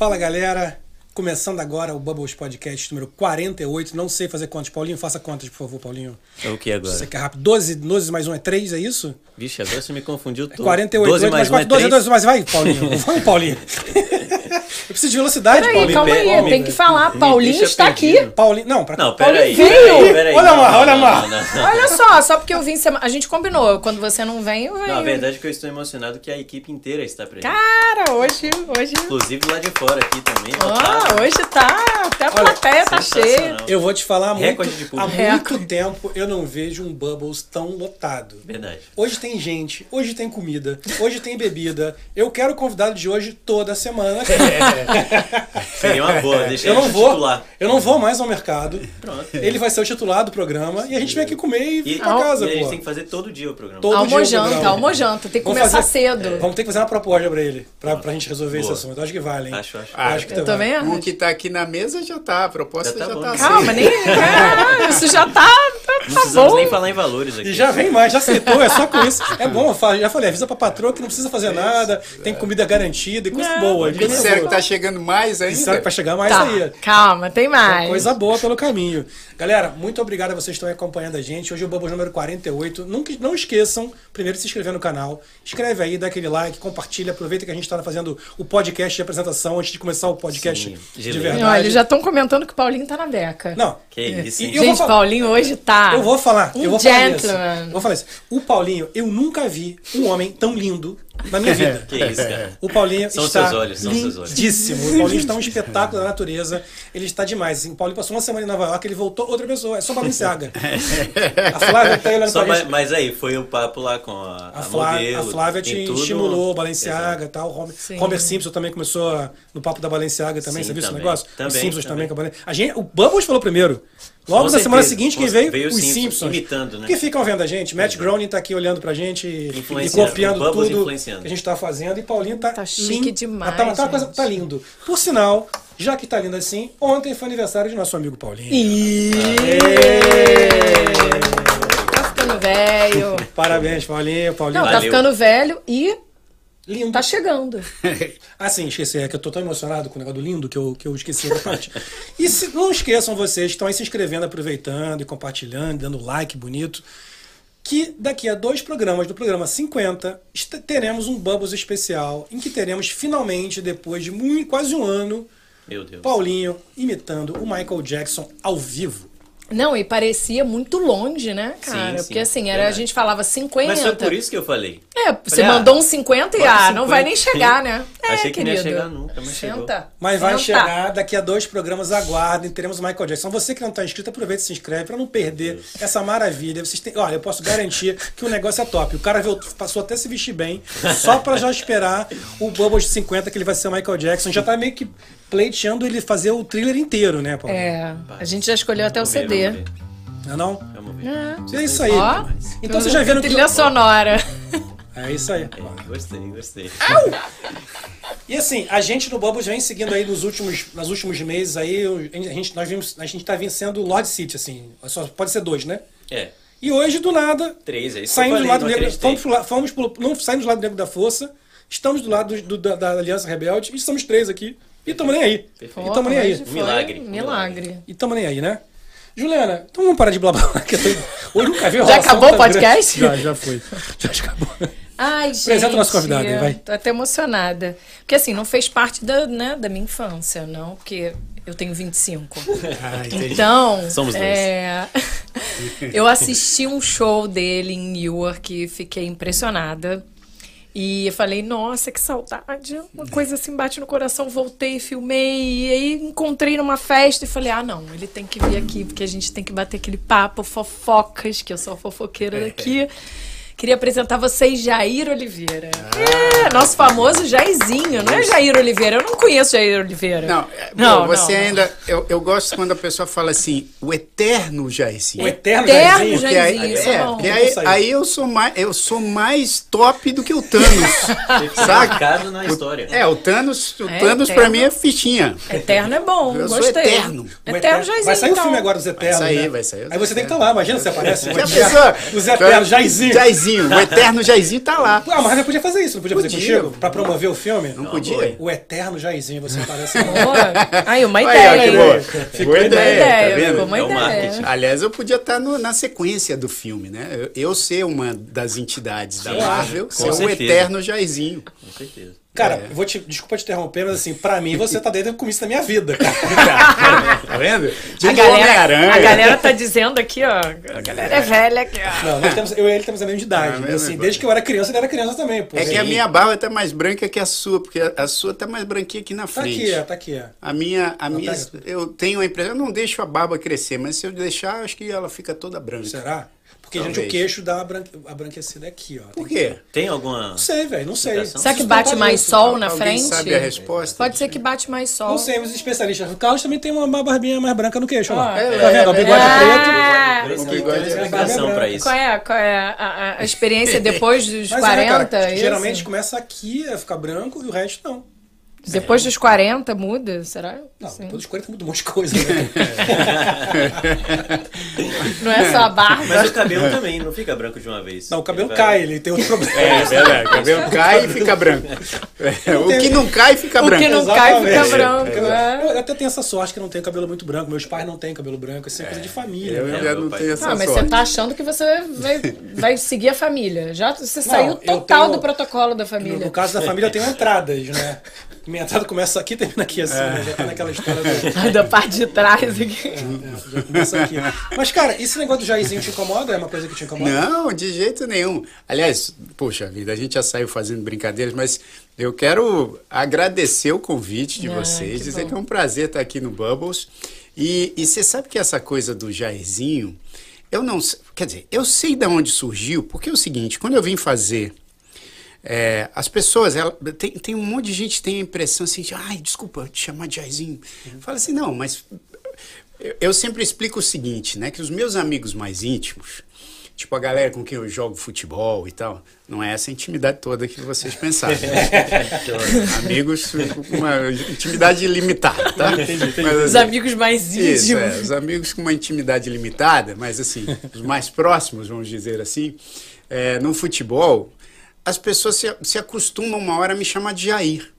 Fala galera, começando agora o Bubbles Podcast número 48. Não sei fazer contas. Paulinho, faça contas, por favor, Paulinho. É o que agora? Você quer rápido? 12, 12 mais 1 é 3, é isso? Vixe, agora você me confundiu tudo. 48, 12 8 mais mais 1 é 4, 12, 3. 12 mais vai, Paulinho. Vamos, Paulinho. Eu preciso de velocidade, Peraí, Paulinho. calma aí, tem que falar. Me Paulinho está perdido. aqui. Paulinho, não, pra Não, peraí. veio. Peraí. Olha Não, lá, olha lá. Olha só, só porque eu vim semana. A gente combinou. Quando você não vem, eu venho. Não, a verdade é que eu estou emocionado que a equipe inteira está presente. Cara, hoje. hoje... Inclusive lá de fora aqui também. Ah, hoje tá. Até a plateia tá cheia. Eu vou te falar muito, há muito tempo eu não vejo um Bubbles tão lotado. Verdade. Hoje tem gente, hoje tem comida, hoje tem bebida. Eu quero o convidado de hoje toda semana. Seria uma boa, deixa Eu ele não vou, titular. eu não vou mais ao mercado. Pronto. Ele vai ser o titular do programa e a gente vem aqui comer e E, ir pra casa, e a gente pô. tem que fazer todo dia o programa. Todo dia Almojanta, programa. almojanta. Tem que Vamos começar fazer- cedo. Vamos ter que fazer uma proposta pra ele, pra, pra gente resolver esse Boa. assunto. Eu acho que vale, hein? Acho, acho. Acho que Eu tá também acho. O que tá aqui na mesa já tá, a proposta Já já tá tá, bom. Calma, nem. Isso já tá. Tá, Não tá precisamos bom. nem falar em valores aqui. E já vem mais, já aceitou, é só com isso. É bom, já falei, avisa pra patroa que não precisa fazer nada, tem comida garantida e coisa boa. Me disseram que tá chegando mais ainda. Disseram que vai chegar mais Tá, aí. calma, tem mais. Coisa boa pelo caminho. Galera, muito obrigado a vocês que estão aí acompanhando a gente. Hoje é o Bubbles número 48. Nunca, não esqueçam, primeiro, de se inscrever no canal. Inscreve aí, dá aquele like, compartilha. Aproveita que a gente está fazendo o podcast de apresentação antes de começar o podcast Sim, de gelei. verdade. Olha, eles já estão comentando que o Paulinho tá na beca. Não, Que isso, E- hein? e Gente, falar- Paulinho hoje tá. eu vou falar. Um eu vou falar isso. gentleman. Eu Vou falar isso. O Paulinho, eu nunca vi um homem tão lindo na minha vida. Que isso, cara. O Paulinho São está seus olhos, são seus olhos. lindíssimo. O Paulinho está um espetáculo da natureza. Ele está demais. Assim, o Paulinho passou uma semana em Nova York, ele voltou outra pessoa. É só Balenciaga. a Flávia tá aí olhando Só pra mas, gente. mas aí, foi o papo lá com a, A a, Flávia, modelo. a Flávia te tudo- estimulou, Balenciaga e tal. Homer, Sim. Homer Simpson também começou a- no papo da Balenciaga também. Sim, Você viu esse também. negócio? Os Também, Simpsons também. também. com a Balen- a gente, o Bubbles falou primeiro. Logo Com na semana seguinte, quem veio? veio os Simpsons. Simpsons, imitando, né? Que ficam vendo a gente. Matt Groening tá aqui olhando pra gente e, e copiando tudo que a gente tá fazendo. E Paulinho tá, Tá chique lindo. demais, Tá, tá, uma coisa, tá lindo. Por sinal, já que tá lindo assim, ontem foi aniversário de nosso amigo Paulinho. Ih, Tá ficando velho. Parabéns, Paulinho. Paulinho. Não, tá Valeu. ficando velho e lindo. tá chegando. Ah, sim, esqueci. É que eu tô tão emocionado com o negócio do lindo que eu, que eu esqueci da parte. E se, não esqueçam vocês que estão aí se inscrevendo, aproveitando e compartilhando, dando like bonito. Que daqui a dois programas, do programa 50, est- teremos um Bubbles especial em que teremos finalmente, depois de muito, quase um ano, Meu Deus. Paulinho imitando o Michael Jackson ao vivo. Não, e parecia muito longe, né, cara? Sim, Porque sim, assim, era, a gente falava 50. Mas foi por isso que eu falei. É, você Falei, ah, mandou um 50 e ah, 50. não vai nem chegar, né? É, Achei que não ia querido. chegar nunca, mas chegou. Senta. Mas vai Senta. chegar daqui a dois programas, aguardem, teremos o Michael Jackson. Você que não está inscrito, aproveita e se inscreve para não perder essa maravilha. Vocês têm, olha, eu posso garantir que o negócio é top. O cara passou até a se vestir bem, só para já esperar o Bubbles de 50, que ele vai ser o Michael Jackson. Já tá meio que pleiteando ele fazer o thriller inteiro, né, Paulo? É, a gente já escolheu até o CD. Ver. Não é não? Vamos ver. É isso aí. Ó, Então vocês já viram que... trilha sonora. É isso aí. É, gostei, gostei. E assim, a gente no Bubbles vem seguindo aí nos últimos, nos últimos meses aí, a gente, nós vimos, a gente tá vencendo Lord City, assim. Só pode ser dois, né? É, E hoje, do nada, três, é isso Saímos que do falei, lado negro, fomos, fomos não saímos do lado negro da força, estamos do lado do- da, da Aliança Rebelde e estamos três aqui. E estamos nem aí. Perfeito. E tamo nem aí. Foi Milagre, Milagre. E estamos nem aí, né? Juliana, então vamos parar de blá blá blá. que eu tô- Hoje nunca vi Já acabou o podcast? grande. Já, já foi. Já acabou. Ai, gente. Apresenta o nosso convidado aí, vai. Tô até emocionada. Porque assim, não fez parte da, né, da minha infância, não, porque eu tenho 25. Ah, entendi. Então, Somos dois. é, eu assisti um show dele em Newark e fiquei impressionada. E eu falei, nossa, que saudade. Uma coisa assim bate no coração. Voltei, filmei. E aí encontrei numa festa e falei, ah, não, ele tem que vir aqui, porque a gente tem que bater aquele papo, fofocas, que eu sou a fofoqueira daqui. Queria apresentar vocês, Jair Oliveira. É, nosso famoso Jairzinho, não é Jair Oliveira? Eu não conheço Jair Oliveira. Não, é, Não, pô, você não, ainda. Eu, eu gosto quando a pessoa fala assim, o eterno Jairzinho. O eterno Eterno Jairzinho. Porque aí, Jairzinho, isso é, é bom. porque aí, sair. aí eu sou mais eu sou mais top do que o Thanos. saca? Marcado na história. É, o Thanos, o É, Thanos eterno. pra mim é fichinha. Eterno é bom, Eu sou gostei. eterno. O Eterno Jairzinho. Vai sair o então. filme agora dos Eternos. sair, né? vai sair Aí você tem que estar lá, imagina se aparece. Já pensou? Os Eternos, Jairzinho. Jairzinho. Jairzinho, o eterno Jairzinho tá lá. Ah, mas eu podia fazer isso, não podia, fazer Podia. contigo? Pra promover o filme? Não podia? O eterno Jairzinho, você parece. Boa. Aí, uma Aí, ó, ideia. que boa. Ficou Boa a ideia, ideia, tá vendo? ficou uma É ideia. Aliás, eu podia estar no- na sequência do filme, né? Eu, eu ser uma das entidades da Sim, Marvel, com ser o eterno Jairzinho. Com certeza. Cara, É. vou te. Desculpa te interromper, mas assim, pra mim você tá dentro do começo da minha vida. tá vendo? A Tipo galera, a galera tá dizendo aqui, ó. A galera é velha aqui, ó. Não, nós temos, eu e ele temos a mesma idade. Né? mesmo, assim, é. desde que eu era criança, ele era criança também. Pô. É que a minha barba tá mais branca que a sua, porque a, a sua tá mais branquinha aqui na Tá frente. aqui, ó, tá aqui. ó. A minha, a minha, pega. eu tenho a impressão, eu não deixo a barba crescer, mas se eu deixar, acho que ela fica toda branca. Será? Porque, gente, Talvez. o queixo dá uma branque... a branquecida aqui, ó. Por quê? Tem alguma. Não sei, velho, não sei. Será que bate mais isso. sol na Alguém frente? sabe a resposta? Pode ser que bate mais sol. Não sei, os especialistas. O Carlos também tem uma barbinha mais branca no queixo, ó. Ah, Tá é, vendo? O bigode Ah, preto. Que bigode é pra isso. Qual é, qual é a, a experiência depois dos Mas é, 40? cara, é isso? geralmente começa aqui a ficar branco e o resto não. Depois dos 40 muda, será? Não, Sim. depois dos 40 muda um monte de coisa, né? Não é só a barba. Mas o cabelo também não fica branco de uma vez. Não, o cabelo Ele vai- cai, ele tem outro problema. É verdade, o cabelo cai e fica branco. É, o que não cai fica O branco. que não cai fica Exatamente. branco. é. Eu até tenho essa sorte que não tenho cabelo muito branco. Meus pais não têm cabelo branco. Isso é coisa de família. Eu né? já meu não tenho essa Ah, mas sorte. você tá achando que você vai, vai seguir a família. Já você saiu eu total tenho- do protocolo da No, família. no caso da família, eu tenho entradas, né? Minha entrada começa aqui e termina aqui, assim, né? Já tá naquela história do... da parte de trás aqui. É, já começa aqui. Mas, cara, esse negócio do Jairzinho te incomoda? É uma coisa que te incomoda? Não, de jeito nenhum. Aliás, poxa vida, a gente já saiu fazendo brincadeiras, mas eu quero agradecer o convite de Ah, vocês, que dizer bom. que é um prazer estar aqui no Bubbles. E, e você sabe que essa coisa do Jairzinho, eu não sei, quer dizer, eu sei de onde surgiu, porque é o seguinte, quando eu vim fazer é, as pessoas, ela, tem, tem um monte de gente que tem a impressão assim, de, ai, desculpa te chamar de Jairzinho. Fala assim, não, mas eu, eu sempre explico o seguinte, né, que os meus amigos mais íntimos, tipo a galera com quem eu jogo futebol e tal, não é essa intimidade toda que vocês pensaram. amigos com uma intimidade limitada, tá? Mas, Os assim, amigos mais íntimos. isso, é, os amigos com uma intimidade limitada, mas assim, os mais próximos, vamos dizer assim, é, no futebol, as pessoas se, se acostumam uma hora a me chamar de Jair.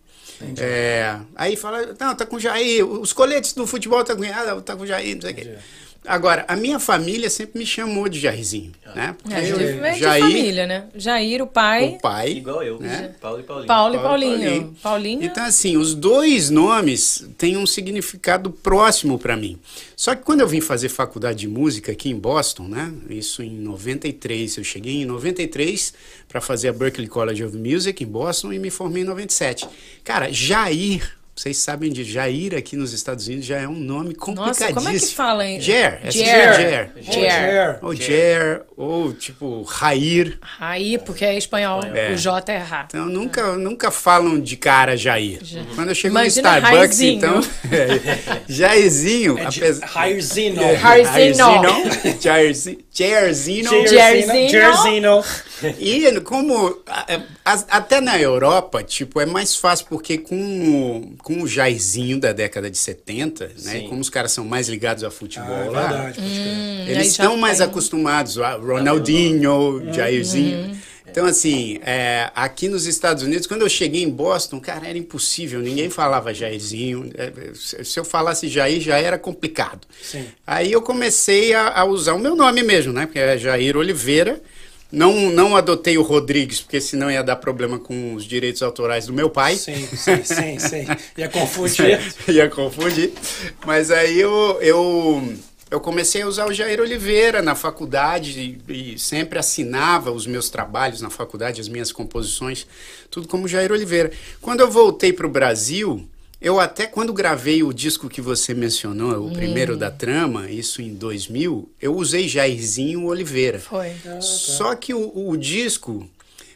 É, aí fala, não, tá com Jair, os coletes do futebol tá com, ah, tá com Jair, não sei o quê. Agora, a minha família sempre me chamou de Jairzinho, né? Porque É, eu- é de Jair, família, né? Jair, o pai. o pai, Igual eu, né? Paulo e Paulinho. Paulo e Paulo e Paulinho. Paulinho. Paulinho. Então, assim, os dois nomes têm um significado próximo para mim. Só que quando eu vim fazer faculdade de música aqui em Boston, né? Isso em 93, eu cheguei em 93 para fazer a Berklee College of Music em Boston e me formei em 97. Cara, Jair, vocês sabem de Jair aqui nos Estados Unidos já é um nome complicadíssimo. Nossa, como é que fala em. Jer, é Jer. Jer. Jer. Ou Jer, ou tipo Rair. Aí, porque é espanhol. É. O J é Rá. Então nunca, nunca falam de cara Jair. Quando eu chego Imagina no Starbucks, Jairzinho. então. É, Jairzinho. É apesar- Jairzinho. É, Jairzinho. Jairzinho. Jairzinho. Jairzinho. Jairzinho. E como a- a- até na Europa, tipo, é mais fácil porque com o, com o Jairzinho da década de 70, né? Sim. Como os caras são mais ligados ao Ah, futebol é lá, verdade, pode crer. Aí eles estão mais tem. acostumados a Ronaldinho, Jairzinho. Então, assim, é, aqui nos Estados Unidos, quando eu cheguei em Boston, cara, era impossível, ninguém falava Jairzinho. É, se se eu falasse Jair, já era complicado. Sim. Aí eu comecei a, a usar o meu nome mesmo, né? Porque é Jair Oliveira. Não, não adotei o Rodrigues, porque senão ia dar problema com os direitos autorais do meu pai. Sim, sim, sim, sim. Ia confundir. Ia confundir. Mas aí eu, eu, eu comecei a usar o Jair Oliveira na faculdade e, e sempre assinava os meus trabalhos na faculdade, as minhas composições, tudo como Jair Oliveira. Quando eu voltei para o Brasil, eu até quando gravei o disco que você mencionou, o primeiro da trama, isso em 2000, eu usei Jairzinho Oliveira. Foi. Só que o, o disco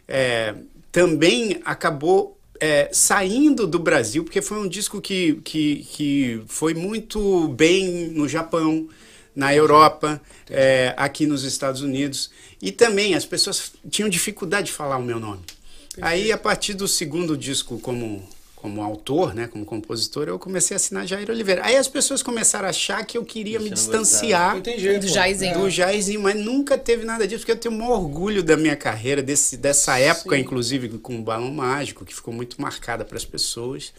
é, também acabou é, saindo do Brasil, porque foi um disco que, que, que foi muito bem no Japão, na Europa, é, aqui nos Estados Unidos. E também as pessoas tinham dificuldade de falar o meu nome. Aí, a partir do segundo disco como, como autor, né, como compositor, eu comecei a assinar Jair Oliveira. Aí as pessoas começaram a achar que eu queria me distanciar Entendi. Do. Jairzinho. do Jairzinho, mas nunca teve nada disso, porque eu tenho um orgulho da minha carreira, desse, dessa época, inclusive com o Balão Mágico, que ficou muito marcada para as pessoas.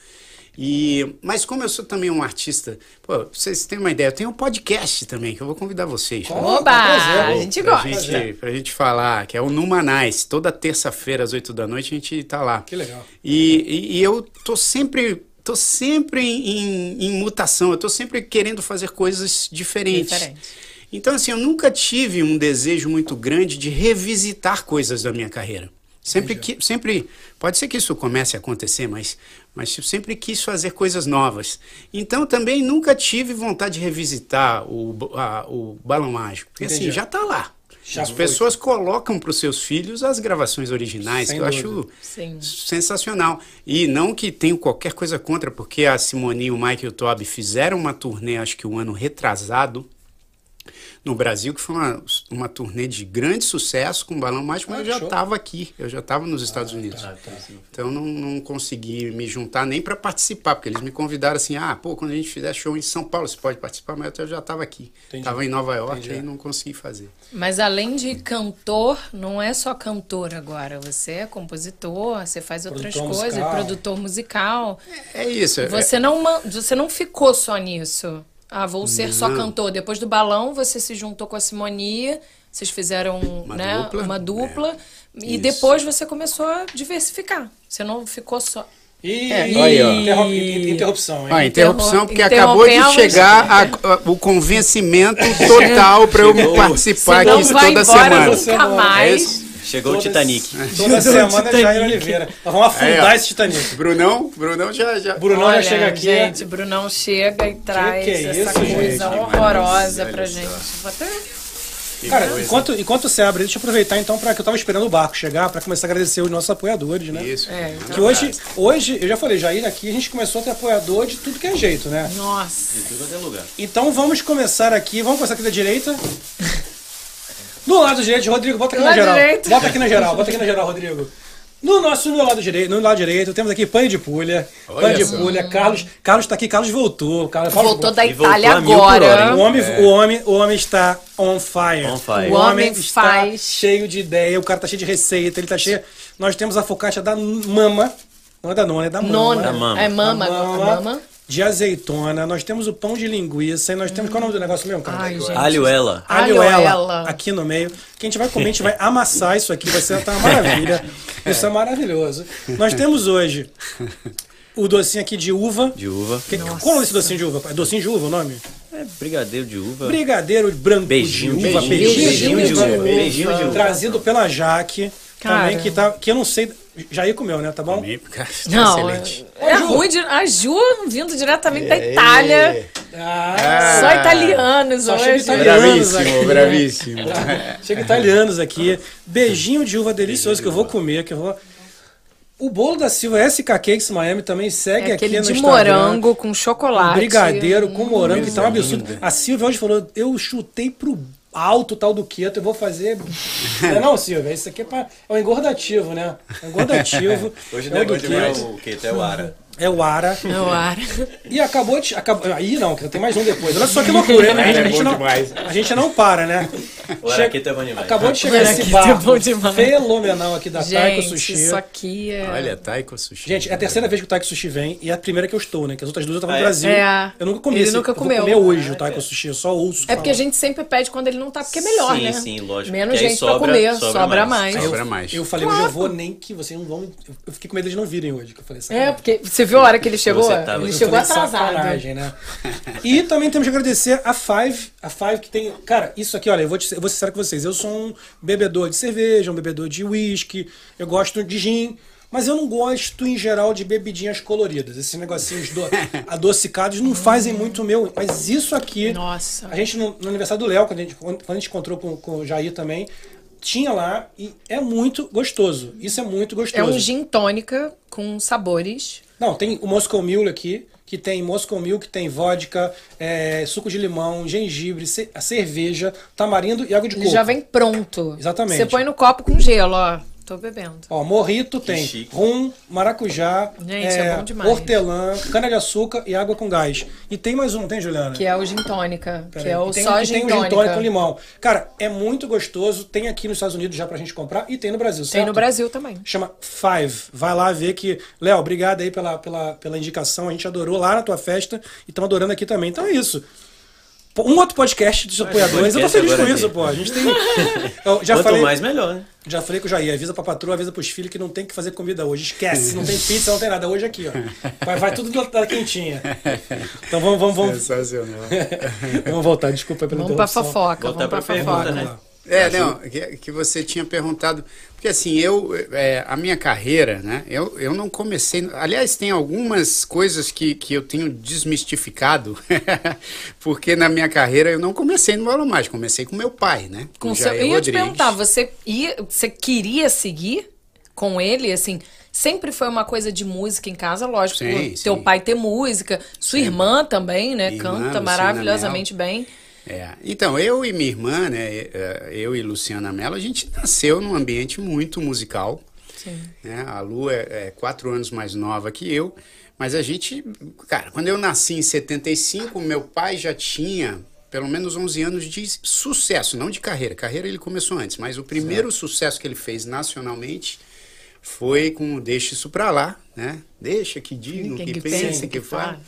E, mas como eu sou também um artista, pô, vocês terem uma ideia, eu tenho um podcast também, que eu vou convidar vocês. Oba! A gente Pra gosta. gente, pra gente falar, que é o Numanais. Toda terça-feira, às 8 da noite, a gente tá lá. Que legal. E, e- e eu tô sempre, tô sempre em, em mutação, eu tô sempre querendo fazer coisas diferentes. Diferentes. Então, assim, eu nunca tive um desejo muito grande de revisitar coisas da minha carreira. Sempre que, sempre, pode ser que isso comece a acontecer, mas, mas eu sempre quis fazer coisas novas. Então, também nunca tive vontade de revisitar o, a- o Balão Mágico, porque Entendi. assim, já tá lá. Já As foi. pessoas colocam para os seus filhos as gravações originais, Sem que eu dúvida. acho Sim. sensacional. E não que tenho qualquer coisa contra, porque a Simone, o Mike e o Toby fizeram uma turnê, acho que um ano retrasado, no Brasil, que foi uma, uma turnê de grande sucesso com Balão Mágico, mas Ah, eu já estava aqui, eu já estava nos Estados Unidos. Ah, tá, sim. Então não, não consegui me juntar nem para participar, porque eles me convidaram assim: ah, pô, quando a gente fizer show em São Paulo, você pode participar, mas eu já estava aqui. Estava em Nova York Entendi. e não consegui fazer. Mas além de cantor, não é só cantor agora. Você é compositor, você faz outras Produtor coisas, musical. produtor musical. É isso. é- Você não, man- você não ficou só nisso. Ah, vou ser só cantor. Depois do balão, você se juntou com a Simonia, vocês fizeram Uma né, dupla, uma dupla. E Isso. depois você começou a diversificar. Você não ficou só. E, É, aí, ó. interrom- interrupção, hein? Ah, interrupção, porque acabou de chegar a- a- o convencimento total para eu participar Senão aqui toda embora semana. nunca É mais. isso? Chegou o Todas- Titanic. Toda semana é Jair Oliveira. Nós vamos afundar ó. esse Titanic. Brunão, Brunão já, já. Brunão Olha, já chega aqui. Gente, Brunão chega e traz que é essa isso, coisa gente? horrorosa Olha pra só. gente. Vou até... Cara, enquanto, enquanto você abre, deixa eu aproveitar então para que eu tava esperando o barco chegar para começar a agradecer os nossos apoiadores, né? Isso. É, então- Que hoje, hoje, eu já falei, Jair, aqui a gente começou a ter apoiador de tudo que é jeito, né? Nossa. De tudo quanto é lugar. Então vamos começar aqui, vamos começar aqui da direita. Do lado direito, Rodrigo, bota aqui Do na lado geral. direito. Bota aqui na geral, bota aqui na geral, Rodrigo. No nosso no lado direito, no lado direito, temos aqui Pane de Pulha. Olha de. Pulha, Carlos. Carlos tá aqui, Carlos voltou. Carlos, Voltou da E voltou Itália agora. O homem, o, homem, o homem está on fire. On fire. O O homem homem está faz. cheio de ideia, o cara tá cheio de receita, ele tá cheio. Nós temos a focaccia da mama. Não é da nona, é da mama. Nona. Da mama. É mama. Da Mama. mama, De azeitona, nós temos o pão de linguiça e nós temos. Qual é o nome do negócio mesmo, cara? Ai. Alhoela Alhoela. aqui no meio. Que a gente vai comer, a gente vai amassar isso aqui, vai ser uma maravilha. Isso é maravilhoso. Nós temos hoje o docinho aqui de uva. De uva. Que, qual é esse docinho de uva? pai? Docinho de uva o nome? É brigadeiro de uva. Brigadeiro branco Beijinho de uva. uva. Beijinho, de uva. Beijinho de uva. Trazido pela Jaque. Cara. Também, que, tá, que eu não sei. Jair comeu, né? Tá bom? Comi, cara, tá Não, excelente. é, é ruim de. A Ju vindo diretamente da Itália. Ah, Só italianos Só chega hoje. italianos aqui. Bravíssimo, bravíssimo. Chega italianos aqui. Beijinho de uva delicioso que eu vou comer, que eu vou. O bolo da Silva SK Cakes Miami também segue É aqui aquele no de Instagram. morango com chocolate. Brigadeiro com morango, que tá um absurdo. linda. A Silvia hoje falou: eu chutei pro alto tal do keto, eu vou fazer. não é não, Silvia? Isso aqui é, pra... é um engordativo, né? É um engordativo. Hoje é não é o do hoje não é o que? É o Ara. É o Ara. E acabou de. Acabou, aí não, que tem mais um depois. Olha só que loucura, né? A gente, É a gente bom não, demais. a gente não para, né? O Araqueta é bom demais. Acabou de chegar esse barco bom demais. fenomenal aqui da Taiko Gente, Sushi. isso aqui é. Olha, Taiko Sushi. Gente, é a terceira vez que o Taiko Sushi vem e é a primeira que eu estou, né? Que as outras duas eu tava no Ah, é? Brasil. É. Eu nunca comi Ele nunca eu vou comeu. comer hoje o Taiko Sushi, eu só ouço É porque a falar. gente sempre pede quando ele não tá, porque é melhor, Sim, né? sim, lógico, Menos gente pra sobra- comer, sobra sobra, mais. mais. Sobra mais. Eu falei, hoje eu vou nem que vocês não vão. Eu fiquei com medo de não virem hoje. Que eu falei, É, porque você viu a hora que ele chegou? Tava- Ele chegou atrasado. né? E também temos que agradecer a Five. A Five que tem. Cara, isso aqui, olha, eu vou, te, eu vou ser sincero com vocês. Eu sou um bebedor de cerveja, um bebedor de uísque, eu gosto de gin. Mas eu não gosto, em geral, de bebidinhas coloridas. Esses negocinhos do, adocicados não fazem muito o meu. Mas isso aqui. Nossa. A gente, no, no aniversário do Léo, quando a gente, quando a gente encontrou com, com o Jair também, tinha lá e é muito gostoso. Isso é muito É gostoso. um gin tônica com sabores. Não, tem o Moscow Mule aqui, que tem Moscow Mule, que tem vodka, é, suco de limão, gengibre, ce- cerveja, tamarindo e água de Ele coco. já vem pronto. Exatamente. Você põe no copo com gelo, ó. Tô bebendo. Ó, morrito tem chique. rum, maracujá, Gente, é bom demais. hortelã, cana-de-açúcar e água com gás. E tem mais um, tem, Juliana? Que é o gin tônica, Pera que aí. é o E tem, só e gin tem o gin tônica tônica. com limão. Cara, é muito gostoso. Tem aqui nos Estados Unidos já pra gente comprar e tem no Brasil, Tem certo? no Brasil também. Chama Five. Vai lá ver que. Léo, obrigado aí pela, pela, pela indicação. A gente adorou lá na tua festa e estamos adorando aqui também. Então é isso. Um outro podcast dos apoiadores. Eu tô feliz com agora isso, aqui. pô. A gente tem. Eu já Quanto falei, mais, melhor, né? já falei com o Jair. Avisa pra patroa, avisa pros filhos que não tem que fazer comida hoje. Esquece. Não tem pizza, não tem nada. Hoje aqui, ó. Vai, vai tudo da, quentinha. Então vamos, vamos, vamos. Sensacional. vamos voltar. Desculpa pela Vamos pra interrupção. fofoca, Voltar vamos pra pra pergunta, fofoca. né? É, não, que, que você tinha perguntado. Porque assim, eu, é, a minha carreira, né? Eu, eu não comecei. Aliás, tem algumas coisas que, que eu tenho desmistificado, porque na minha carreira eu não comecei no Violão Mágico, comecei com meu pai, né? Com seu, Jair eu ia te Rodrigues. perguntar, você, ia, você queria seguir com ele, assim... Sempre foi uma coisa de música em casa, lógico. Sim, teu sim. pai ter música, sua irmã também, né? Irmã, canta maravilhosamente bem. É, então, eu e minha irmã, né, eh, eu e Luciana Mello, a gente nasceu num ambiente muito musical. Sim. Né? A Lu é, é quatro anos mais nova que eu, mas a gente, cara, quando eu nasci em 75, meu pai já tinha pelo menos 11 anos de sucesso, não de carreira. Carreira ele começou antes, mas o primeiro sucesso que ele fez nacionalmente foi com Deixa Isso Pra Lá, né? Deixa que Quem que, que pensa, que que falam.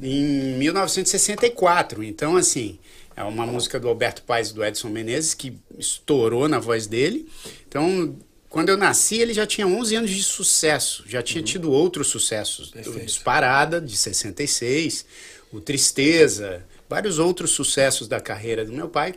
Em 1964. Então, assim, é uma música do Alberto Paes e do Edson Menezes que estourou na voz dele. Então, quando eu nasci, ele já tinha 11 anos de sucesso. Já tinha tido outros sucessos. O Disparada, de 66, o Tristeza, vários outros sucessos da carreira do meu pai.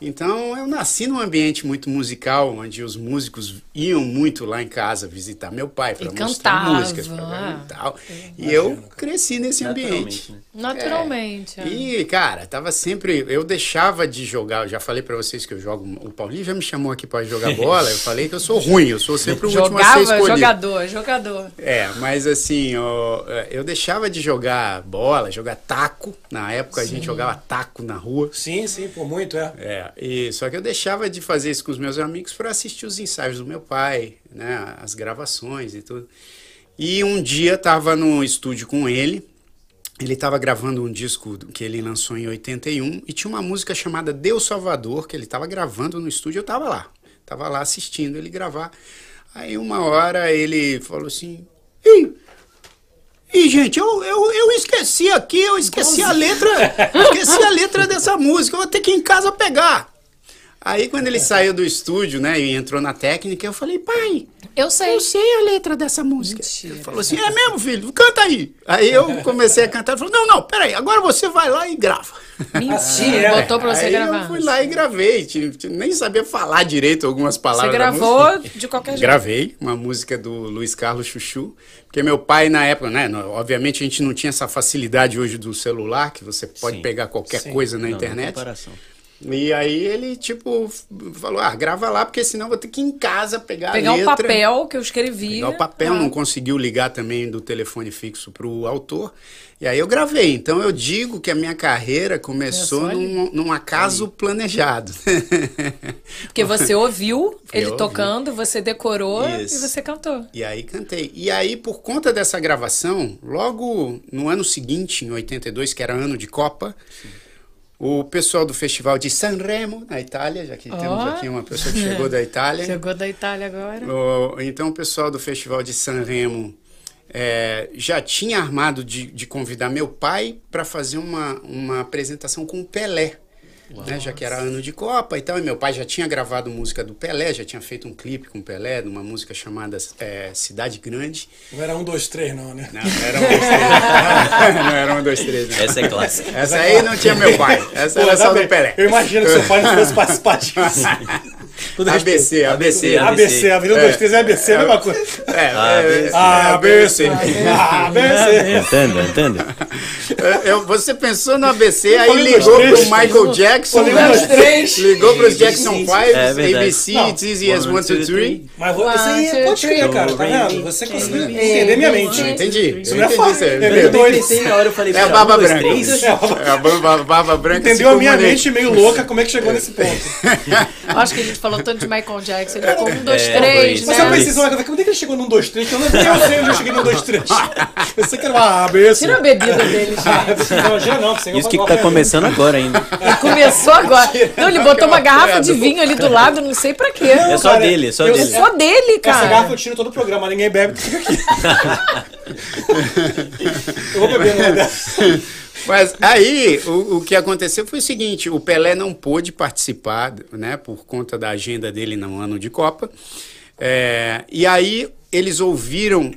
Então, eu nasci num ambiente muito musical, onde os músicos iam muito lá em casa visitar meu pai para mostrar músicas pra ah. e tal. E eu cresci nesse ambiente. Naturalmente, né? Naturalmente. é. E, cara, tava sempre. Eu deixava de jogar. Eu já falei pra vocês que eu jogo. O Paulinho já me chamou aqui pra jogar bola. Eu falei que eu sou ruim. Eu sou sempre o último a ser Jogava, escolhido. jogador, jogador. É, mas assim, ó, eu deixava de jogar bola, jogar taco. Na época a gente jogava taco na rua. Sim, sim, por muito, é. É, e, só que eu deixava de fazer isso com os meus amigos para assistir os ensaios do meu pai, né, as gravações e tudo. E um dia tava no estúdio com ele, ele estava gravando um disco que ele lançou em 81 e tinha uma música chamada Deus Salvador que ele estava gravando no estúdio, eu tava lá, tava lá assistindo ele gravar. Aí uma hora ele falou assim: Ih, Ih, gente, eu, eu, eu esqueci aqui, eu esqueci a letra, esqueci a letra dessa música, eu vou ter que ir em casa pegar. Aí quando ele saiu do estúdio, né, e entrou na técnica, eu falei, pai, Eu sei. eu sei a letra dessa música. Mentira. Ele falou assim, é mesmo, filho? Canta aí. Aí eu comecei a cantar, ele falou, não, não, peraí, agora você vai lá e grava. Mentira, é. botou pra você aí gravar. eu fui lá e gravei, nem sabia falar direito algumas Você palavras da gravou de qualquer jeito. Gravei uma música do Luiz Carlos Chuchu, porque meu pai na época, né, obviamente a gente não tinha essa facilidade hoje do celular, que você pode Sim. pegar qualquer Sim. coisa na Não, internet. comparação. E aí ele, tipo, falou, ah, grava lá, porque senão vou ter que ir em casa pegar, Pegar a o letra. papel que eu escrevi. Pegar o papel, Ah. não conseguiu ligar também do telefone fixo para o autor. E aí eu gravei. Então eu digo que a minha carreira começou num, num acaso planejado. Porque você ouviu ele tocando, você decorou Isso. e você cantou. E aí cantei. E aí, por conta dessa gravação, logo no ano seguinte, em 82, que era ano de Copa, o pessoal do festival de Sanremo, na Itália, já que temos Ó. aqui uma pessoa que chegou da Itália. Chegou da Itália agora. O- então, o pessoal do Festival de Sanremo é, já tinha armado de, de convidar meu pai para fazer uma, uma apresentação com o Pelé. Né, já que era ano de Copa e tal, e meu pai já tinha gravado música do Pelé, já tinha feito um clipe com o Pelé, de uma música chamada é, Cidade Grande. Não era um, dois, três, não, né? Não, era um, dois, três. não era um, dois, três. não. Essa é clássica. Essa aí não tinha meu pai, essa Pô, era só ainda do bem. Pelé. Eu imagino que seu pai não fosse participar disso. Tudo ABC, ABC, ABC, Avenida 2, 3 é ABC, é a mesma coisa. É, ABC. é, é, ABC. ABC. ABC. Entende, entende? É, é, você pensou no ABC, aí ligou pro Michael Jackson, né? ligou pros Jackson 5, É verdade. ABC. It's Easy as One, 1, 2, two, 3. Mas você pode crer, three. cara, tá vendo? Você conseguiu entender minha mente. Entendi. Isso eu não é entendi fácil. isso aí. É Eu doido. pensei na hora, eu falei, É a barba branca. É a barba, branca. Entendeu a se minha mente meio louca como é que chegou nesse ponto. Acho que a gente falou tanto de Michael Jackson. Ele ficou um, dois, É, três, dois. Mas né? eu pensei, assim, como é que ele chegou num 2, 3? Que eu não sei onde eu cheguei num 2, 3. Eu sei que era uma ABC. Tira a bebida dele, Gente. Não, Isso que tá começando agora ainda. Ele começou agora. Não, ele botou uma garrafa de vinho ali do lado, não sei pra quê. É só cara, dele, é só dele. Só dele, Essa garrafa cara. eu tiro todo o programa, ninguém bebe, fica aqui. eu vou beber dessa. Mas aí, o, o que aconteceu foi o seguinte: o Pelé não pôde participar, né, por conta da agenda dele no ano de Copa. É, e aí, eles ouviram.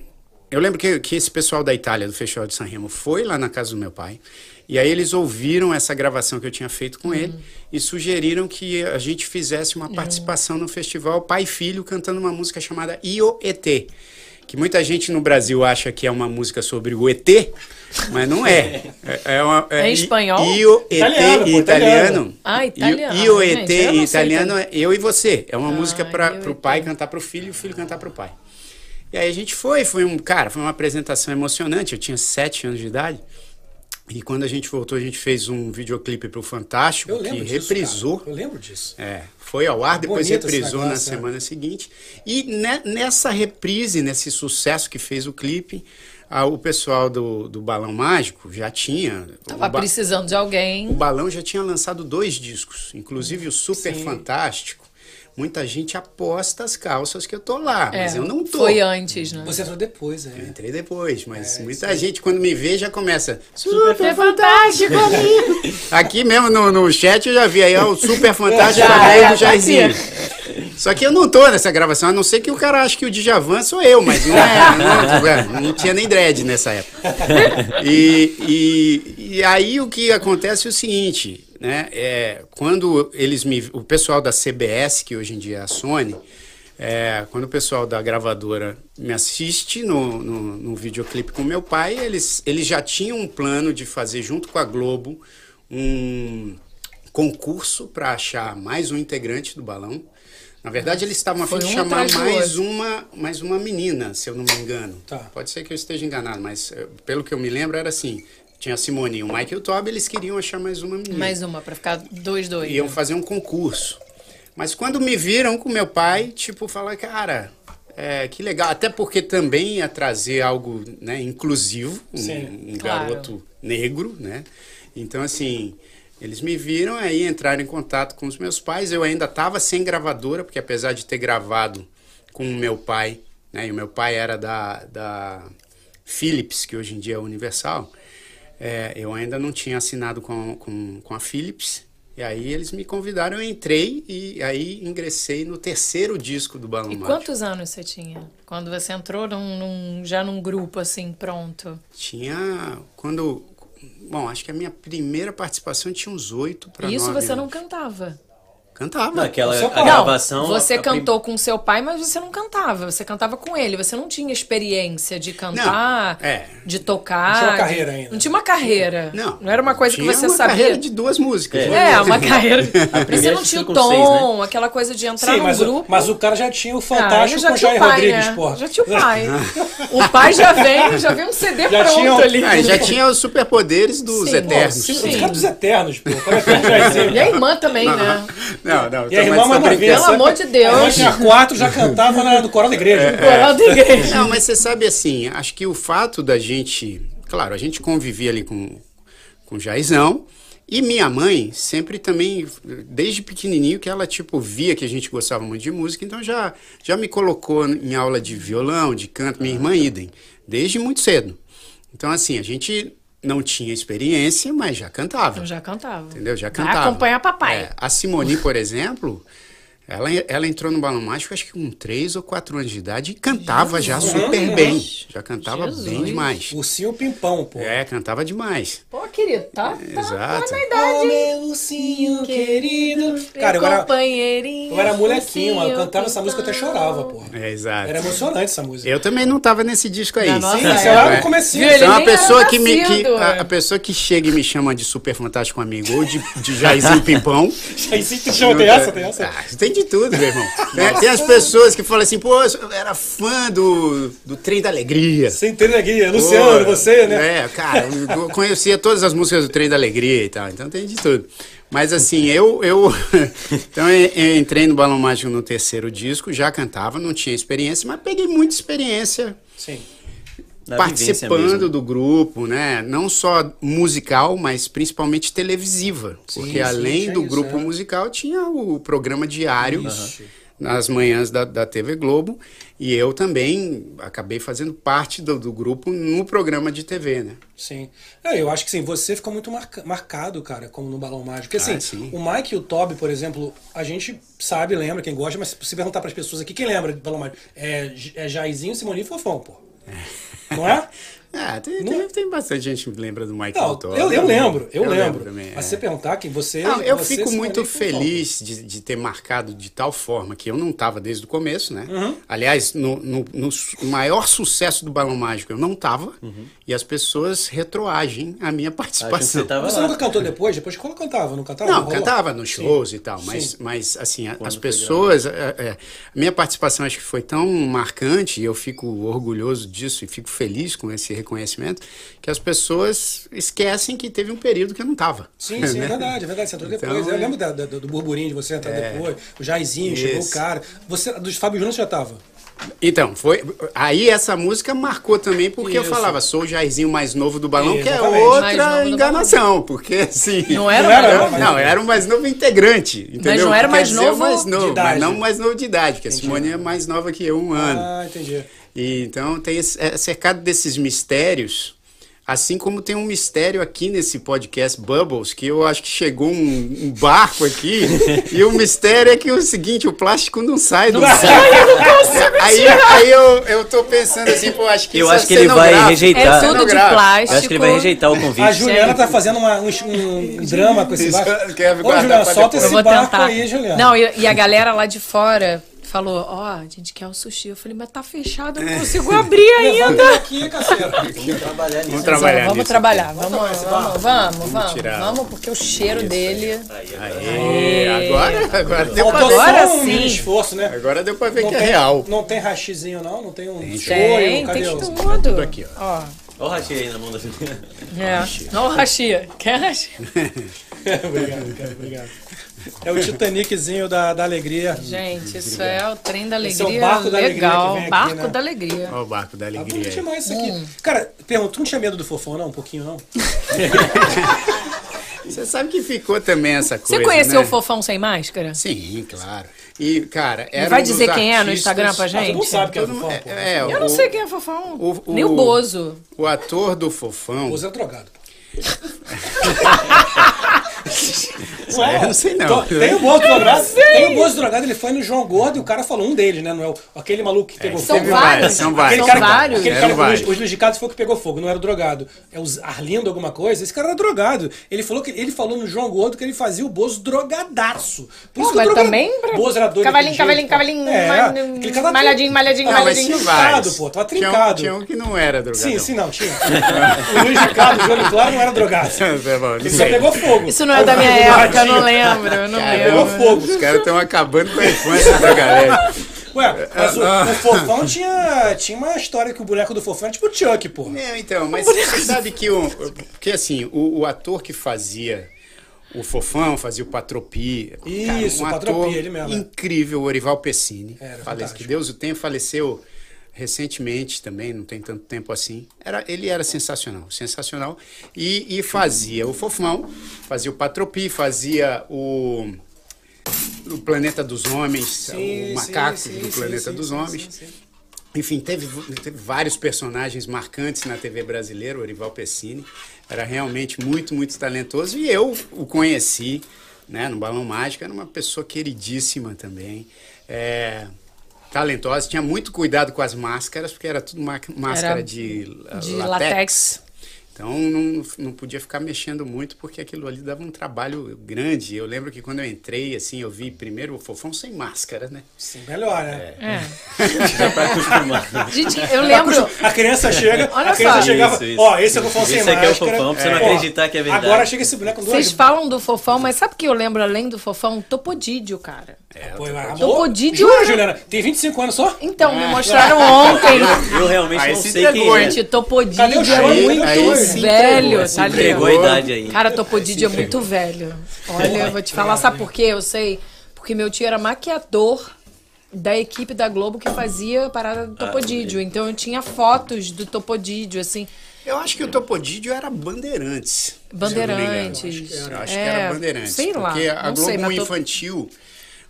Eu lembro que, que esse pessoal da Itália, do Festival de San Remo, foi lá na casa do meu pai. E aí, eles ouviram essa gravação que eu tinha feito com ele e sugeriram que a gente fizesse uma participação no festival Pai e Filho cantando uma música chamada Io ET. Que muita gente no Brasil acha que é uma música sobre o ET, mas não é. É, é, uma, É em espanhol? Io ET Italiano, em italiano. Ah, italiano. Io ET sei italiano é eu e você. É uma música para o pai cantar para o filho e o filho cantar para o pai. E aí a gente foi, foi um, cara, foi uma apresentação emocionante. Eu tinha sete anos de idade. E quando a gente voltou, a gente fez um videoclipe para o Fantástico, Eu que disso, reprisou. cara. Eu lembro disso. É, foi ao ar, depois reprisou na negócio, é. semana seguinte. E ne- nessa reprise, nesse sucesso que fez o clipe, ah, o pessoal do, do Balão Mágico já tinha. Tava precisando de alguém. o Balão já tinha lançado dois discos, inclusive o Super Sim. Fantástico. Muita gente aposta as calças que eu tô lá, mas É, eu não tô. Foi antes, né? Você entrou depois, é. Eu entrei depois, mas É, muita gente, quando me vê, já começa. Super fantástico, amigo. Aqui mesmo no, no chat eu já vi aí, ó, o super fantástico Já, amigo Jairzinho. Só que eu não tô nessa gravação, a não ser que o cara ache que o Djavan sou eu, mas não é. Não, é, não tinha nem dread nessa época. E, e, e aí o que acontece é o seguinte, né? É, quando eles me. O pessoal da CBS, que hoje em dia é a Sony, é, quando o pessoal da gravadora me assiste no, no, no videoclipe com meu pai, eles, eles já tinham um plano de fazer junto com a Globo um concurso para achar mais um integrante do balão. Na verdade, eles estavam a fim de chamar mais uma, mais uma menina, se eu não me engano. Tá. Pode ser que eu esteja enganado, mas eh, pelo que eu me lembro era assim. Tinha a Simone e o Michael eles queriam achar mais uma menina. Mais uma, pra ficar dois, dois. Iam fazer um concurso. Mas quando me viram com meu pai, tipo, falar, cara, é, que legal. Até porque também ia trazer algo né, inclusivo, um, Sim, um claro. garoto negro, né? Então, assim, eles me viram, aí entraram em contato com os meus pais. Eu ainda estava sem gravadora, porque apesar de ter gravado com o meu pai, né? E o meu pai era da, da Philips, que hoje em dia é Universal. É, eu ainda não tinha assinado com, com, com a Philips. E aí eles me convidaram, eu entrei e aí ingressei no terceiro disco do Balão E Mágico. quantos anos você tinha? Quando você entrou num, num- já num grupo assim, pronto? Tinha. Quando. Bom, acho que a minha primeira participação tinha uns oito para E isso você não anos. cantava. Cantava. Naquela a gravação. não, você a- a prim- cantou com seu pai, mas você não cantava. Você cantava com ele. Você não tinha experiência de cantar, Não, é. de tocar. Não tinha uma de- carreira ainda. Não tinha uma carreira. Não. Não era uma coisa que tinha você uma sabia. carreira de duas músicas. É, uma carreira. Você primeira não de tinha o tom, seis, aquela coisa de entrar Sim, num mas, o, grupo. mas o cara já tinha o Ah, Fantástico já com o tinha Jair o pai, Rodrigues, né? pô. Já tinha o pai. o pai já vem, já vem um CD Já pronto tinha ali. Ah, já tinha os superpoderes dos Sim. Eternos. Sim. Os caras dos Eternos, pô. Como é é o? E a irmã também, né? Não, não, E a irmã mais brincando. Pelo amor de Deus. A irmã tinha quatro, já cantava na, do coral da igreja. Coral da igreja. Não, mas você sabe assim, acho que o fato da gente. Claro, a gente convivia ali com, com o Jairzão. E minha mãe sempre também, desde pequenininho, que ela tipo via que a gente gostava muito de música, então já, já me colocou em aula de violão, de canto, minha irmã idem, desde muito cedo. Então assim, a gente não tinha experiência, mas já cantava. Eu já cantava. Entendeu? Já Vai cantava. acompanhar papai. É, a Simone, por exemplo, Ela, ela entrou no Balão Mágico, acho que com 3 ou 4 anos de idade, e cantava já super bem. Já cantava Jesus. bem demais. Ursinho Pimpão, pô. É, cantava demais. Pô, querido, tá, tá, Exato. tá na idade. meu ursinho querido. Cara, eu era, companheirinho. eu era molequinho, mano. Eu cantava essa música, eu até pimpão. chorava, pô. É, exato. Era emocionante essa música. Eu também não tava nesse disco aí. Na nossa Sim, você era É. no comecinho. Ele Então a nem era pessoa que me que, a, é. a pessoa que chega e me chama de super fantástico amigo ou de, de Jairzinho Pimpão. Chama, tem essa, tem essa. Ah, tem de tudo, meu irmão. Tem, tem as pessoas que falam assim, pô, eu era fã do, do Trem da Alegria. Sem ter neguinha. Luciano, Pô, você, né? É, cara, eu conhecia todas as músicas do Trem da Alegria e tal, então tem de tudo. Mas assim, eu, eu, então eu entrei no Balão Mágico no terceiro disco, já cantava, não tinha experiência, mas peguei muita experiência Sim. Vivência participando do grupo, né? Não só musical, mas principalmente televisiva. Sim, porque sim, além tinha do isso, grupo é. musical, tinha o programa diário nas manhãs da, da TV Globo. E eu também acabei fazendo parte do, do grupo no programa de TV, né? Sim. É, eu acho que sim, você ficou muito marca- marcado, cara, como no Balão Mágico. Porque assim, Ah, sim. o Mike e o Toby, por exemplo, a gente sabe, lembra, quem gosta, mas se perguntar pras pessoas aqui, quem lembra de Balão Mágico? É, é Jairzinho, Simone e Fofão, pô. Não é? Ah, tem, Não- tem, tem bastante gente que lembra do Mike Não, eu, eu lembro, eu, lembro. também. Mas é. se você perguntar quem você. Não, eu você, fico muito feliz de, de ter marcado de tal forma que eu não estava desde o começo, né? Uhum. Aliás, no, no- no maior sucesso do Balão Mágico eu não estava e as pessoas retroagem a minha participação. você Você nunca cantou depois? Depois quando cantava, não cantava? Não, rolou? cantava nos Sim. shows e tal, mas, Sim. mas assim, a- as pessoas. é, é, a minha participação acho que foi tão marcante e eu fico orgulhoso disso e fico feliz com esse reconhecimento que as pessoas esquecem que teve um período que eu não estava. Sim, sim, é verdade, é verdade. Você entrou Então, depois. eu é. lembro da- da- do burburinho de você entrar depois. O Jairzinho, chegou o cara. Você, dos Fábio Júnior você já tava? Então, foi. Aí essa música marcou também, porque eu Isso. falava, sou o Jairzinho mais novo do balão, que é outra enganação, porque assim. Não era, Não era, não? era o mais novo integrante, entendeu? não era mais novo mais novo, de idade. mas não mais novo de idade, porque a Simone é mais nova que eu, um ano. Ah, entendi. E, então tem esse, é cercado desses mistérios, assim como tem um mistério aqui nesse podcast Bubbles, que eu acho que chegou um, um barco aqui, e o mistério é que é o seguinte, o plástico não sai do barco. aí aí eu, eu tô pensando assim, pô, acho que Eu isso acho é que ele vai rejeitar. É tudo de plástico. Eu acho que ele vai rejeitar o A convite. Juliana tá fazendo uma- um, um drama com esse barco. quer Ô, Juliana, pra solta esse barco tentar. aí, Juliana. Não, e, e a galera lá de fora falou, ó, a gente quer o sushi. Eu falei, mas tá fechado, eu não consigo abrir ainda. aqui, caceta. Vamos trabalhar nisso. Vamos trabalhar vamos nisso. trabalhar, vamos, vamos, barco. vamos, vamos, tirar. vamos, porque o cheiro dele... Aê, agora, agora deu pra ver. Agora só um sim. esforço, né? Agora deu pra ver Não que é tem, real. não tem rachizinho, não? Não tem um Tem? Cadê tem o... tudo. Tudo aqui, ó. Ó, Olha o rachê aí na mão da Juliana. é. Não, rachia. Quer rachia? obrigado, cara, obrigado. É o Titaniczinho da, da alegria. Gente, isso é o trem da Esse é o alegria barco da alegria legal. vem aqui, barco né? da alegria. Ó o barco da Tá alegria. bonito aí. demais isso aqui. Hum. Cara, pergunta, tu não tinha medo do fofão, não? Um pouquinho, não? Você sabe que ficou também essa coisa. Você conheceu né? o Fofão Sem Máscara? Sim, claro. E, cara, era Não vai um dos dizer quem é no artistas- Instagram pra Ah, gente? sabe que é o fofão, pô. é, é, Eu não o- sei quem é Fofão. o- Nem o o- Bozo. O ator do Fofão. O Zé é drogado. eu não sei não. Tem o Bozo drogado. Tem o Bozo drogado, ele foi no João Gordo e o cara falou um deles, né? Não é o, aquele maluco que pegou São fogo. vários. São Aquele vários. cara, São vários. Aquele cara, vários. os, os Ludicados foi o que pegou fogo, não era o drogado. É o Arlindo alguma coisa. Esse cara era drogado. Ele falou que ele falou no João Gordo que ele fazia o Bozo drogadaço. Por Pô, que mas drogado- também Bozo era doido Cavalinho, cavalinho, cavalinho, É, aquele malhadinho, malhadinho, Ah, malhadinho. tinha vários. pô, tava um- trincado. Tinha um que não era drogadão. Sim, sim, não, tinha. o Luiz Ricardo, o Júlio Claro, não era drogado. Tá não Ele só pegou fogo. Isso não é da minha época, eu não lembro, eu não Cara, lembro. fogo. Os caras estão acabando com a infância da galera. Ué, mas o, Ah. o Fofão tinha, tinha uma história que o boneco do Fofão era tipo o Chuck, pô. É, então, mas você sabe que o. Porque assim, o, o ator que fazia o Fofão, fazia o Patropi. cara, Isso, um o Patropi, ator ele mesmo, é. Incrível, o Orival Pessini. Era Falece, que Deus o tenha, faleceu recentemente também, não tem tanto tempo assim. Era, ele era sensacional, sensacional. E, e fazia o Fofão, fazia o Patropi, fazia o. O Planeta dos Homens, Sim, o Macaco sim, do sim, Planeta sim, dos Homens. Enfim, teve, teve vários personagens marcantes na TV brasileira, o Orival Pessini. Era realmente muito, muito talentoso. E eu o conheci né, no Balão Mágico, era uma pessoa queridíssima também. É, talentosa, tinha muito cuidado com as máscaras, porque era tudo má- máscara Era de, de latex. latex. Então não, não podia ficar mexendo muito, porque aquilo ali dava um trabalho grande. Eu lembro que quando eu entrei, assim, eu vi primeiro o Fofão sem máscara, né? Sim, melhor, né? É. Já pra acostumar. Gente, eu lembro. A criança chega, Olha a criança só. chegava, Isso, isso. ó, esse é o fofão sem Esse aqui é o máscara. fofão, pra você não acreditar que é verdade. Agora chega esse boneco com duas... Vocês falam do fofão, mas sabe o que eu lembro além do fofão? Topodídio, cara. É, Pô, Topodídio Jura, era- Juliana? Tem 25 anos só? Então, me mostraram ontem. Eu realmente Aí não se sei quem é. Gente, Topodídio é Aí- muito aí se velho, entregou, tá Entregou a ligado? idade aí. Cara, Topodídio é muito velho. Olha, eu vou te falar, sabe por quê? Eu sei. Porque meu tio era maquiador da equipe da Globo que fazia a parada do Topodídio. Então eu tinha fotos do Topodídio, assim. Eu acho que o Topodídio era Bandeirantes. eu. Bandeirantes. Eu acho que É, era Bandeirantes. sei lá, Porque a não Globo sei, mas tô- infantil,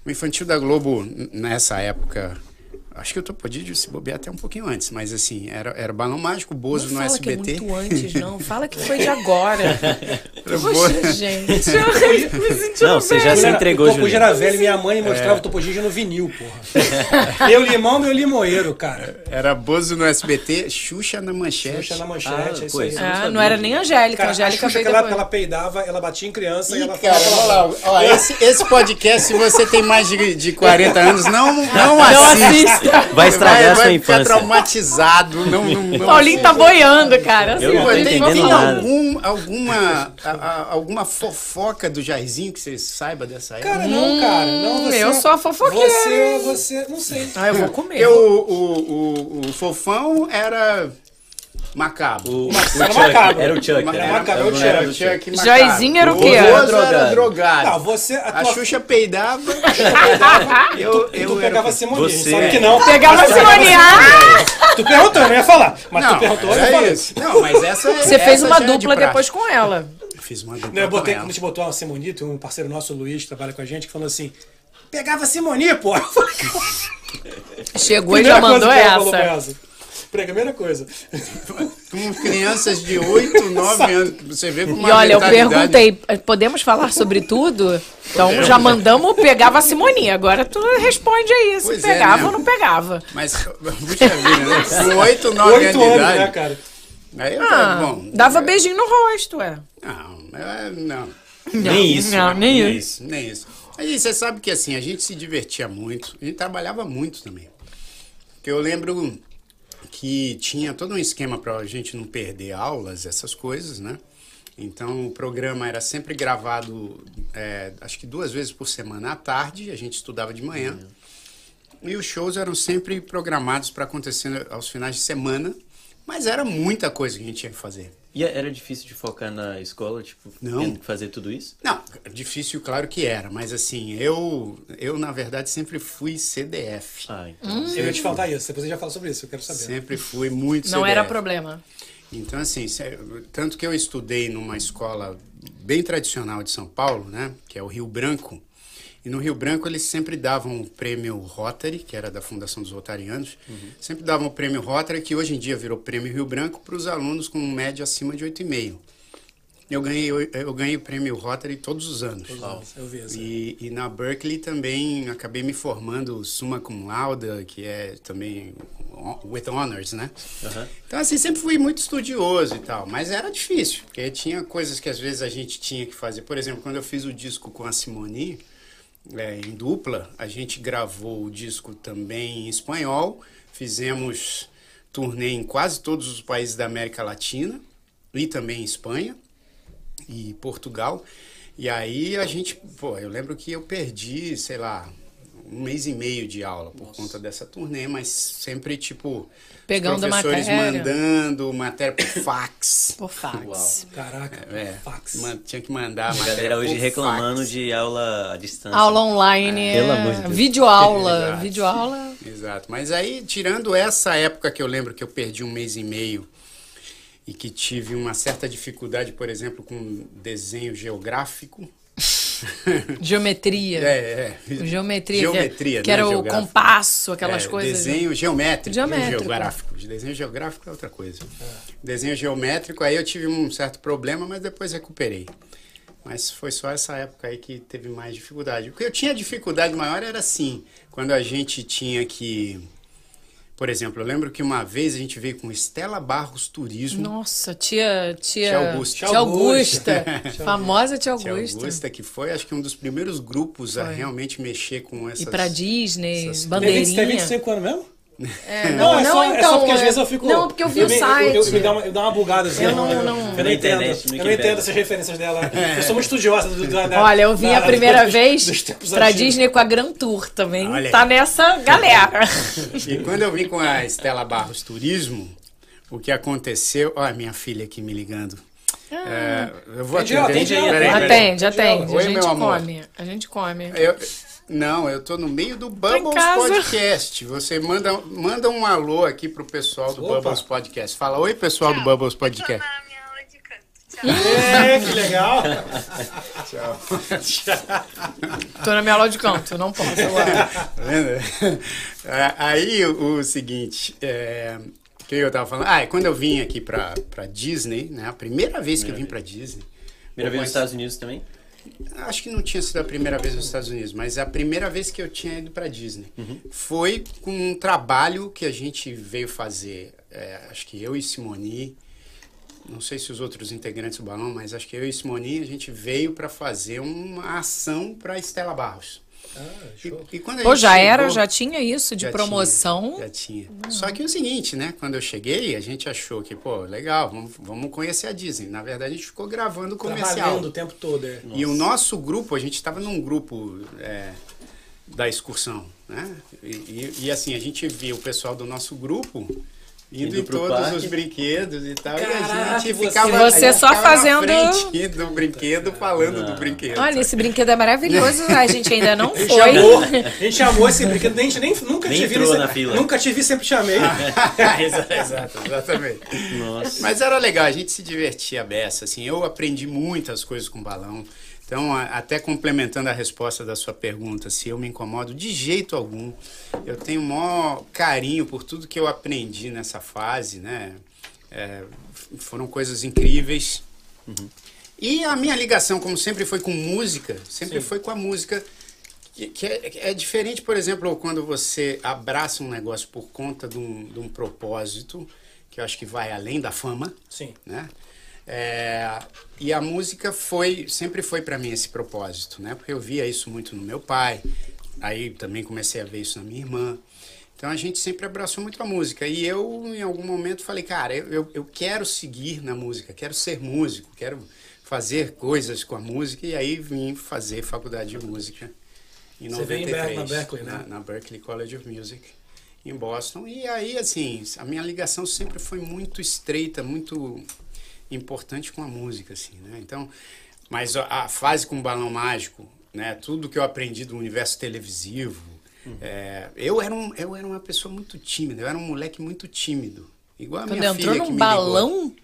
o infantil da Globo nessa época, acho que o Topodídio se bobear até um pouquinho antes, mas assim, era, era Balão Mágico, Bozo Não no fala que é SBT. muito antes, não. Fala que foi de agora. Poxa, gente. Me Não, você já se entregou, O Topo Juliana. era velho e minha mãe mostrava É. o Topo Gigi no vinil, porra. meu limão, meu limoeiro, cara. Era Bozo no SBT, Xuxa na manchete. Puxa na manchete, Ah, é isso aí. Ah, sabia, não era nem Angélica. Cara, a a Angélica Xuxa, que ela, ela peidava, ela batia em criança e Ih, ela cara, falava. Ó, esse, esse podcast, se você tem mais de, de 40 anos, não, não, assista. Vai estragar a sua vai ficar infância. traumatizado. Não, não, não Paulinho tá boiando, cara. Eu não tô assim, Tem, entendendo tem nada. algum, alguma, a- a- alguma fofoca do Jairzinho que você saiba dessa época? Cara, não, cara. Não, você, eu sou a fofoqueira, Você, você, não sei. Ah, eu vou comer. Eu, o, o, o Fofão era macabro. O, o Era Chuck, macabro. era o Chuck. Era Era, macabro, era é o o do Era Chuck. Chuck macabro. Jairzinho era o quê? Bozo era Drogado. drogado. Não, você... A, A tua, Xuxa peidava. eu, tu eu pegava era... a Simone, a Você- sabe que não. Pegava a Simone. Ah! Tu perguntou, eu não ia falar. Mas tu Não, perguntou, eu falei. isso. Não, mas essa Você essa fez uma é de dupla depois com ela. Fiz uma dupla Não, eu botei, quando a gente botou a Simoni, tem um parceiro nosso, o Luiz, que trabalha com a gente, que falou assim: pegava a Simoni, pô. Chegou e já mandou essa. Primeira coisa. Com crianças de 8, 9 anos. Você vê como E olha, eu perguntei, podemos falar sobre tudo? Então já mandamos pegava a Simoninha. Agora tu responde aí se Pois é, pegava né? ou não pegava. Mas, puxa vida, né? Com 8, 9 anos Oito de anos, idade. né, cara? Aí eu Ah, falei, bom. dava é- beijinho no rosto, ué. Não, é, não. Nem isso. Não, nem Nem isso. isso, nem isso. Aí você sabe que assim, a gente se divertia muito, a gente trabalhava muito também. Porque eu lembro que tinha todo um esquema para a gente não perder aulas, essas coisas, né? Então o programa era sempre gravado, é, acho que duas vezes por semana à tarde, a gente estudava de manhã. E os shows eram sempre programados para acontecer aos finais de semana, mas era muita coisa que a gente tinha que fazer. E era difícil de focar na escola, tipo, Não. tendo que fazer tudo isso? Não, difícil, claro que era, mas assim, eu, eu na verdade sempre fui CDF. Ah, então. Hum. Eu ia te faltar isso, depois a gente já fala sobre isso, eu quero saber. Sempre fui muito Não CDF. era problema. Então, assim, tanto que eu estudei numa escola bem tradicional de São Paulo, né, que é o Rio Branco, e no Rio Branco eles sempre davam o prêmio Rotary, que era da Fundação dos Rotarianos, sempre davam o prêmio Rotary, que hoje em dia virou prêmio Rio Branco, para os alunos com média acima de 8,5. Eu ganhei, eu ganhei o prêmio Rotary todos os anos. Eu vi. E, e na Berkeley também acabei me formando summa cum laude, que é também with honors, né? Aham. Então, assim, sempre fui muito estudioso e tal, mas era difícil, porque tinha coisas que às vezes a gente tinha que fazer. Por exemplo, quando eu fiz o disco com a Simoni, é, em dupla, a gente gravou o disco também em espanhol, fizemos turnê em quase todos os países da América Latina e também em Espanha e Portugal. E aí a gente, pô, eu lembro que eu perdi, sei lá, um mês e meio de aula por conta dessa turnê, mas sempre, tipo, Pegando os professores matéria. mandando matéria por fax. Por fax. Caraca, É, fax. man- tinha que mandar A matéria galera hoje por reclamando fax. de aula à distância. Aula online. Pelo é, amor de Deus. Videoaula. Exato. Videoaula. Exato. Mas aí, tirando essa época que eu lembro que eu perdi um mês e meio e que tive uma certa dificuldade, por exemplo, com desenho geográfico. Geometria. É, é. Geometria. Geometria, que, que né, era o geográfico. compasso, aquelas É, coisas. Desenho geométrico, Geométrico. geográfico. Desenho geográfico é outra coisa. Desenho geométrico, aí eu tive um certo problema, mas depois recuperei. Mas foi só essa época aí que teve mais dificuldade. O que eu tinha dificuldade maior era assim, quando a gente tinha que. Por exemplo, eu lembro que uma vez a gente veio com Estela Barros Turismo. Nossa, tia, tia, Tia Augusta. tia Augusta. Famosa tia Tia Augusta. Augusta, que foi, acho que um dos primeiros grupos a Foi. realmente mexer com essas... E pra Disney, essas- Tem 20 bandeirinha. tem 25 anos mesmo? É, Não, é só, é só porque às é- vezes eu fico. Não, porque eu vi o me- site. Eu, eu, me dá uma, eu dá uma bugada assim. Eu não- eu, não- eu não entendo. eu não entendo essas referências dela. Eu sou muito estudiosa do, da, da- Olha, eu vim da- a primeira dos- vez dos tempos pra antigos. Disney com a Grand Tour também. Olha. Tá nessa galera. E quando eu vim com a Estela Barros Turismo, o que aconteceu... Olha a minha filha aqui me ligando. É, eu vou Atende atender. atende peraí. Atende, atende. Oi, a gente meu amor. come. A gente come. Eu- não, eu tô no meio do Bubbles. Podcast. Você manda, manda um alô aqui pro pessoal do Opa. Bubbles Podcast. Fala, oi, pessoal do Bubbles Podcast. Minha aula de canto. Tchau. É, que legal. Tô na minha aula de canto, não posso agora. Tá vendo? É, Aí o, o seguinte, é, o que eu tava falando? Ah, é quando eu vim aqui pra, pra Disney, né? A primeira vez que eu vim pra Disney. Primeira vez nos Estados Unidos também? Acho que não tinha sido a primeira vez nos Estados Unidos, mas a primeira vez que eu tinha ido para Disney foi com um trabalho que a gente veio fazer. é, acho que eu e Simoni, não sei se os outros integrantes do Balão, mas acho que eu e Simoni a gente veio para fazer uma ação para Estela Barros. Ah, E, e quando a Pô, gente já era, chegou- já tinha isso de já promoção. tinha, já tinha. Só que é o seguinte, né? Quando eu cheguei, a gente achou que, pô, legal, vamos, vamos conhecer a Disney. Na verdade, a gente ficou gravando comercial. Trabalhando o tempo todo. É. E o nosso grupo, a gente estava num grupo é, da excursão, né? E, e- e, assim, a gente via o pessoal do nosso grupo indo Indo em todos parque. os brinquedos e tal. e Caraca, a gente ficava, E você a gente só ficava fazendo- na frente do brinquedo, falando do brinquedo. Olha, esse brinquedo é maravilhoso, a gente ainda não A gente, foi. amou, a gente amou esse brinquedo, a gente nem, nunca Nem te vi. na fila. Nunca te vi, sempre te chamei. exato, exato, exatamente. Nossa. Mas era legal, a gente se divertia beça, assim, eu aprendi muitas coisas com balão. Então, até complementando a resposta da sua pergunta, se eu me incomodo, de jeito algum. Eu tenho o maior carinho por tudo que eu aprendi nessa fase, né? É, foram coisas incríveis. E a minha ligação, como sempre, foi com música, sempre foi com a música. Que, que é, é diferente, por exemplo, quando você abraça um negócio por conta de um, de um propósito, que eu acho que vai além da fama, Sim. né? É, e a música foi sempre foi para mim esse propósito, né? Porque eu via isso muito no meu pai, aí também comecei a ver isso na minha irmã. Então a gente sempre abraçou muito a música. E eu, em algum momento, falei, cara, eu, eu, quero seguir na música, quero ser músico, quero fazer coisas com a música. E aí vim fazer faculdade de música em Você veio em Ber- 93, na Berkeley, né? na, na Berklee College of Music, em Boston. E aí, assim, a minha ligação sempre foi muito estreita, muito importante com a música, assim, né? Então, mas a, fase com o balão mágico, né? Tudo que eu aprendi do universo televisivo, Uhum. é, eu era um, eu era uma pessoa muito tímida, eu era um moleque muito tímido, igual a Quando minha entrou filha que num me ligou. balão,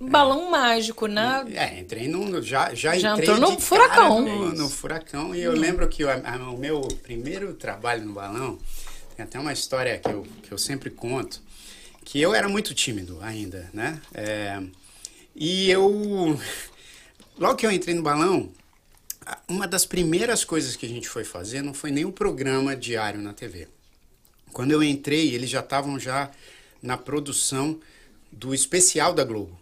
um balão mágico, na É, entrei num. Já, já, Já entrei entrou de furacão. No, no furacão. E eu lembro que o, a- o meu primeiro trabalho no balão, tem até uma história que eu, que eu sempre conto, que eu era muito tímido ainda, né? É, e eu. Logo que eu entrei no balão, uma das primeiras coisas que a gente foi fazer não foi nem um programa diário na TV. Quando eu entrei, eles já estavam já na produção do especial da Globo.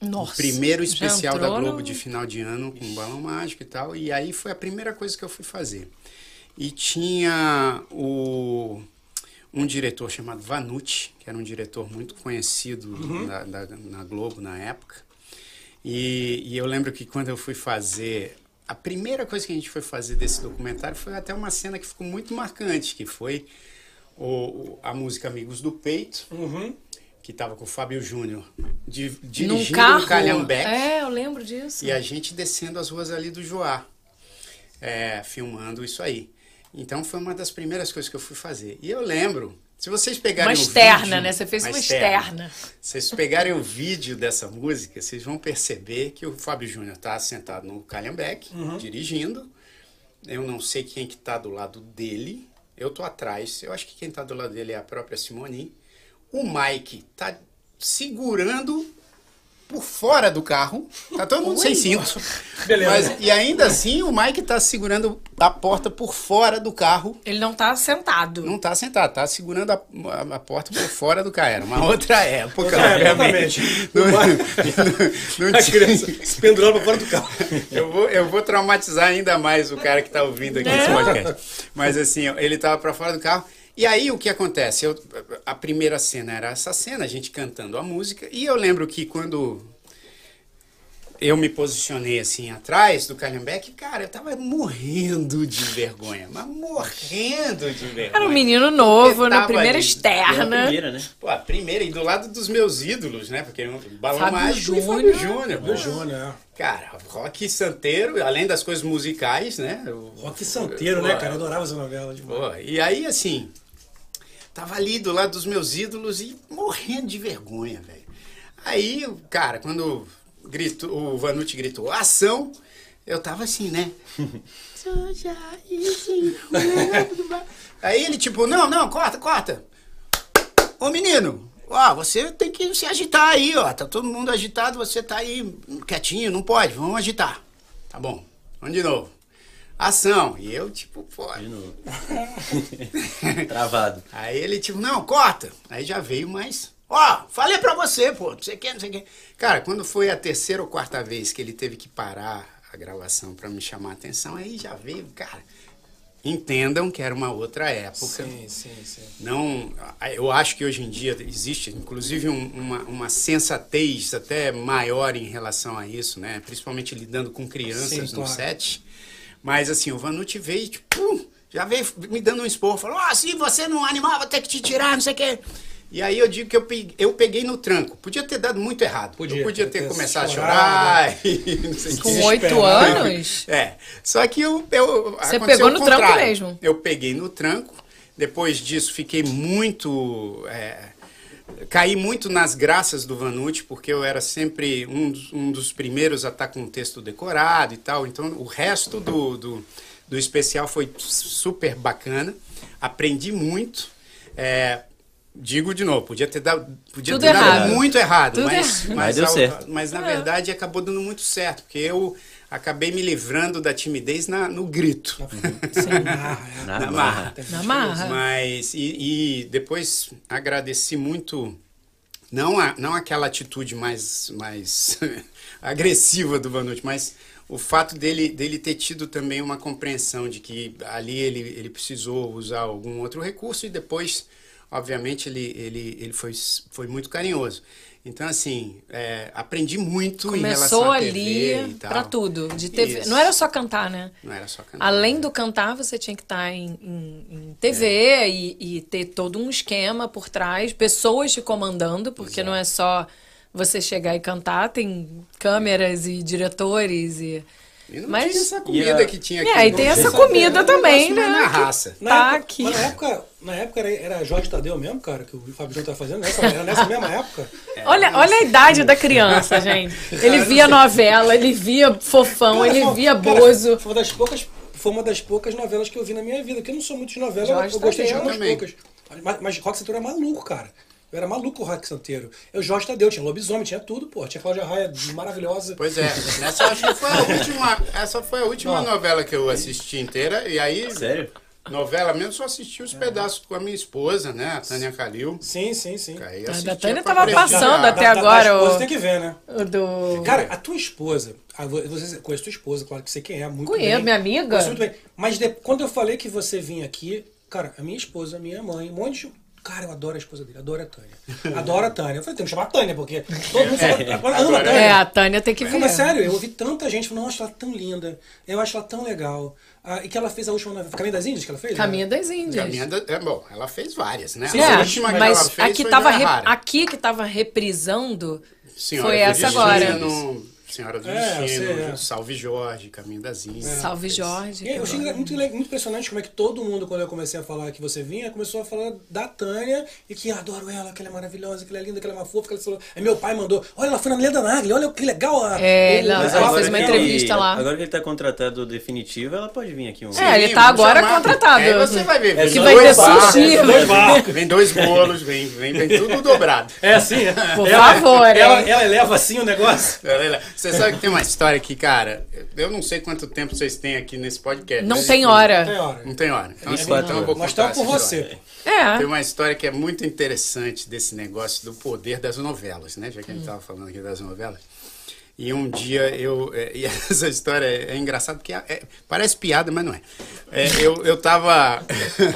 Nossa, o primeiro especial da Globo no- de final de ano com um balão mágico e tal. E aí foi a primeira coisa que eu fui fazer. E tinha o, um diretor chamado Vanucci, que era um diretor muito conhecido na, da- na Globo na época. E, e eu lembro que quando eu fui fazer. A primeira coisa que a gente foi fazer desse documentário foi até uma cena que ficou muito marcante, que foi o, o- a música Amigos do Peito, Uhum. que estava com o Fábio Júnior di- Num dirigindo carro. um calhambeque. É, eu lembro disso. E a gente descendo as ruas ali do Joá, é, filmando isso aí. Então foi uma das primeiras coisas que eu fui fazer. E eu lembro, se vocês pegarem Uma o externa, vídeo- né? Você fez uma Se externa. vocês pegarem o vídeo dessa música, vocês vão perceber que o Fábio Júnior está sentado no calhambeque, dirigindo. Eu não sei quem que tá do lado dele. Eu tô atrás. Eu acho que quem tá do lado dele é a própria Simone. O Mike tá segurando por fora do carro. Tá todo mundo sem cinto. Beleza. Mas, e ainda assim, o Mike tá segurando a porta por fora do carro. Ele não tá sentado. Não tá sentado, tá segurando a, a- a porta por fora do carro. Era uma outra época, É, obviamente. exatamente. Não, não- não A tinha- criança se pendurando pra fora do carro. eu vou, eu vou traumatizar ainda mais o cara que tá ouvindo aqui esse podcast. Mas assim, ele tava pra fora do carro. E aí o que acontece? Eu- a primeira cena era essa cena, a gente cantando a música. E eu lembro que quando eu me posicionei assim atrás do Calhambeck, cara, eu tava morrendo de vergonha. Mas morrendo de vergonha. Era um menino novo, na primeira ali. É a externa. primeira, né? Pô, a primeira, e do lado dos meus ídolos, né? Porque o Balão Fábio Mágico e Júnior. Fábio Júnior. Júnior, é. Cara, rock santeiro, além das coisas musicais, né? o- Rock Santeiro, Pô, né, cara? Eu adorava essa novela. demais. Pô, e aí, assim, tava ali do lado dos meus ídolos e morrendo de vergonha, velho. Aí, cara, quando gritou, o Vanucci gritou ação, eu tava assim, né? aí ele, tipo, não, não, corta, corta. Ô menino, ó, você tem que se agitar aí, ó. Tá todo mundo agitado, você tá aí quietinho, não pode, vamos agitar. Tá bom, vamos de novo. Ação. E eu, tipo, pô. De novo. Travado. Aí ele, tipo, não, corta. Aí já veio mais. Ó, falei pra você, pô, não sei o que, não sei o que. Cara, quando foi a terceira ou quarta vez que ele teve que parar a gravação pra me chamar a atenção, aí já veio, cara. Entendam que era uma outra época. Sim, sim, sim. Não, eu acho que hoje em dia existe, inclusive, um- uma, uma sensatez até maior em relação a isso, né? Principalmente lidando com crianças Sim, no claro. set. Mas assim, o Vanucci veio, tipo, pum, já veio me dando um esporro, falou: "Ah, se você não animar, vou ter que te tirar, não sei o quê". E aí eu digo que eu peguei, eu peguei no tranco. Podia ter dado muito errado. Podia, eu podia ter ter começado a chorar e não sei o Com oito anos. É, só que eu, eu Você pegou no tranco mesmo. Eu peguei no tranco. Depois disso, fiquei muito. é, caí muito nas graças do Vanucci, porque eu era sempre um, dos- um dos primeiros a estar com o texto decorado e tal. Então, o resto do, do, do especial foi super bacana. Aprendi muito. É, digo de novo, podia ter dado, podia Tudo ter dado errado. muito errado, Tudo mas, errado. Mas deu ao- certo. mas na É. verdade acabou dando muito certo, porque eu acabei me livrando da timidez na, no grito. Na Na marra. Na marra. Mas, e, e depois agradeci muito, não, a, não aquela atitude mais, mais agressiva do Vanucci, mas o fato dele, dele ter tido também uma compreensão de que ali ele, ele precisou usar algum outro recurso e depois, obviamente, ele, ele, ele foi, foi muito carinhoso. Então, assim, é, aprendi muito em relação Começou à TV ali pra tudo. De TV. Isso. Não era só cantar, né? Não era só cantar. Além do cantar, você tinha que estar em, em- em TV É. e, e ter todo um esquema por trás, pessoas te comandando, porque não é só você chegar e cantar, tem câmeras e diretores e. E não Mas- tinha essa comida E a- que tinha É, aqui. aí não tem tinha essa comida era também, né? Na raça. Na Tá época, aqui. na época, na época era, era Jorge Tadeu mesmo, cara, que o Júnior tá fazendo. Nessa, era nessa mesma época. Olha, olha a idade da criança, gente. Ele via novela, ele via fofão, Cara, ele via cara, bozo. Foi uma das poucas. Foi uma das poucas novelas que eu vi na minha vida, porque eu não sou muito de novela, Jorge eu gostei de algumas também. poucas. Mas, mas Rock Santeiro era maluco, cara. Eu era maluco o Rock Santeiro. Eu, Jorge Tadeu, tinha lobisomem, tinha tudo, pô. Tinha Cláudia Raia maravilhosa. Pois é, essa acho que foi a última, essa foi a última Não. novela que eu assisti inteira, e aí, Sério? novela mesmo, só assisti os pedaços com a minha esposa, né, a Tânia Calil. Sim, sim, sim. Aí A assistia da Tânia tava passando até Da- agora, Da esposa ô. tem que ver, né? O do. Cara, a tua esposa, a vo- você conhece tua esposa, claro que você quem é, muito Conheço, bem. minha amiga. Conheço muito bem. Mas de- quando eu falei que você vinha aqui, cara, a minha esposa, a minha mãe, um monte de... Cara, eu adoro a esposa dele, adoro a Tânia. Adoro a Tânia. Eu falei, tem que chamar a Tânia, porque todo mundo fala, agora ama a Agora Tânia. É, a Tânia tem que vir. mas sério, eu ouvi tanta gente falando, nossa, ela é tão linda, eu acho ela tão legal. Ah, e que ela fez a última novela, Caminho das Índias que ela fez? né? Caminho das Índias. Caminha da- é, bom, ela fez várias, né? Sim, a É, última que mas ela fez aqui foi tava re- aqui que tava reprisando Senhora foi essa agora. no- Senhora do É, Destino, sei, é. Salve Jorge, Caminho das Índias. Salve Jorge. Eu achei muito, muito impressionante como é que todo mundo, quando eu comecei a falar que você vinha, começou a falar da Tânia e que adoro ela, que ela é maravilhosa, que ela é linda, que ela é uma fofa, que ela falou. Aí meu pai mandou: Olha, ela foi na Leda Nagli, olha que legal. a- É, ela- ela ela fez uma entrevista ele, lá. Agora que ele tá contratado definitivo, ela pode vir aqui um É, ele tá agora chamar. contratado. Aí você vai ver. É que vai dois ter sushi, Dois vai barcos, vem dois bolos, vem, vem, vem tudo dobrado. É assim, é. Por ela, favor, ela, hein? ela eleva assim o negócio. Você sabe que tem uma história aqui, cara. Eu não sei quanto tempo vocês têm aqui nesse podcast. Não mas tem hora. Tem hora. Não tem hora. Então, assim, então eu vou Nós contar estamos por você. É. Tem uma história que é muito interessante desse negócio do poder das novelas, né? Já que a gente Hum. estava falando aqui das novelas. E um dia eu. é, e essa história é, é engraçada porque é- é- parece piada, mas não é. É, eu, eu tava.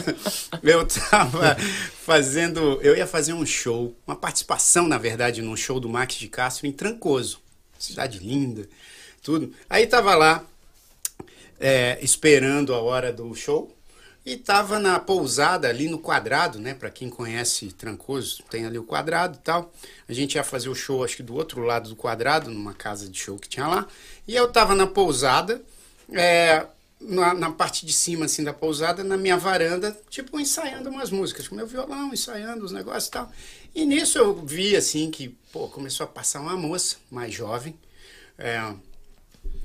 eu tava fazendo. Eu ia fazer um show, uma participação, na verdade, num show do Max de Castro em Trancoso. Cidade linda, tudo. Aí tava lá, é, esperando a hora do show. E tava na pousada ali no quadrado, né? Para quem conhece Trancoso, tem ali o quadrado e tal. A gente ia fazer o show, acho que do outro lado do quadrado, numa casa de show que tinha lá. E eu tava na pousada, é, na, na parte de cima assim da pousada, na minha varanda, tipo ensaiando umas músicas, com meu violão, ensaiando os negócios e tal. E nisso eu vi assim que, pô, começou a passar uma moça mais jovem. É,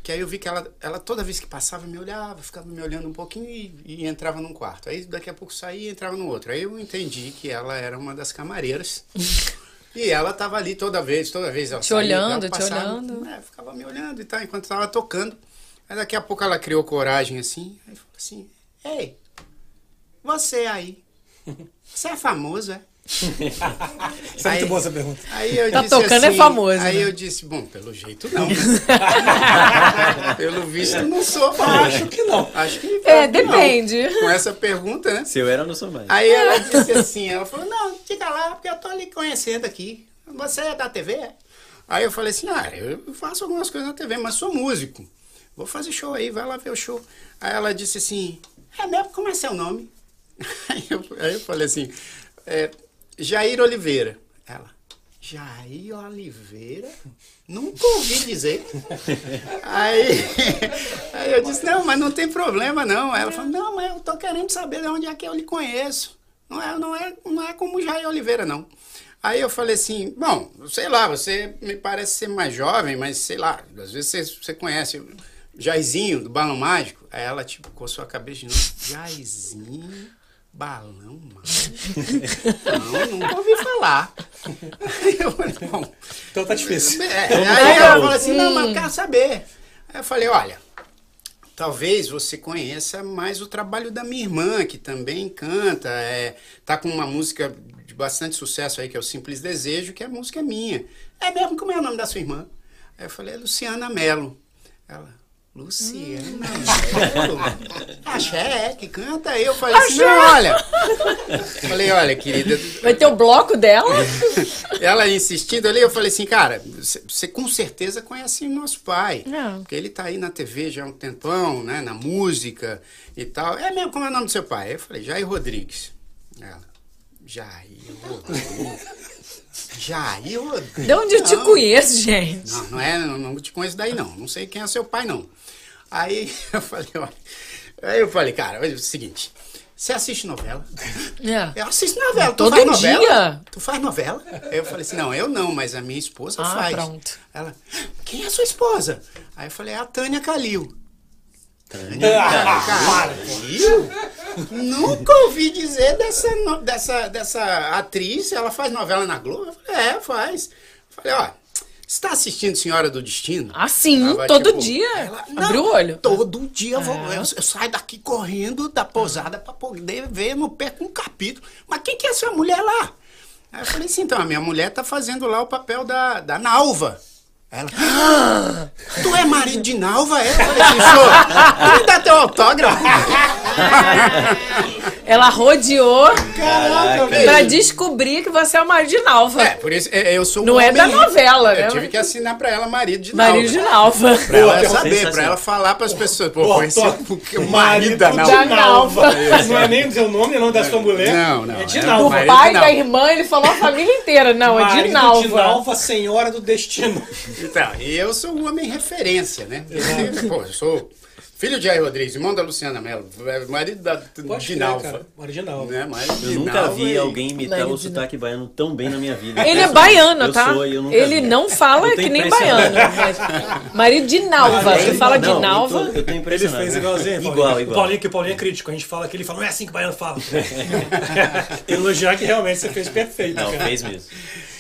que aí eu vi que ela, ela toda vez que passava me olhava, ficava me olhando um pouquinho e, e entrava num quarto. Aí daqui a pouco saía e entrava no outro. Aí eu entendi que ela era uma das camareiras. e ela estava ali toda vez, toda vez ela Te saía, olhando, ela te olhando. É, ficava me olhando e tal, enquanto estava tocando. Aí daqui a pouco ela criou coragem assim, aí falou assim, ei, você aí, você é famoso, é? Isso é Aí- muito boa essa pergunta. Aí eu Tá disse tocando é assim, famoso, Aí né? eu disse, bom, pelo jeito não. pelo visto não sou famoso. Acho que não. Acho que É, não. depende. Com essa pergunta, né? Se eu era, eu não sou mais. Aí ela disse assim, ela falou, não, diga lá, porque eu tô ali conhecendo aqui. Você é da TV? é?" Aí eu falei assim, ah, eu faço algumas coisas na TV, mas sou músico. Vou fazer show aí, vai lá ver o show. Aí ela disse assim, é mesmo? Como é seu nome? Aí eu, aí eu falei assim, é, Jair Oliveira. Ela, Jair Oliveira? Nunca ouvi dizer. Aí, aí eu disse, não, mas não tem problema não. Ela falou, não, mas eu tô querendo saber de onde é que eu lhe conheço. Não é, não é, não é como Jair Oliveira, não. Aí eu falei assim, bom, sei lá, você me parece ser mais jovem, mas sei lá, às vezes você, você conhece Jairzinho, do Balão Mágico. Aí ela, tipo, coçou a cabeça de novo, Jairzinho, Balão Mágico? Não, nunca ouvi falar. Aí eu falei, bom... Então tá difícil. É, aí ela falou assim, não, mas eu quero saber. Aí eu falei, olha, talvez você conheça mais o trabalho da minha irmã, que também canta, é, tá com uma música de bastante sucesso aí, que é o Simples Desejo, que a música é minha. É mesmo, como é o nome da sua irmã? Aí eu falei, é Luciana Mello. Ela, Luciana Mello? Axé, que canta. Aí eu falei assim, não, olha. Falei, olha, querida, Vai ter o bloco dela? ela insistindo ali, eu falei assim, cara, você- com certeza conhece nosso pai. Não. Porque ele tá aí na TV já há um tempão, né? Na música e tal. É mesmo, como é o nome do seu pai? Eu falei, Jair Rodrigues. Ela, Jair Rodrigues. Jair Rodrigues. De onde eu te Não. conheço, gente? Não, não é, não, não te conheço daí não. Não sei quem é seu pai, não. Aí eu falei, olha. Aí eu falei, cara, olha, é o seguinte. Você assiste novela? É. Eu assisto novela. Tu Todo faz novela? dia? Tu faz novela? Aí eu falei assim, não, eu não, mas a minha esposa Ah, faz. pronto. Ela, quem é a sua esposa? Aí eu falei, é a Tânia Calil. Ah, Calil? Nunca ouvi dizer dessa, dessa, dessa atriz, ela faz novela na Globo? Eu falei, é, faz. Eu falei, ó, você tá assistindo Senhora do Destino? Ah, sim, Tava, todo tipo, dia. ela, Abriu "Não, o olho. Todo dia eu, vou, É. eu, eu saio daqui correndo da pousada pra poder ver no pé com um capítulo. Mas quem que é essa mulher lá? Aí eu falei assim, então, a minha mulher tá fazendo lá o papel da, da Nalva. Ela, "Ah, tu é marido de Nalva? É? Eu falei assim, senhor, me dá teu autógrafo. Ela rodeou Caraca, pra velho. descobrir que você é o marido de Nalva. É, por isso é, eu sou um Não é homem- da novela, né? Eu tive que assinar pra ela marido de marido de Nalva. Nalva. Pra ela Pô, saber, sensacional. pra ela falar pras pessoas. Pô, Pô, conheci o- o marido da de Nalva. Da Nalva. Não é nem o seu nome, é o nome da sua mulher. Não, não, É de é Nalva. Do pai, da Nalva. irmã, ele falou a família inteira. Não, é Marido de Nalva. de Nalva, senhora do destino. Então, e eu sou um homem referência, né? Pô, eu sou filho de Jair Rodrigues, irmão da Luciana Mello, marido da, Pode. Marido. Né? Marido Eu nunca vi e- alguém imitar Marido o sotaque baiano tão bem na minha vida. Ele é baiano, eu tá? Sou, eu nunca ele vi. não fala que nem impressionado. baiano. mas- Marido de Nalva. Você fala de Não, Nalva. Eu tô, eu tô Ele impressionado. fez igualzinho. Paulinho. Igual, igual. Paulinho, que o Paulinho é crítico. A gente fala que ele fala, não é assim que o baiano fala. Elogiar que realmente você fez perfeito. Não, cara. fez mesmo.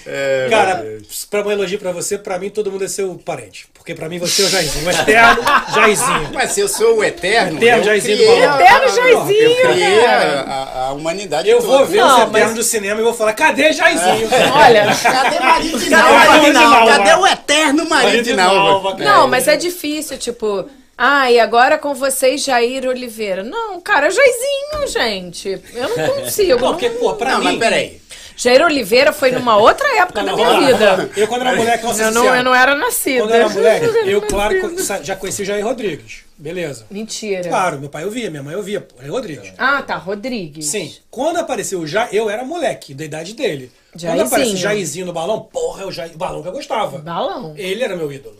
É, Cara, pra um elogio pra você, pra mim todo mundo é seu parente. Porque pra mim você é o Jairzinho. O eterno Jairzinho. Mas se eu sou o eterno, Eterno eu Jairzinho criei do a- Balão. Eterno a- Jairzinho, Eu criei cara. a, a- humanidade Eu toda. vou ver Não, os eternos mas- do cinema e vou falar, cadê Jairzinho? Olha, Cadê marido de Nalva? marido de Nalva? Cadê o eterno marido de Nalva? não, mas é difícil, tipo... Ah, e agora com vocês, Jair Oliveira. Não, cara, Jairzinho, gente. Eu não consigo. Não, porque, pô, pra Não, mim... mas peraí. Jair Oliveira foi numa outra época da Não, minha vamos lá, vida. Eu quando era moleque, Eu não, eu não era nascida. Quando eu era moleque, eu, claro, já conheci o Jair Rodrigues. Beleza. Mentira. Claro, meu pai eu via, minha mãe eu via, Jair Rodrigues. Ah, tá, Rodrigues. Sim. Quando apareceu o Jair, eu era moleque, da idade dele. Quando Jairzinho. aparece o Jairzinho no balão, porra, é o, Jair, o balão que eu gostava. Balão. Ele era meu ídolo.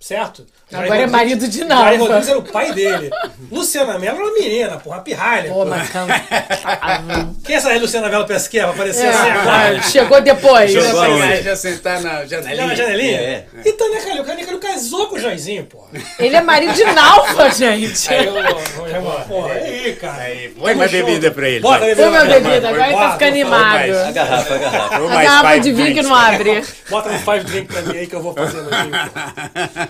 Certo? Jair Agora é Rodrigues- marido de Nalva. Jair Rodrigues era o pai dele. Luciana Mello era uma menina, porra, pirralha. Pô, mas calma. Quem é essa aí, Luciana Mello Pesquet? Vai aparecer É, assim agora. ah, chegou depois. Já, sentar na janelinha. na janelinha? É. Então, né, Calil? O Calil casou com o Jairzinho, porra. Ele é marido de Nalva, gente. Aí, eu, eu, porra, aí, cara. Aí, põe mais bebida pra ele. Bota vai. bebida pra ele. bebida, agora ele tá ficando animado. A garrafa, a garrafa. A mais garrafa five de vinho que não abre. Bota um five drink pra mim aí que eu vou fazer elogio. pô.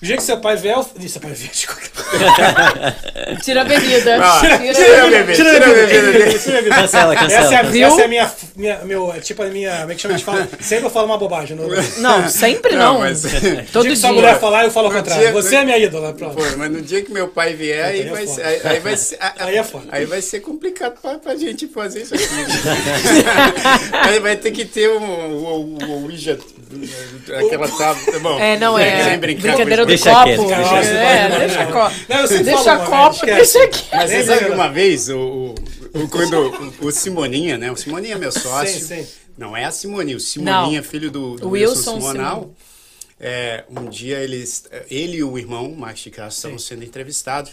O dia que seu pai vier, eu... Ih, seu pai vier, desculpa. Tira a bebida. Ah, Tira, tira a bebida, tira a bebida. Tira a bebida. Cancela, cancela. Essa é, a, Viu? essa é a minha, minha, meu, é tipo a minha, como é que chama? A gente fala, sempre eu falo uma bobagem. No, no Não, sempre Não, não. mas- Todo dia que sua mulher falar, eu falo ao No contrário. dia- Você é minha ídola. Pronto. Pô, mas no dia que meu pai vier, aí Aí é vai, ser, aí, aí vai ser. Aí é foda. Aí vai ser complicado pra, pra gente fazer isso aqui. aí vai ter que ter um, o, o, o Ouija, aquela tábua. Bom, É, não é. Sem brincar Brincadeira. Deixa copo. quieto, deixa quieto. É, deixa copo. Não, eu Deixa falo uma copo, vez, deixa aqui. Mas você sabe que uma vez, o, o, o- quando o, o Simoninha, né? O Simoninha é meu sócio. Sim, sim. Não é a Simoninha, o Simoninha, Não. filho do, do O Wilson, Wilson Simonal. Simon. É, um dia eles, ele e o irmão, o Max de Castro, estavam sendo entrevistados.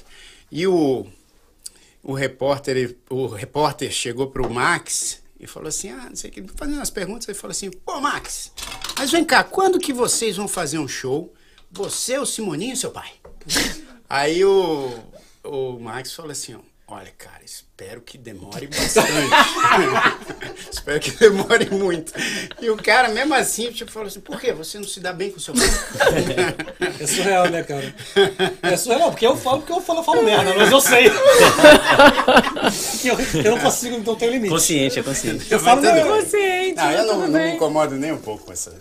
E o, o, repórter, o repórter chegou pro Max e falou assim: Ah, não sei o que, fazendo as perguntas. Ele falou assim: Pô, Max, mas vem cá, quando que vocês vão fazer um show? Você, o Simoninho e seu pai? Aí o, o Max falou assim: ó, Olha, cara, espero que demore bastante. espero que demore muito. E o cara, mesmo assim, tipo, falou assim: Por quê? Você não se dá bem com o seu pai? É surreal, né, cara? É surreal, porque eu falo porque eu falo, eu falo merda, mas eu sei. eu, eu não consigo, não tenho limite. Consciente, é consciente. Eu falo, não, bem. Consciente, Não, eu não, não me incomodo nem um pouco com essa.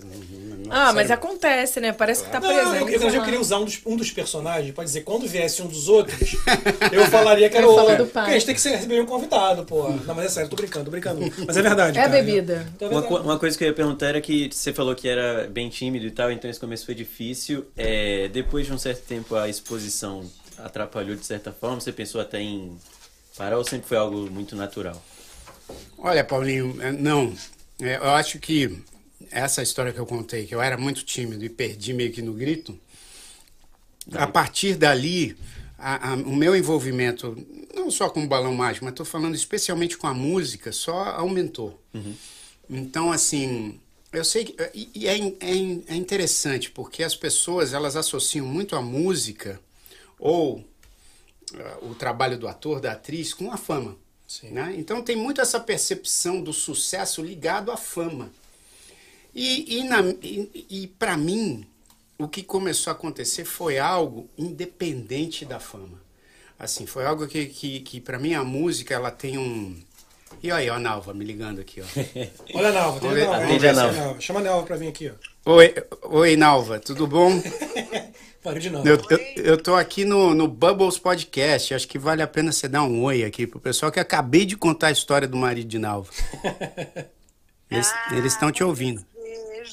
Ah, mas sério. acontece, né? Parece que tá Não, presente. eu, eu, eu lá. queria usar um dos, um dos personagens pra dizer, quando viesse um dos outros, eu falaria que era o. pai. Porque a gente tem que ser- receber um convidado, pô. Não, mas é sério, tô brincando, tô brincando. Mas é verdade. É cara. bebida. Então é Uma, verdade. uma coisa que eu ia perguntar era que você falou que era bem tímido e tal, então esse começo foi difícil. É, depois de um certo tempo a exposição atrapalhou de certa forma? Você pensou até em parar ou sempre foi algo muito natural? Olha, Paulinho, é, não. É, eu acho que essa história que eu contei, que eu era muito tímido e perdi meio que no grito, a partir dali, a- a- o meu envolvimento, não só com o Balão Mágico, mas estou falando especialmente com a música, só aumentou. Então, assim, eu sei que. E, é, é é interessante, porque as pessoas elas associam muito a música ou ah, o trabalho do ator, da atriz, com a fama. Né? Então tem muito essa percepção do sucesso ligado à fama. E, e, e- e para mim, o que começou a acontecer foi algo independente da fama. Assim, foi algo que, que, que para mim, a música, ela tem um... E aí, ó, a Nalva me ligando aqui, ó. Olha a Nalva, tem a Nalva. atende a Nalva. Chama a Nalva pra vir aqui, ó. Oi, oi, Nalva, tudo bom? Mário de Nova. Eu, eu, eu tô aqui no, no Bubbles Podcast. Acho que vale a pena você dar um oi aqui pro pessoal que eu acabei de contar a história do marido de Nalva. Eles Ah, eles estão te ouvindo.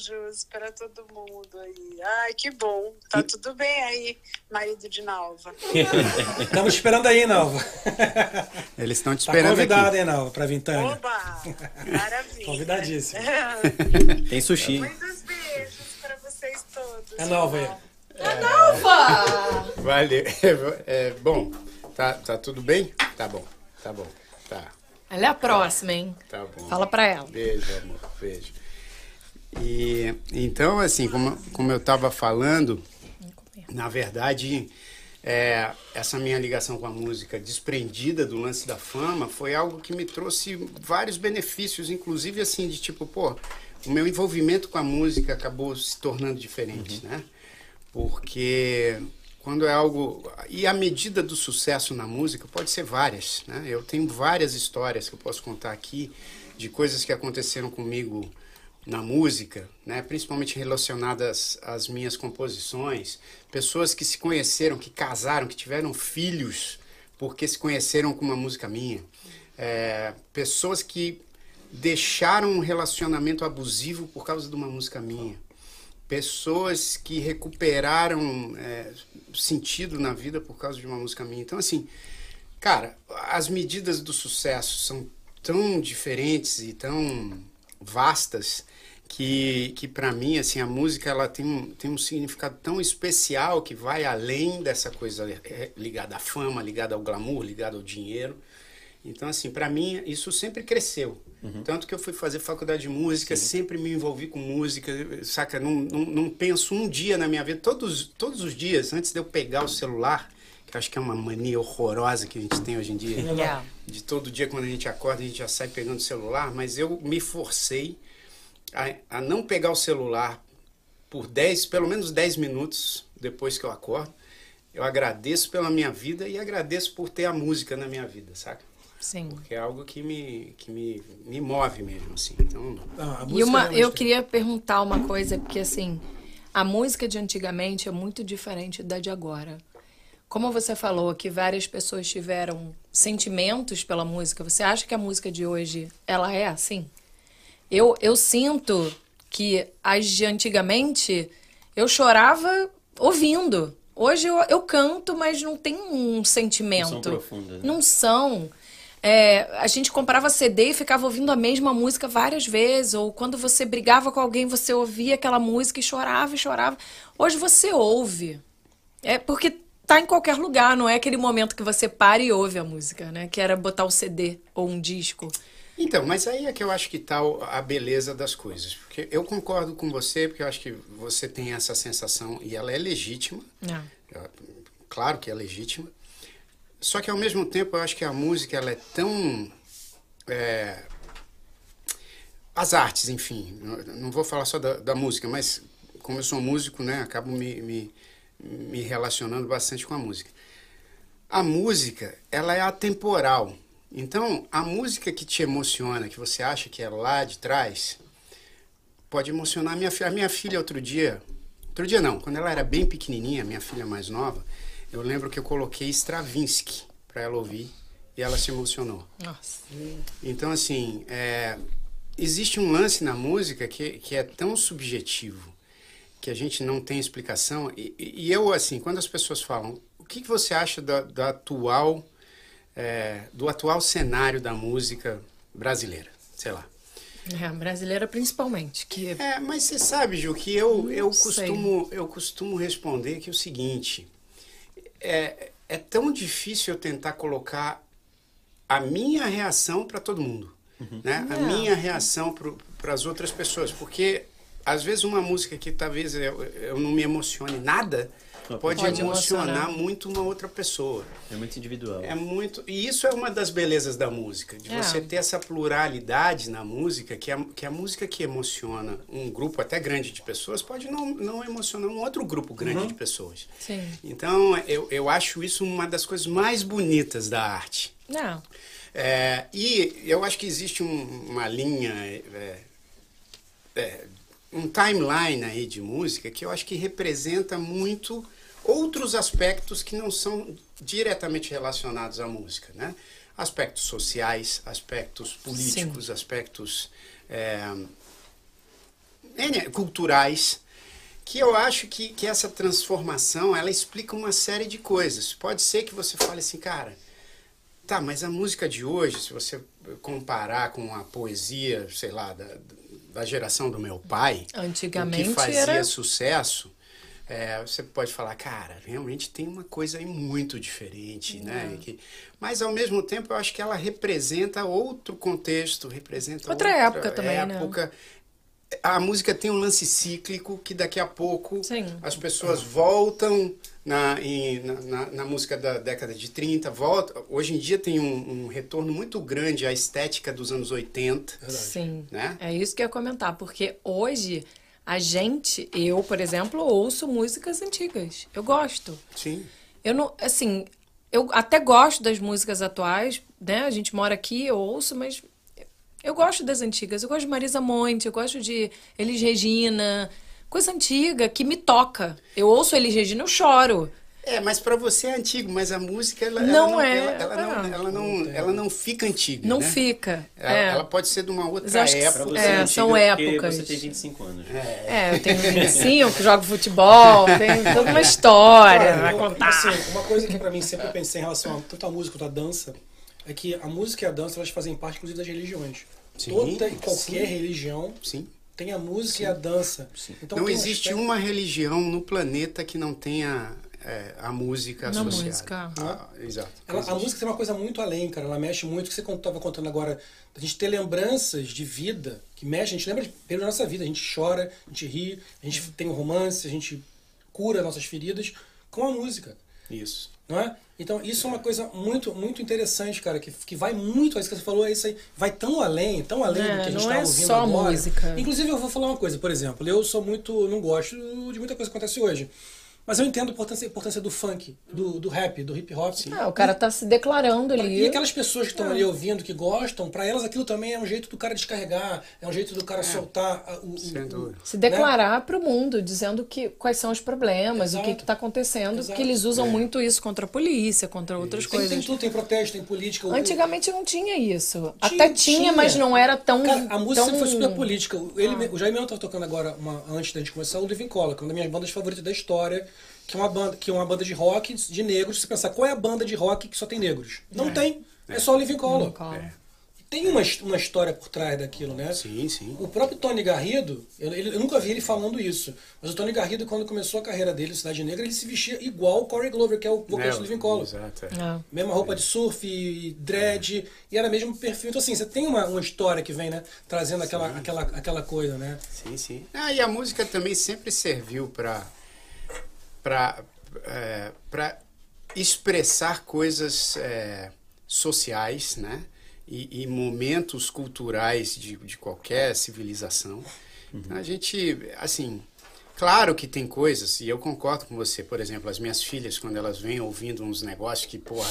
Beijos para todo mundo aí. Ai, que bom. Tá tudo bem aí, marido de Nalva. Estamos esperando aí, Nalva. Eles estão te Tá esperando convidada, aqui. hein, Nalva, pra vir, Tânia. Oba! Maravilha. Convidadíssima. Tem sushi. Muitos beijos para vocês todos. É Nalva aí. Nova! Valeu. É, bom, tá, tá tudo bem? Tá bom, tá bom. Tá, Ela é a próxima, hein? tá bom. Fala pra ela. Beijo, amor, beijo. E então, assim, como, como eu estava falando, na verdade, é, essa minha ligação com a música desprendida do lance da fama foi algo que me trouxe vários benefícios, inclusive assim, de tipo, pô, o meu envolvimento com a música acabou se tornando diferente, né? Porque quando é algo. E a medida do sucesso na música pode ser várias, né? Eu tenho várias histórias que eu posso contar aqui de coisas que aconteceram comigo na música, né, principalmente relacionadas às minhas composições, pessoas que se conheceram, que casaram, que tiveram filhos porque se conheceram com uma música minha, É, pessoas que deixaram um relacionamento abusivo por causa de uma música minha, pessoas que recuperaram é, sentido na vida por causa de uma música minha. Então, assim, cara, as medidas do sucesso são tão diferentes e tão vastas que, que para mim, assim, a música ela tem um, tem um significado tão especial que vai além dessa coisa é, ligada à fama, ligada ao glamour, ligada ao dinheiro. Então, assim, para mim, isso sempre cresceu. Tanto que eu fui fazer faculdade de música, sempre me envolvi com música, saca? Não, não, não penso um dia na minha vida, todos, todos os dias, antes de eu pegar o celular, acho que é uma mania horrorosa que a gente tem hoje em dia, Yeah. de todo dia quando a gente acorda, a gente já sai pegando o celular, mas eu me forcei a, a não pegar o celular por 10, pelo menos 10 minutos depois que eu acordo. Eu agradeço pela minha vida e agradeço por ter a música na minha vida, saca? Sim. Porque é algo que me, que me, me move mesmo, assim. Então, Ah, E uma, eu tem- queria perguntar uma coisa, porque assim, a música de antigamente é muito diferente da de agora. Como você falou que várias pessoas tiveram sentimentos pela música, você acha que a música de hoje ela é assim? Eu, eu sinto que as de antigamente eu chorava ouvindo. Hoje eu, eu canto, mas não tem um sentimento. Não são profundas, né? Não são. É, a gente comprava CD e ficava ouvindo a mesma música várias vezes. Ou quando você brigava com alguém, você ouvia aquela música e chorava e chorava. Hoje você ouve. É porque tá em qualquer lugar, não é aquele momento que você para e ouve a música, né? Que era botar o CD ou um disco. Então, mas aí é que eu acho que está a beleza das coisas. Porque eu concordo com você, porque eu acho que você tem essa sensação, e ela é legítima. É, Claro que é legítima. Só que ao mesmo tempo eu acho que a música ela é tão. é, as artes, enfim. Não- Não vou falar só da, da música, mas como eu sou músico, né, acabo me, me, me relacionando bastante com a música. A música, ela é atemporal. Então, a música que te emociona, que você acha que é lá de trás, pode emocionar a minha filha. A minha filha outro dia, outro dia não, quando ela era bem pequenininha, minha filha mais nova, eu lembro que eu coloquei Stravinsky para ela ouvir e ela se emocionou. Nossa. Então, assim, é, existe um lance na música que, que é tão subjetivo que a gente não tem explicação. E, e eu, assim, quando as pessoas falam, o que, que você acha da, da atual, é, do atual cenário da música brasileira? Sei lá. É, brasileira principalmente. Que É, mas você sabe, Ju, que eu, eu, costumo, eu costumo responder que é o seguinte: é, é tão difícil eu tentar colocar a minha reação para todo mundo, né? A minha reação para as outras pessoas, porque às vezes uma música que talvez eu, eu não me emocione nada pode, Pode emocionar, emocionar. muito uma outra pessoa. É muito individual. É muito. E isso é uma das belezas da música, de É. você ter essa pluralidade na música, que a, que a música que emociona um grupo até grande de pessoas pode não, não emocionar um outro grupo grande de pessoas. Sim. Então, eu, eu acho isso uma das coisas mais bonitas da arte. Não. É, e eu acho que existe um- uma linha, é, é, um timeline aí de música que eu acho que representa muito outros aspectos que não são diretamente relacionados à música, né? Aspectos sociais, aspectos políticos, aspectos é, culturais, que eu acho que, que essa transformação, ela explica uma série de coisas. Pode ser que você fale assim, cara, tá, mas a música de hoje, se você comparar com a poesia, sei lá, da, da geração do meu pai, Antigamente que fazia era- sucesso, é, você pode falar, cara, realmente tem uma coisa aí muito diferente, né? Uhum. E que- mas ao mesmo tempo eu acho que ela representa outro contexto, representa Outra época também, né? A música tem um lance cíclico que daqui a pouco Sim. as pessoas voltam na, em- na, na- na música da década de 30, volta. Hoje em dia tem um, um retorno muito grande à estética dos anos 80. Sim. Né? É isso que eu ia comentar, porque hoje a gente, eu, por exemplo, ouço músicas antigas. Eu gosto. Sim. Eu não, assim, eu até gosto das músicas atuais, né? A gente mora aqui, eu ouço, mas eu gosto das antigas. Eu gosto de Marisa Monte, eu gosto de Elis Regina, coisa antiga que me toca. Eu ouço Elis Regina, eu choro. É, mas para você é antigo, mas a música ela, Não ela é, ela, ela não, é. ela não, ela não fica antiga. Não né? fica. Ela, é. ela pode ser de uma outra época. você É, antiga, são porque épocas. Você tem 25 anos. É, eu tenho 25, jogo futebol, tem toda uma história eu- contar. assim, uma coisa que pra mim sempre eu pensei em relação a tanto a música quanto a dança é que a música e a dança elas fazem parte inclusive das religiões. Sim, Toda e qualquer sim. religião Sim. tem a música e a dança. Então, não um existe aspecto- uma religião no planeta que não tenha é, a música Na associada. música. Ah, exato. Ela- a Existe. música tem uma coisa muito além, cara. Ela mexe muito, que você estava contando agora, a gente ter lembranças de vida, que mexe, a gente lembra da nossa vida, a gente chora, a gente ri, a gente tem um romance, a gente cura nossas feridas com a música, Isso. Não é? Então isso é uma coisa muito, muito interessante, cara, que, que vai muito, isso que você falou, é isso aí, vai tão além, tão além É, do que a gente não está é ouvindo só agora. música. Inclusive eu vou falar uma coisa, por exemplo, eu sou muito, não gosto de muita coisa que acontece hoje. Mas eu entendo a importância, a importância do funk, do, do rap, do hip hop. Ah, o cara tá se declarando ali. E aquelas pessoas que estão Ah. ali ouvindo, que gostam, pra elas aquilo também é um jeito do cara descarregar, é um jeito do cara soltar a- o, o- Sem o-. Se declarar pro mundo, dizendo que, quais são os problemas, o Exato. que que tá acontecendo, Exato. porque eles usam muito isso contra a polícia, contra outras Tem, tem coisas. tudo, tem protesto, tem política. o- Antigamente não tinha isso. Tinha- Até tinha, tinha. mas não era tão. Cara, a música tão... sempre foi super política. Ele, Ah. O Jair mesmo tava tocando agora, uma, antes da gente começar, o Living Color, que é uma das minhas bandas favoritas da história, que é uma banda, que é uma banda de rock de negros. Se você pensar, qual é a banda de rock que só tem negros? Não tem. É só o Living Color. Color. Tem uma, uma história por trás daquilo, né? Sim, sim. O próprio Tony Garrido, eu, ele- eu nunca vi ele falando isso, mas o Tony Garrido, quando começou a carreira dele, Cidade Negra, ele se vestia igual o Corey Glover, que é o vocalista do Living Color. Exato. é. Mesma roupa de surf, e dread, e era mesmo perfil. Então, assim, você tem uma, uma história que vem, né? Trazendo aquela, aquela, aquela coisa, né? Sim, sim. Ah, e a música também sempre serviu para para para expressar coisas é, sociais, né? E, e momentos culturais de, de qualquer civilização. A gente, assim, claro que tem coisas, e eu concordo com você, por exemplo, as minhas filhas, quando elas vêm ouvindo uns negócios que, porra,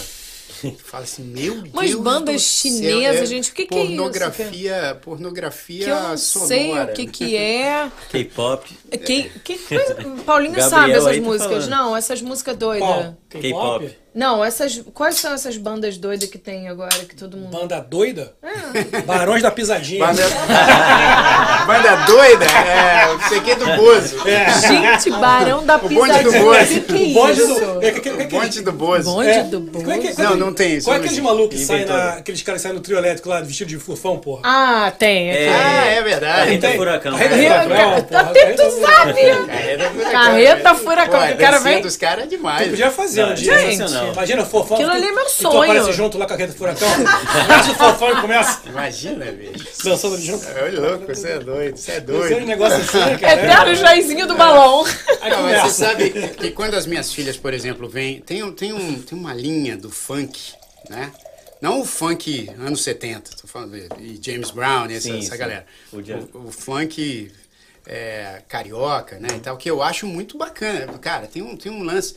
fala assim, meu Umas Deus bandas do céu, chinesas, gente, o que que é isso, pornografia, Pornografia Que eu não sonora. sei o que que é. K-pop. Que, que. Paulinho Gabriel sabe essas tá músicas. falando. Não, essas músicas doidas. K-pop. Não, essas. Quais são essas bandas doidas que tem agora que todo mundo. Banda doida? Barões da Pisadinha. Banda, Banda doida? É, não sei o que do Bozo. Gente, Barão da O bonde do Pisadinha. Bozo. O que, que é O bonde isso? do. É, que- que- O que- bonde do Bozo. Bonde é, do Bozo. como é que- Não, não tem isso. Qual é aquele existe. maluco que sai Inventou. na. Aqueles caras que saem no trio elétrico lá, vestido de furfão, porra? Ah, tem. É. Ah, é verdade. Carreta Tem. Furacão. Carreta Rio- Furacão, porra. Até tu Carreta sabe! Carreta Furacão. Carreta Furacão, que o cara dancinha vem- dos caras é demais. Tu podia fazer um Não, dia. sensacional. Imagina o fofão. Aquilo tu- ali é meu e sonho. Tu aparece junto lá com a carreta furacão. Começa o fofão e começa Imagina, bicho. dançando ali junto. Ô, louco, você é doido, você é Esse doido. negócio assim, cara. Eterno Jairzinho do balão. Aí Não, mas começa. você sabe que quando as minhas filhas, por exemplo, vêm. Tem, um- tem, um, tem uma linha do funk, né? Não o funk anos 70, tô falando de, de James Brown, essa, Sim, essa sim. galera. O O, o funk é, carioca, né? E tal, que eu acho muito bacana. Cara, tem um, tem um lance.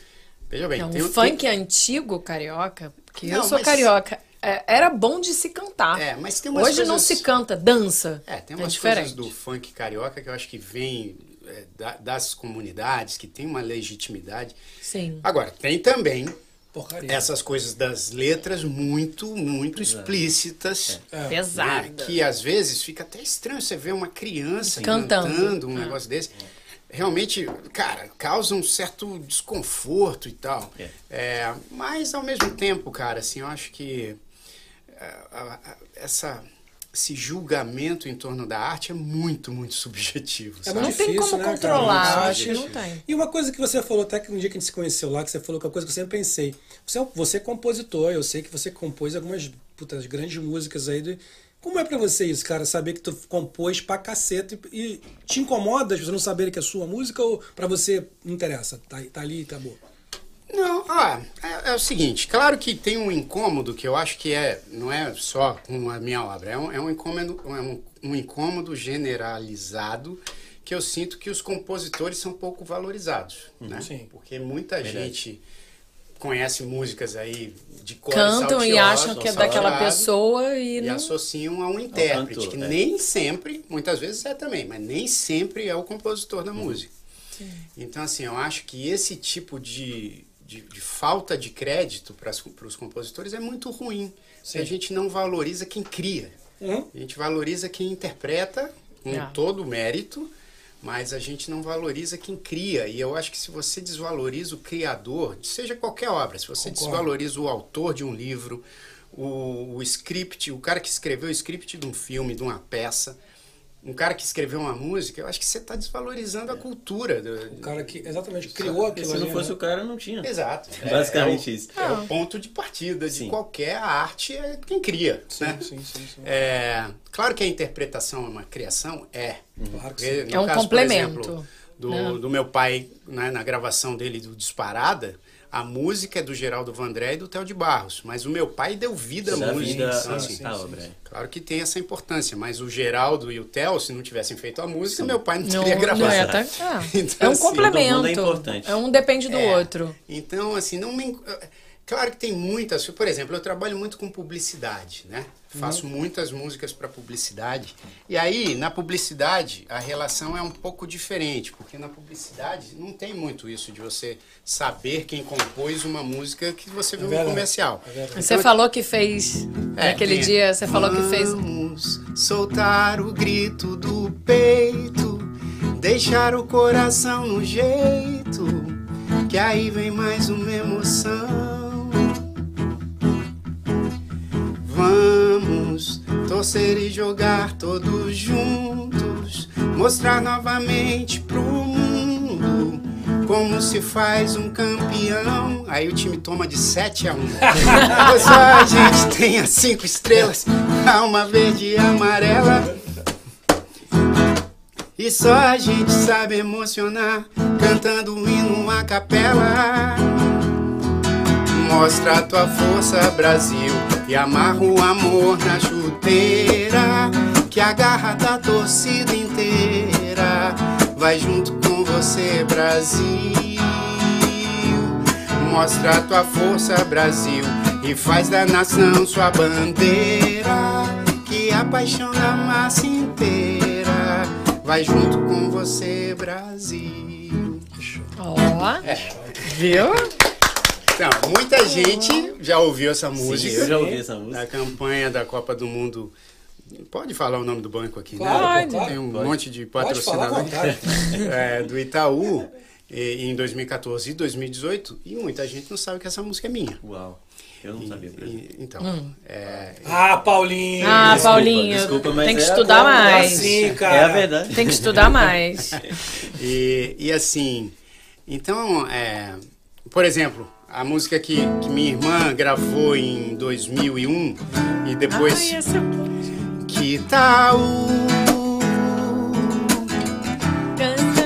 Veja bem, Não, tem o um- funk tem- antigo carioca, porque eu Não, sou mas- carioca, é, era bom de se cantar. É, mas tem umas Hoje não coisas- se canta, dança. É, tem é umas diferente. coisas do funk carioca que eu acho que vem é, da- das comunidades, que tem uma legitimidade. Sim. Agora, tem também Porcaria. essas coisas das letras muito, muito explícitas. É. Pesado. né, Que às vezes fica até estranho você ver uma criança Cantando. cantando um Ah. negócio desse. Realmente, cara, causa um certo desconforto e tal. É. É, mas ao mesmo tempo, cara, assim, eu acho que é, essa, esse julgamento em torno da arte é muito, muito subjetivo. É Não tem difícil, como né, cara? controlar, acho que não tem. E uma coisa que você falou, até que no dia que a gente se conheceu lá, que você falou que é uma coisa que eu sempre pensei. Você, é você é compositor, eu sei que você compôs algumas putas, grandes músicas aí. De... Como é pra você isso, cara? Saber que tu compôs pra caceta e, e te incomoda de você não saber que é sua música ou pra você não interessa? Tá, tá ali e acabou. Não, ah, é, é o seguinte, claro que tem um incômodo que eu acho que é, não é só com a minha obra, é um, é um incômodo, é um, um incômodo generalizado que eu sinto que os compositores são pouco valorizados, né? Sim. Porque muita Verdade. gente conhece músicas aí de cores Cantam e acham que é daquela pessoa e e não. associam a um intérprete, cantor, que né? nem sempre, muitas vezes é também, mas nem sempre é o compositor da música. Então, assim, eu acho que esse tipo de, de, de falta de crédito para os compositores é muito ruim. Se a gente não valoriza quem cria. Uhum. A gente valoriza quem interpreta com É. todo o mérito, mas a gente não valoriza quem cria. E eu acho que se você desvaloriza o criador, seja qualquer obra, se você Concordo. desvaloriza o autor de um livro, o, o script, o cara que escreveu o script de um filme, de uma peça, um cara que escreveu uma música, eu acho que você está desvalorizando a cultura. do- O cara que exatamente criou aquilo se não ali, fosse né? o cara, não tinha. Exato. É basicamente é o, isso. É o ponto de partida de Sim. qualquer arte, é quem cria. Sim, né? sim, sim, sim. É, claro que a interpretação é uma criação, é. Claro que sim. no É um caso, por complemento, exemplo, do, né? do meu pai, né, na gravação dele do Disparada, a música é do Geraldo Vandré e do Theo de Barros. Mas o meu pai deu vida à Da música. vida à assim, sim, à sim, obra. sim. é. Claro que tem essa importância, mas o Geraldo e o Theo, se não tivessem feito a música, meu pai não Não, teria não gravado. é, tá- ah, Então, é um assim, complemento. todo mundo é importante. É um depende do É. outro. Então, assim, não me... Claro que tem muitas... Por exemplo, eu trabalho muito com publicidade, né? Faço muitas músicas para publicidade. E aí, na publicidade, a relação é um pouco diferente, porque na publicidade não tem muito isso de você saber quem compôs uma música que você viu no verdade, comercial. é verdade. Você falou que fez. É, naquele dia, você falou que fez. Vamos soltar o grito do peito, deixar o coração no jeito, que aí vem mais uma emoção. Vamos torcer e jogar todos juntos, mostrar novamente pro mundo como se faz um campeão. Aí o time toma de 7 a 1. Só a gente tem as cinco estrelas, alma verde e amarela. E só a gente sabe emocionar, cantando o hino a capela. Mostra a tua força, Brasil, e amarra o amor na chuteira, que a garra da torcida inteira vai junto com você, Brasil. Mostra a tua força, Brasil, e faz da nação sua bandeira, que a paixão da massa inteira vai junto com você, Brasil. Ó. Viu? Então, muita gente já ouviu essa Sim, música. eu já ouvi essa da música. campanha da Copa do Mundo. Pode falar o nome do banco aqui, Claro, né? claro. Tem um Pode. monte de vontade. é, do Itaú e- em 2014 e 2018 e muita gente não sabe que essa música é minha. Uau. Eu não E- sabia. e- então, é, Ah, Paulinho! Ah, Desculpa, Paulinho. desculpa, mas tem que é a estudar mais. Assim, cara. É a verdade. Tem que estudar mais. e, e assim, então, é, por exemplo, a música que, que minha irmã gravou em 2001 e depois Ai, essa que tal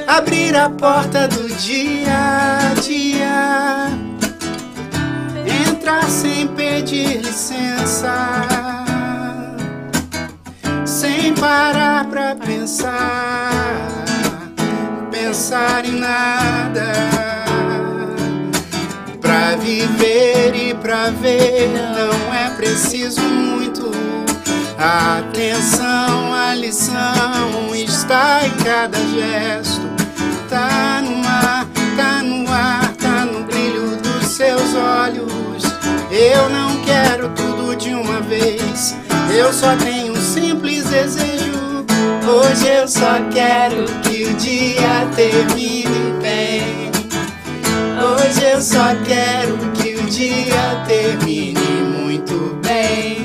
abrir a porta do dia a dia, entrar sem pedir licença, sem parar pra pensar, pensar em nada, viver e pra ver não é preciso muito. Atenção, a lição está em cada gesto. Tá no ar, tá no ar, tá no brilho dos seus olhos. Eu não quero tudo de uma vez. Eu só tenho um simples desejo. Hoje eu só quero que o dia termine bem. Hoje eu só quero que o dia termine muito bem.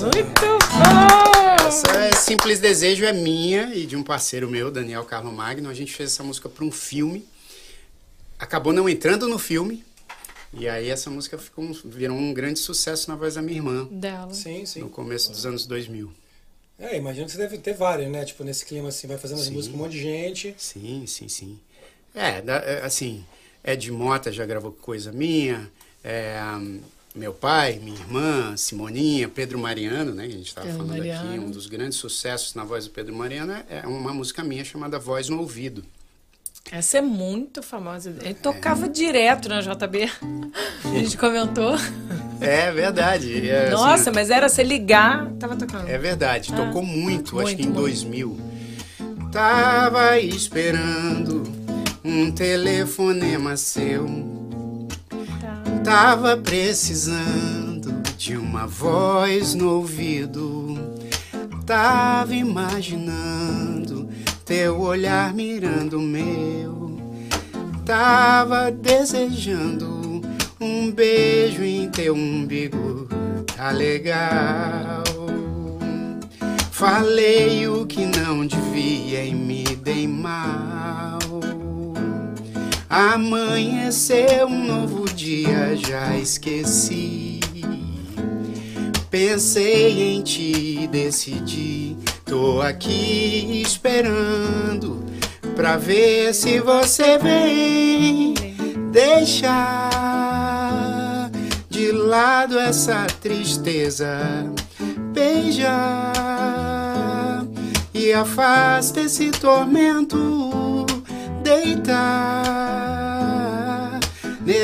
Muito bom! Essa é Simples Desejo é minha e de um parceiro meu, Daniel Carlo Magno. A gente fez essa música para um filme. Acabou não entrando no filme. E aí essa música ficou, virou um grande sucesso na voz da minha irmã, Dela. Sim, sim. no começo dos anos 2000. É, imagino que você deve ter várias, né? Tipo, nesse clima assim, vai fazendo as músicas com um monte de gente. Sim, sim, sim. É, é, assim, Ed Mota já gravou coisa minha, é, meu pai, minha irmã, Simoninha, Pedro Mariano, né? Que a gente estava falando aqui, Mariano. um dos grandes sucessos na voz do Pedro Mariano é, é uma música minha chamada Voz no Ouvido. Essa é muito famosa. Ele tocava direto na JB. A gente comentou. É verdade. é, assim, Nossa, mas era você ligar, tava tocando. É verdade, tocou muito, acho muito, que em muito. 2000. Tava esperando um telefonema seu. Tá. Tava precisando de uma voz no ouvido. Tava imaginando teu olhar mirando o meu. Tava desejando um beijo em teu umbigo. Tá legal. Falei o que não devia e me dei mal. Amanheceu um novo dia, já esqueci. Pensei em ti, decidi. Tô aqui esperando pra ver se você vem deixar de lado essa tristeza. Beija e afasta esse tormento. Deita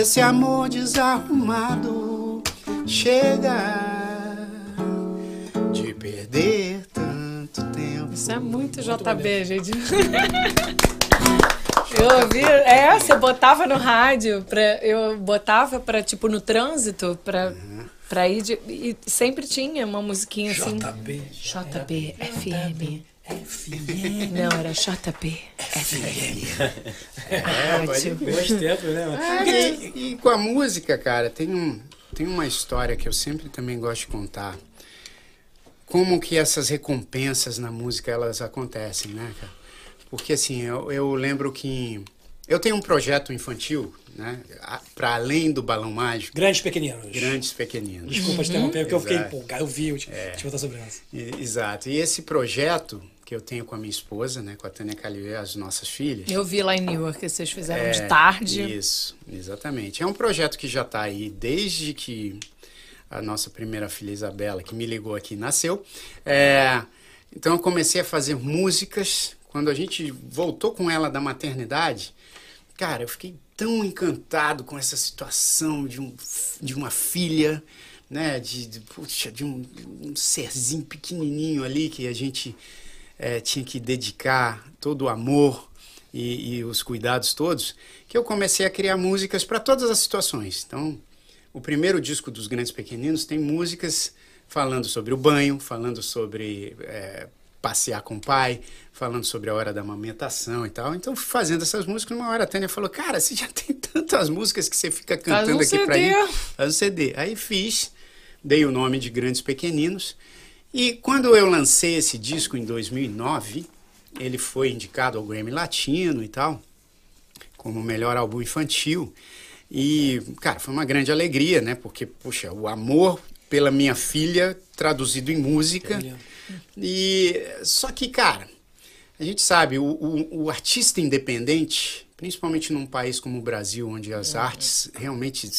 nesse amor desarrumado. Chega de perder tanto tempo. Isso é muito JB, gente. Eu ouvi, é, você botava no rádio, pra, eu botava pra, tipo, no trânsito, pra, pra ir de, e sempre tinha uma musiquinha assim. JB. JB, FM. Não, era JB, FM. É, pode Rádio. Bons tempos, né? mano? E, e com a música, cara, tem, um, tem uma história que eu sempre também gosto de contar. Como que essas recompensas na música, elas acontecem, né, cara? Porque, assim, eu, eu lembro que... Eu tenho um projeto infantil, né? Para além do Balão Mágico, Grandes pequeninos. Grandes Pequeninos. Desculpa te interromper, porque eu fiquei empolgado. Eu vi, eu te, te botar sobre. E- Exato. E esse projeto que eu tenho com a minha esposa, né? Com a Tânia Calivé, as nossas filhas... Eu vi lá em Newark que vocês fizeram É, de tarde. Isso, exatamente. É um projeto que já está aí desde que a nossa primeira filha Isabela, que me ligou aqui, nasceu. É, então eu comecei a fazer músicas. Quando a gente voltou com ela da maternidade, cara, eu fiquei tão encantado com essa situação de, um, de uma filha, né? De, de, puxa, de um, um serzinho pequenininho ali que a gente eh, tinha que dedicar todo o amor e, e os cuidados todos, que eu comecei a criar músicas para todas as situações. Então, o primeiro disco dos Grandes Pequeninos tem músicas falando sobre o banho, falando sobre eh, passear com o pai, falando sobre a hora da amamentação e tal. Então, fazendo essas músicas, uma hora a Tânia falou, cara, você já tem tantas músicas que você fica Faz um cantando aqui CD. mim. Faz um CD. Aí fiz, dei o nome de Grandes Pequeninos. E quando eu lancei esse disco em 2009, ele foi indicado ao Grammy Latino e tal, como o melhor álbum infantil. E, cara, foi uma grande alegria, né? Porque, puxa, o amor pela minha filha traduzido em música. E só que, cara, a gente sabe, o, o, o artista independente, principalmente num país como o Brasil, onde as artes realmente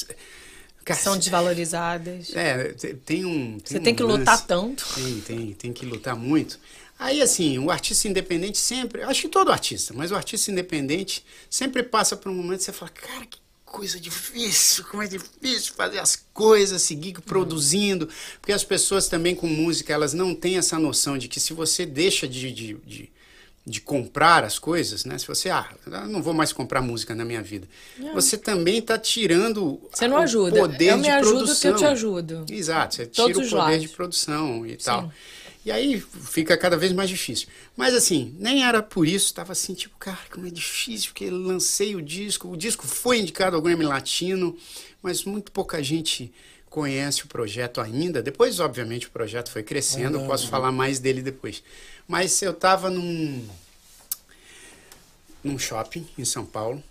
cara, São desvalorizadas. é, te- tem um. Você um tem que lance. lutar tanto. Tem, tem, tem que lutar muito. Aí, assim, o artista independente sempre. Acho que todo artista, mas o artista independente sempre passa por um momento que você fala, cara, que coisa difícil, como é difícil fazer as coisas, seguir produzindo. Porque as pessoas também com música, elas não têm essa noção de que se você deixa de, de, de, de comprar as coisas, né? Se você, ah, não vou mais comprar música na minha vida. Você também está tirando Você não o ajuda. poder Eu de me ajudo que produção. eu te ajudo. Exato, você Todos tira o poder lados. de produção e tal. E aí fica cada vez mais difícil. Mas assim, nem era por isso, estava assim, tipo, cara, como é difícil, porque lancei o disco, o disco foi indicado ao Grammy Latino, mas muito pouca gente conhece o projeto ainda. Depois, obviamente, o projeto foi crescendo, eu posso falar mais dele depois. Mas eu estava num, num shopping em São Paulo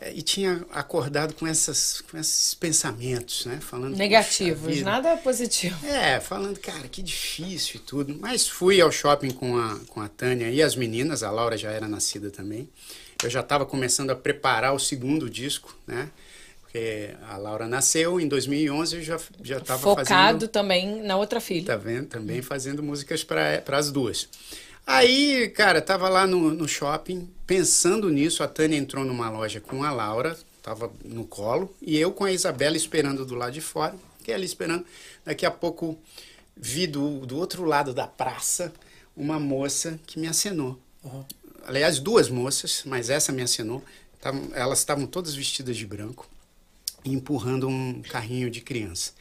eh, e tinha acordado com, essas, com esses pensamentos, né? Falando, "Poxa Negativos, vida". nada positivo. É, falando, cara, que difícil e tudo. Mas fui ao shopping com a, com a Tânia e as meninas, a Laura já era nascida também. Eu já estava começando a preparar o segundo disco, né? Porque a Laura nasceu em 2011 eu já já estava Focado fazendo também na outra filha. Tá vendo? Também fazendo músicas para as duas. Aí, cara, tava lá no, no shopping, pensando nisso, a Tânia entrou numa loja com a Laura, tava no colo, e eu com a Isabela esperando do lado de fora, que ali esperando. Daqui a pouco vi do, do outro lado da praça uma moça que me acenou. Aliás, duas moças, mas essa me acenou. Tavam- elas estavam todas vestidas de branco empurrando um carrinho de criança.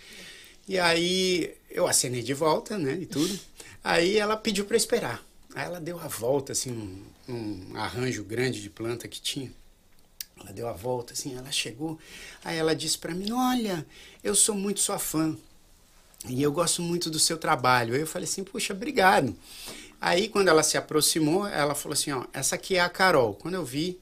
E aí eu acenei de volta, né, e tudo. Aí ela pediu para esperar. Aí ela deu a volta, assim, num arranjo grande de planta que tinha. Ela deu a volta, assim, ela chegou. Aí ela disse para mim: Olha, eu sou muito sua fã. E eu gosto muito do seu trabalho. Aí eu falei assim: Puxa, obrigado. Aí quando ela se aproximou, ela falou assim: Ó, essa aqui é a Carol. Quando eu vi,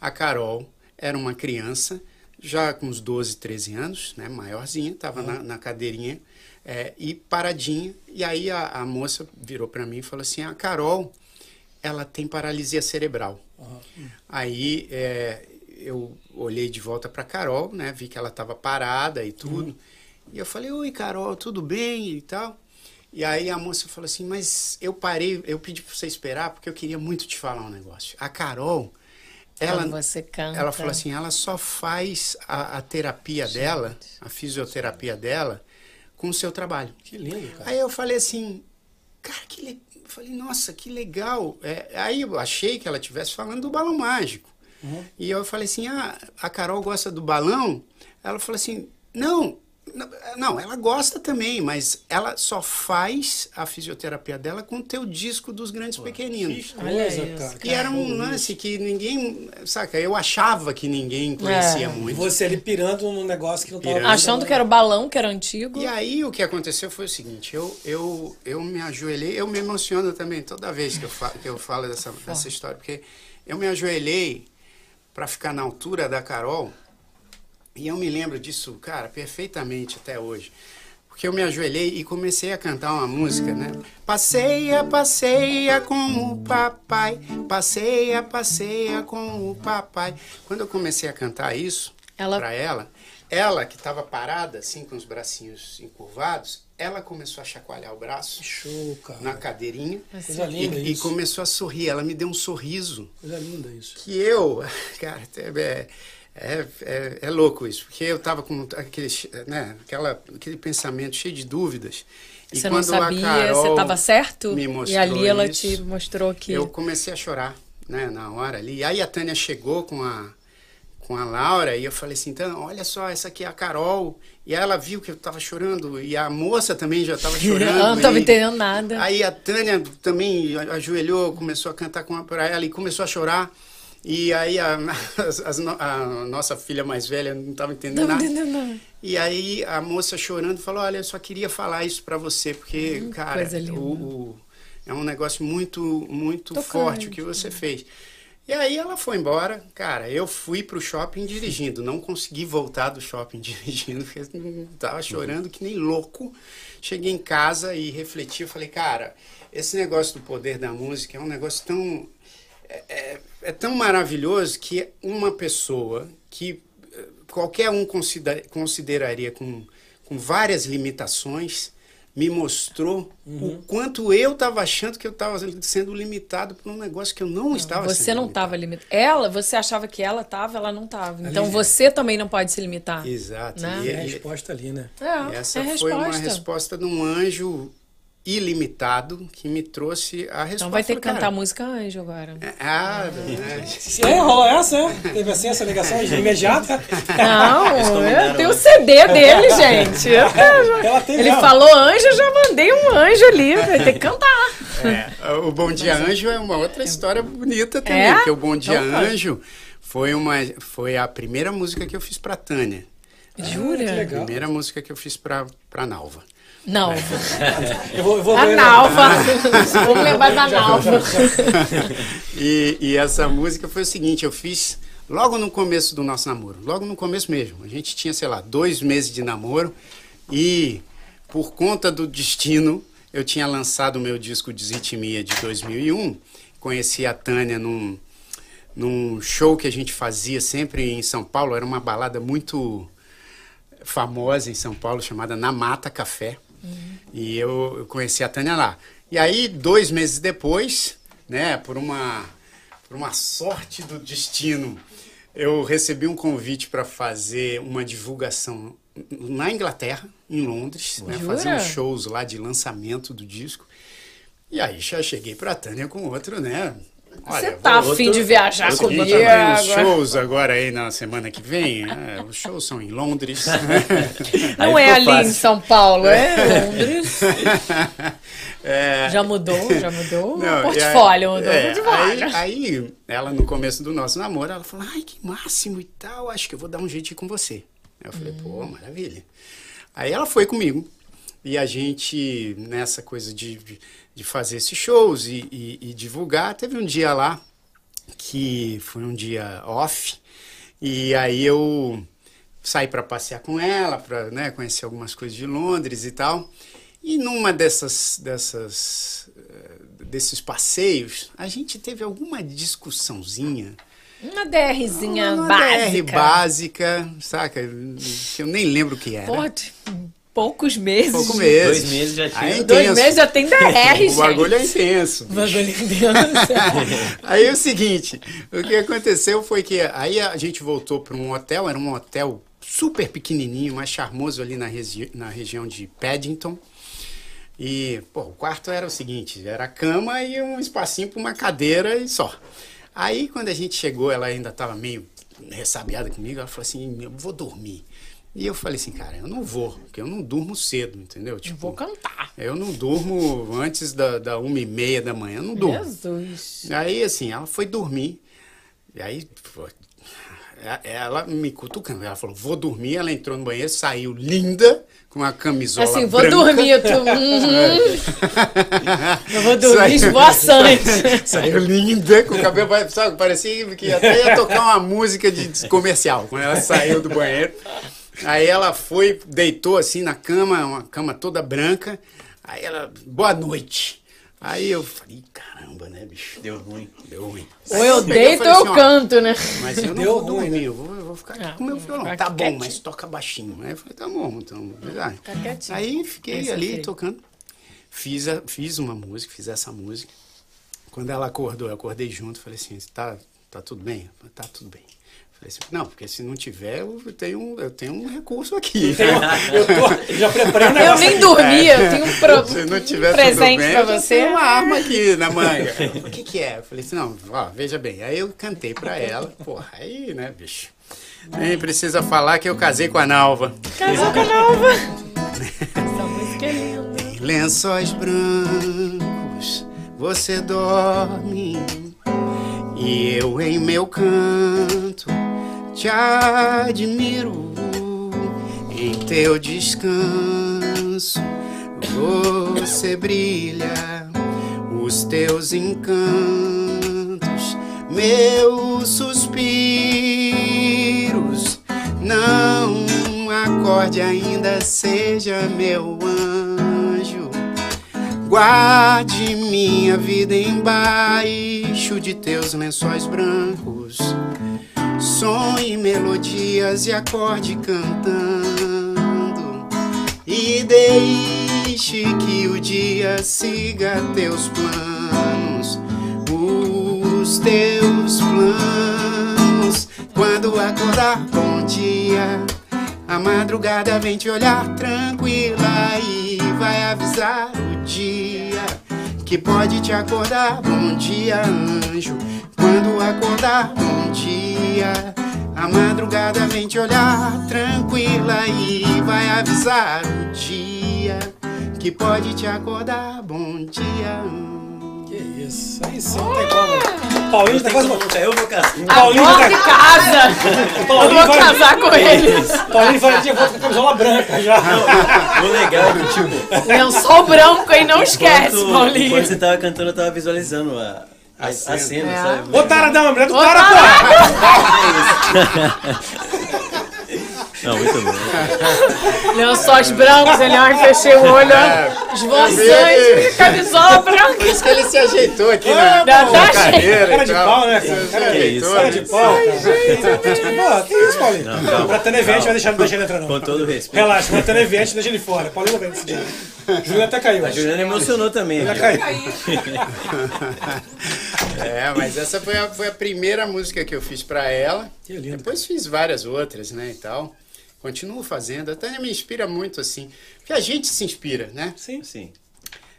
a Carol era uma criança, já com uns 12, 13 anos, né, maiorzinha, estava na, na cadeirinha é, e paradinha. E aí a, a moça virou para mim e falou assim: A Carol, ela tem paralisia cerebral. Aí é, eu olhei de volta para Carol, né? Vi que ela estava parada e tudo. E eu falei: Oi, Carol, tudo bem e tal. E aí a moça falou assim: Mas eu parei, eu pedi para você esperar porque eu queria muito te falar um negócio. A Carol, ela, Quando você canta. ela falou assim: ela só faz a, a terapia dela, a fisioterapia dela, com o seu trabalho. Que lindo, cara. Aí eu falei assim, cara, que le... eu falei, nossa, que legal. É, aí eu achei que ela estivesse falando do balão mágico. E eu falei assim, ah, a Carol gosta do balão? Ela falou assim, não, não, ela gosta também, mas ela só faz a fisioterapia dela com o teu disco dos grandes pequeninos. Que Olha coisa, cara. E era um lance que ninguém, saca, eu achava que ninguém conhecia É. muito. Você ali pirando num negócio que não tava. Pirando. Achando que era o balão, que era antigo. E aí o que aconteceu foi o seguinte, eu, eu, eu me ajoelhei, eu me emociono também toda vez que eu falo, que eu falo dessa, dessa história, porque eu me ajoelhei para ficar na altura da Carol, e eu me lembro disso, cara, perfeitamente até hoje. Porque eu me ajoelhei e comecei a cantar uma música, né? Passeia, passeia com o papai, passeia, passeia com o papai. Quando eu comecei a cantar isso Ela- pra ela, ela que estava parada, assim, com os bracinhos encurvados, ela começou a chacoalhar o braço Show, cara. na cadeirinha Coisa linda e, e isso. começou a sorrir. Ela me deu um sorriso Coisa linda isso. que eu, cara, é, é, é, é louco isso, porque eu tava com aquele, né, aquela, aquele pensamento cheio de dúvidas. E Você não sabia, você estava certo? me e ali ela isso, te mostrou que. Eu comecei a chorar, né, na hora ali. E aí a Tânia chegou com a, com a Laura e eu falei assim, Tânia, olha só, essa aqui é a Carol. E ela viu que eu tava chorando e a moça também já tava chorando. Não estava entendendo nada. Aí a Tânia também ajoelhou, começou a cantar para ela e começou a chorar. E aí a, no- a nossa filha mais velha não estava entendendo não nada. entendendo nada. E aí a moça chorando falou: Olha, eu só queria falar isso para você, porque, cara, Hum, linda. o, o- é um negócio muito, muito Tocante. forte o que você fez. E aí ela foi embora, cara, eu fui pro shopping dirigindo, não consegui voltar do shopping dirigindo, porque tava chorando que nem louco. Cheguei em casa e refleti, eu falei, cara, esse negócio do poder da música é um negócio tão é, é- é tão maravilhoso que uma pessoa que eh, qualquer um considera- consideraria com, com várias limitações me mostrou o quanto eu estava achando que eu estava sendo limitado por um negócio que eu não, estava Você sendo não estava limitado. Ela, você achava que ela estava, ela não estava. Então Ali- você também não pode se limitar. Exato. Né? E- É a e- resposta ali, né? É, essa é foi uma resposta. resposta de um anjo ilimitado que me trouxe a resposta. Então vai ter que cantar música anjo agora. Ah, né? É, rolou essa, é? Teve assim essa ligação imediata? Não, eu tenho o antes. CD dele, gente. Ela tem Ele mesmo. falou anjo, eu já mandei um anjo ali. Vai ter que cantar. É, o Bom Dia Anjo é uma outra história bonita também, É? porque o Bom Dia Então. Anjo foi, uma, foi a primeira música que eu fiz pra Tânia. Jura? que legal. Primeira música que eu fiz pra, pra Nalva. Não. Eu vou, eu vou A ver- Nalva. Vamos lembrar da Nalva. E, e essa música foi o seguinte, eu fiz logo no começo do nosso namoro, logo no começo mesmo. A gente tinha, sei lá, dois meses de namoro e por conta do destino, eu tinha lançado o meu disco Desritmia de 2001. Conheci a Tânia num, num show que a gente fazia sempre em São Paulo, era uma balada muito famosa em São Paulo chamada Na Mata Café. E eu, eu conheci a Tânia lá. E aí, dois meses depois, né, por uma, por uma sorte do destino, eu recebi um convite para fazer uma divulgação na Inglaterra, em Londres, né, fazer uns shows lá de lançamento do disco. E aí já cheguei para Tânia com outro, né? Você tá vou- afim de viajar eu comigo uns agora? shows agora aí na semana que vem. né, os shows são em Londres. Não Aí é ali em fácil. São Paulo, é Londres. É, Já mudou, já mudou. Não, o portfólio e mudou. aí, é, aí, aí, ela no começo do nosso namoro, ela falou, ai, que máximo e tal, acho que eu vou dar um jeitinho com você. Eu falei, pô, Hum. maravilha. Aí ela foi comigo, e a gente, nessa coisa de, de fazer esses shows e, e- e divulgar, teve um dia lá, que foi um dia off, e aí eu saí para passear com ela, para né, conhecer algumas coisas de Londres e tal. E numa dessas, dessas, eh, desses passeios, a gente teve alguma discussãozinha. Uma DRzinha uma básica. DR básica, saca? Que eu nem lembro o que era. Pô, de poucos meses. Pouco meses. Dois meses já tinha. É Dois meses já tem DR, gente. O bagulho é intenso. O bagulho é intenso. Aí é o seguinte, o que aconteceu foi que aí a gente voltou para um hotel, era um hotel super pequenininho, mais charmoso ali na, regi na região de Paddington. E, pô, o quarto era o seguinte, era a cama e um espacinho para uma cadeira e só. Aí, quando a gente chegou, ela ainda estava meio ressabiada comigo, ela falou assim, eu vou dormir. E eu falei assim, cara, eu não vou, porque eu não durmo cedo, entendeu? Eu Tipo, vou cantar. eu não durmo antes da, da uma e meia da manhã, eu não durmo. Jesus. Aí, assim, ela foi dormir. E aí, ela me cutucando. Ela falou, vou dormir. Ela entrou no banheiro, saiu linda, com a camisola Assim, vou branca. dormir. Eu, tô, uhum, eu vou dormir esvoaçante. Saiu linda, com o cabelo, sabe, parecia que até ia tocar uma música de comercial, quando ela saiu do banheiro. Aí ela foi, deitou assim na cama, uma cama toda branca. Aí ela, boa noite. Aí eu falei, caramba, né, bicho? Deu ruim. Deu ruim. Ou eu deito ou assim, eu canto, né? Mas eu não Deu vou ruim, dormir, eu vou, eu vou ficar aqui Ah, com o meu violão. vai Tá bom, quietinho. mas toca baixinho. Aí eu falei, tá bom, então. Fica quietinho. Aí fiquei Esse ali filho. tocando. Fiz, a- fiz uma música, fiz essa música. Quando ela acordou, eu acordei junto, falei assim, tá, tá tudo bem? Eu falei, Tá tudo bem. Falei assim, não, porque se não tiver, eu tenho, um- eu tenho um recurso aqui. Eu tô, já preparei um Eu nem dormi, eu tenho um, pro, Se não um tiver presente pra eu já você. tenho uma arma aqui na manga. O que que é? Eu falei assim, não, ó, veja bem. Aí eu cantei pra ela, porra, aí, né, bicho. Nem precisa falar que eu casei com a Nalva. Casou com a. Essa música é linda. Lençóis brancos você dorme e eu em meu canto te admiro. Em teu descanso você brilha. Os teus encantos meus suspiros. Não acorde ainda seja meu anjo Guarde minha vida embaixo de teus lençóis brancos. Sonhe melodias e acorde cantando. E deixe que o dia siga teus planos. Os teus planos. Quando acordar, bom dia. A madrugada vem te olhar tranquila e vai avisar o dia que pode te acordar. Bom dia, anjo. Quando acordar, bom dia. A madrugada vem te olhar tranquila e vai avisar o dia que pode te acordar. Bom dia, anjo. Que isso. Aí sim, não tem como. Paulinho tá quase. Eu vou casar. Paulinho tá. e casa! Eu Paulinho vou vai- casar com ele. Paulinho vai de volta com a camisola branca já. O legal é que, tipo, Lençol branco, hein? Não esquece, enquanto, Paulinho. enquanto você tava cantando, eu tava visualizando a, a, a cena. É. sabe? Ô, Taradão, mulher do cara! Não, muito bom. Lençóis brancos, ele olha, fechei o olho, ó, esvoaçante, camisola Por branca. isso que ele se ajeitou aqui na, na dá cadeira. Cara de pau, né, cara? Que ajeitou, isso, Cara né? de pau, cara. Que isso, Paulinho? calma. Pra Tana Event vai deixar, não deixa ele entrar, não. Com todo respeito. Relaxa, pra Tana Event deixa ele fora. Paulinho desse dia. Juliana até caiu. A Juliana emocionou também. Já viu? caiu. É, mas essa foi a, foi a primeira música que eu fiz pra ela. Que lindo. Depois fiz várias outras, né, e tal. Continuo fazendo. A Tânia me inspira muito, assim. Porque a gente se inspira, né? Sim. Sim.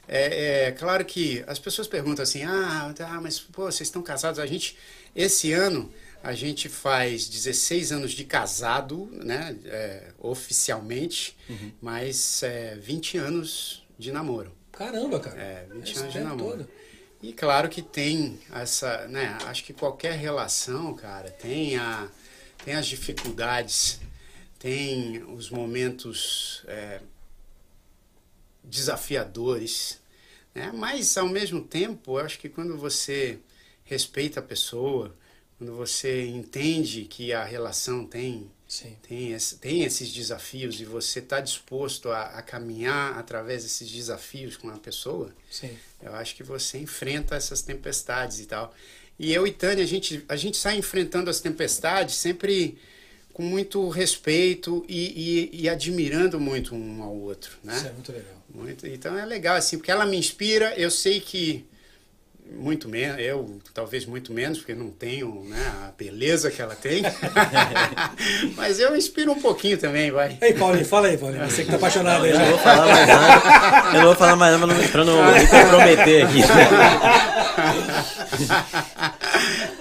É, é claro que as pessoas perguntam assim, ah, tá, mas pô, vocês estão casados. A gente, esse ano, a gente faz 16 anos de casado, né, é, oficialmente, mas é, 20 anos de namoro. Caramba, cara. É, 20 Esse anos de namoro. todo. E claro que tem essa, né, acho que qualquer relação, cara, tem, a, tem as dificuldades, tem os momentos é, desafiadores, né? mas ao mesmo tempo, eu acho que quando você respeita a pessoa, quando você entende que a relação tem Sim. tem, esse- tem esses desafios e você está disposto a, a caminhar através desses desafios com a pessoa, Sim. eu acho que você enfrenta essas tempestades e tal. E eu e Tânia, a gente, a gente sai enfrentando as tempestades sempre com muito respeito e, e, e admirando muito um ao outro, né? Isso é muito legal. Muito, então é legal, assim, porque ela me inspira, eu sei que muito menos, eu talvez muito menos, porque não tenho né, a beleza que ela tem. Mas eu inspiro um pouquinho também, vai. Ei, Paulinho, fala aí, Paulinho. Você que tá apaixonado aí Eu não vou falar mais nada. Eu não vou falar mais nada pra não- pra não me comprometer aqui.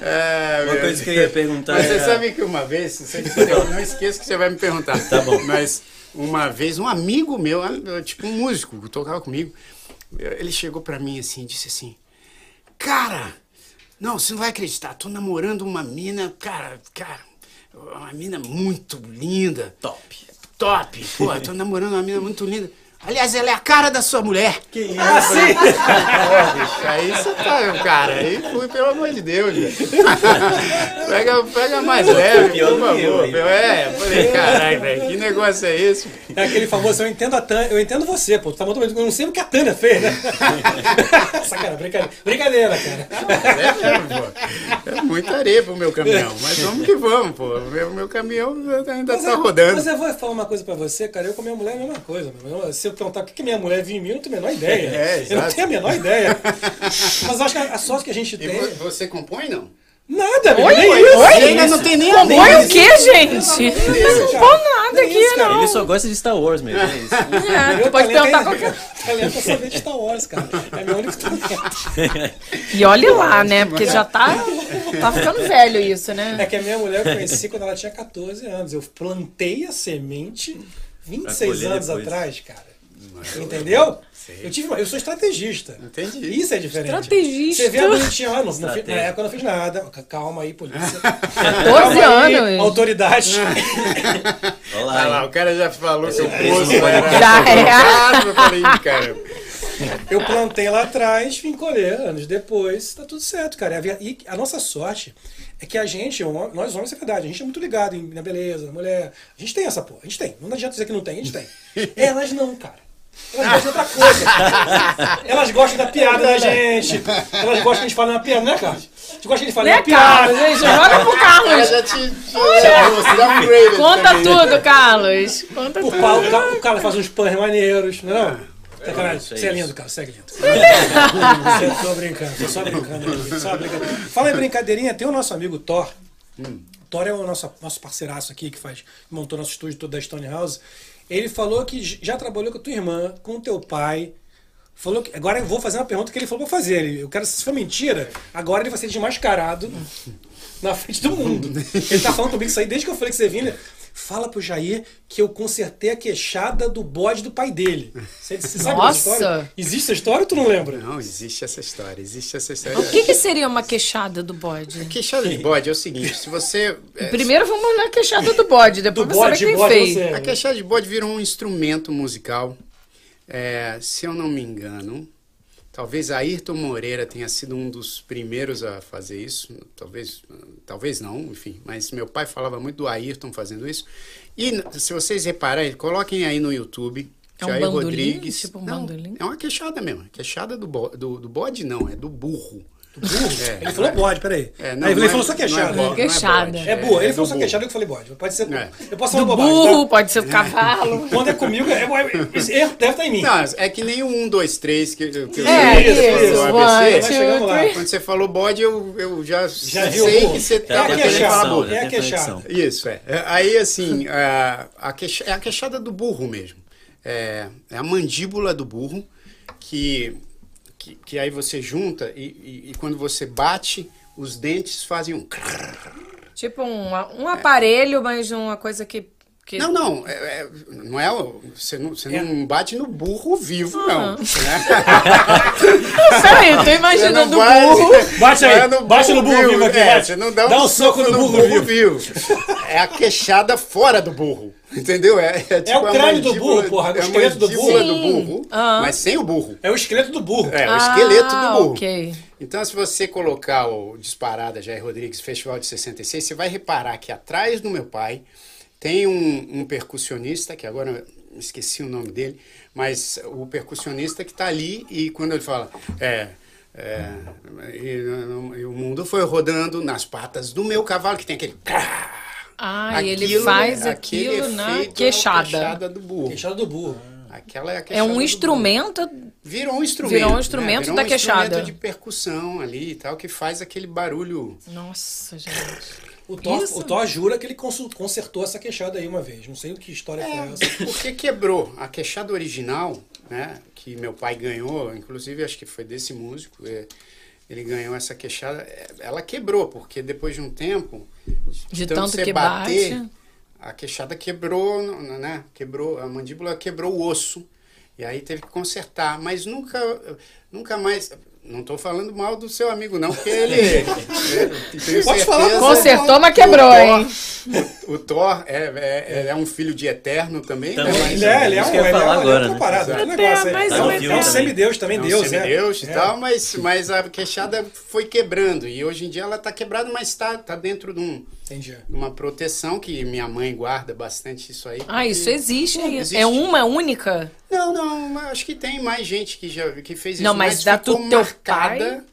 É, Uma coisa que eu ia perguntar Mas você era- sabe que uma vez, eu não esqueço que você vai me perguntar. Tá bom. Mas uma vez, um amigo meu, tipo um músico que tocava comigo, ele chegou pra mim assim e disse assim: Cara, não, você não vai acreditar, tô namorando uma mina, cara, cara, uma mina muito linda. Top. Top! Pô, tô namorando uma mina muito linda. Aliás, ela é a cara da sua mulher. Que isso? Ah, sim! Pô, bicho, aí você tá, cara, aí fui, pelo amor de Deus, pega, pega mais leve, por eu favor. ainda. É, falei, caralho, velho, que negócio é esse? É aquele famoso, eu entendo a Tânia, eu entendo você, pô. Tu tá muito eu não sei o que a Tânia fez, né? Sacanagem, brincadeira. Brincadeira, cara. É mesmo, pô. É muita areia pro meu caminhão, mas vamos que vamos, pô. O meu, meu caminhão ainda Mas tá eu- rodando. Mas eu vou falar uma coisa pra você, cara. Eu com a minha mulher é a mesma coisa. meu. Se eu perguntar o que que minha mulher viu em mim, eu não tenho a menor ideia. É, eu não tenho a menor ideia. Mas eu acho que a sorte que a gente E tem. vo- você compõe, não? Nada, Oi, nem oi, isso. oi? nem ainda isso. não tem nem a Compõe o quê, gente? Não pôr nada aqui, isso, não. Ele só gosta de Star Wars mesmo. É isso. É, tu pode perguntar é- qualquer Talento é saber de Star Wars, cara. É meu único talento. E olhe lá, né? Porque já tá, tá ficando velho isso, É né? que a minha mulher eu conheci quando ela tinha 14 anos. Eu plantei a semente 26 colher anos depois. atrás, cara. Entendeu? Eu, tive uma- eu sou estrategista. Entendi. Isso é diferente. Estrategista. Você vê a bonitinha lá, não, não fiz- na época eu não fiz nada. Calma aí, polícia. 14 Calma aí, anos. autoridade. Olha Olha lá, o cara já falou que o preço poço era... Já é. Eu falei, cara... Eu plantei lá atrás, vim colher anos depois, tá tudo certo, cara. E a nossa sorte é que a gente, nós homens, é verdade, a gente é muito ligado na beleza, na mulher. A gente tem essa porra, a gente tem. Não adianta dizer que não tem, a gente tem. Elas não, cara. Elas gostam de outra coisa. Elas gostam da piada da gente. Elas gostam que a gente fale uma piada, né, Carlos? A gente gosta que a gente fale Né, uma piada. Carlos? Gente, joga pro Carlos. já te... Já, você Conta também. tudo, Carlos. Conta O, tudo. o, Ca- o Carlos faz uns pães maneiros, não é não? Sacanagem. é Você é lindo, Carlos, segue lindo. Você tô brincando, tô só brincando aqui. Só brincando. Fala em brincadeirinha, tem o nosso amigo Thor. Thor é o nosso, nosso parceiraço aqui, que faz, montou nosso estúdio todo da Stone House. Ele falou que já trabalhou com a tua irmã, com o teu pai. Falou que, agora eu vou fazer uma pergunta que ele falou pra fazer. Eu quero, se for mentira, agora ele vai ser desmascarado na frente do mundo. Ele tá falando comigo isso aí desde que eu falei que você vinha. Fala pro Jair que eu consertei a queixada do bode do pai dele. Você, você sabe Nossa! dessa história? Existe essa história ou tu não lembra? Não, existe essa história, existe essa história. O que, que seria uma queixada do bode? Queixada de bode é o seguinte, se você... é, Primeiro vamos olhar a queixada do bode, depois Do você vai bode, quem bode fez. você. A queixada de bode virou um instrumento musical. É, se eu não me engano, talvez Ayrton Moreira tenha sido um dos primeiros a fazer isso. Talvez, talvez não, enfim. Mas meu pai falava muito do Ayrton fazendo isso. E se vocês repararem, coloquem aí no YouTube. É um Jair bandolim? Rodrigues. Tipo um não, bandolim? É uma queixada mesmo. Queixada do, bo- do, do bode, não, é do burro. Burro? É. ele falou bode, peraí. É, Aí não, ele não é- falou só não é queixada. não Queixada. bode, É burro. Ele falou só queixada que eu falei bode. Pode ser. É. Eu posso falar Do bobagem. burro, tá? pode ser do cavalo. Quando é comigo, é, é, deve estar em mim. Não, é que nem o 1, 2, 3 que, que eu É, Isso, isso. isso, One, two. Quando você falou bode, eu, eu já, Já sei que você tá querendo falar burro. é a queixada. Isso, é. É, Aí, assim, a, é a queixada do burro mesmo. É, é a mandíbula do burro que, que, que aí você junta e, e- e quando você bate, os dentes fazem um... Tipo um, um aparelho, mas uma coisa que. que... Não, não, é, é- não é... Você não, você não bate no burro vivo, Ah. não. Né? Peraí, eu tô imaginando o burro. Bate aí, no bate no burro vivo aqui, É, bate. você não dá, Dá um soco no burro vivo. É a queixada fora do burro. Entendeu? É, é, tipo o a crânio do burro, porra, o é esqueleto do burro. do burro, Ah. mas sem o burro. É o esqueleto do burro. É, o esqueleto Ah, do burro. ok. Então, se você colocar o Disparada Jair Rodrigues Festival de 66, você vai reparar que atrás do meu pai tem um, um percussionista, que agora eu esqueci o nome dele, mas o percussionista que está ali e quando ele fala, é. é, e, e o mundo foi rodando nas patas do meu cavalo, que tem aquele. Ah, e ele Aquilo- faz aquele aquilo na é o queixada. queixada do burro. Queixada do burro. Aquela é a É um instrumento. Virou um instrumento. Virou um né? instrumento Virou da um queixada. instrumento de percussão ali e tal, que faz aquele barulho. Nossa, gente. O Thor, o jura que ele consertou essa queixada aí uma vez. Não sei que história foi essa. Porque quebrou. A queixada original, né, que meu pai ganhou, inclusive acho que foi desse músico, é, ele ganhou essa queixada, é, ela quebrou, porque depois de um tempo, De tanto tanto você que bater, bate. a queixada quebrou, né, quebrou, a mandíbula quebrou o osso. E aí teve que consertar, mas nunca, nunca mais. Não estou falando mal do seu amigo, não, porque ele. é, Pode falar, Consertou, mas o quebrou, Thor- hein? O, o Thor é, é, é um filho de Eterno também, Também. né? Mas- Ele é, ele é um, ele é, um- ele é agora, outra né? parada, outro negócio aí. mais É ou um- é um semideus também, É um Deus, né? semideus e É. tal, mas, mas a queixada foi quebrando. E hoje em dia ela está quebrada, mas está tá dentro de, um, Entendi. uma proteção que minha mãe guarda bastante isso aí. Ah, isso existe. Não, existe. É uma única? Não, não, mas acho que tem mais gente que já que fez isso. Não, mas da ficou do teu marcada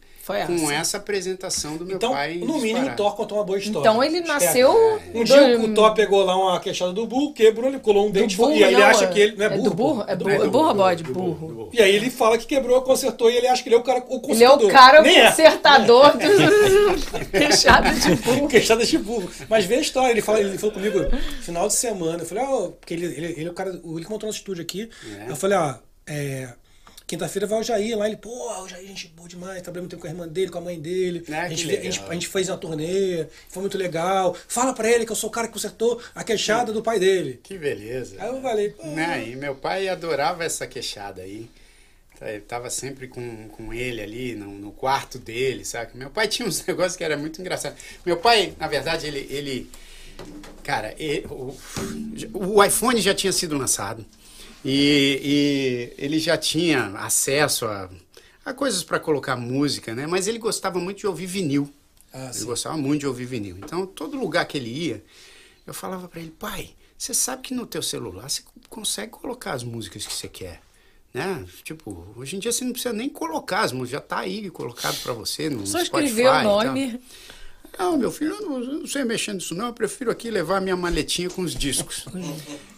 com essa. apresentação do meu Então, pai. no mínimo, o. Thor contou uma boa história. Então ele nasceu. Um dia do- o Thor pegou lá uma queixada do burro, quebrou, ele colou um do dente burro, e aí ele não, acha é- que ele. Não é burro? do burro? É burro, burro. é burro ou bode? do Burro. do E aí ele fala que quebrou, consertou e ele acha que ele é o cara o Ele é o consertador. cara Nem é. consertador do queixada de burro. Queixada de burro. Mas vê a história, ele, fala, ele falou comigo final de semana. Eu falei, ó, porque ele, ele, ele é o cara, ele montou nosso estúdio aqui. É. Eu falei, ó, é, quinta-feira vai o Jair lá. Ele, pô, o Jair, gente boa demais, trabalhei muito tempo com a irmã dele, com a mãe dele. Ah, a, gente, que a, gente, a gente fez uma turnê, foi muito legal. Fala pra ele que eu sou o cara que consertou a queixada do pai dele. Que beleza. Aí eu falei, pô, Né? E meu pai adorava essa queixada aí. Tá, Ele tava sempre com, com ele ali no, no quarto dele, sabe? Meu pai tinha uns negócios que era muito engraçado. Meu pai, na verdade, ele. ele cara, e- o, o iPhone já tinha sido lançado e, e ele já tinha acesso a, a coisas para colocar música, né? Mas ele gostava muito de ouvir vinil. Ah, ele sim. gostava muito de ouvir vinil. Então, todo lugar que ele ia, eu falava para ele, pai, você sabe que no teu celular você consegue colocar as músicas que você quer, né? Tipo, hoje em dia você não precisa nem colocar as músicas, já tá aí colocado para você no Só Spotify escrever o e tal. Não, meu filho, eu não, eu não sei mexer nisso não, eu prefiro aqui levar minha maletinha com os discos.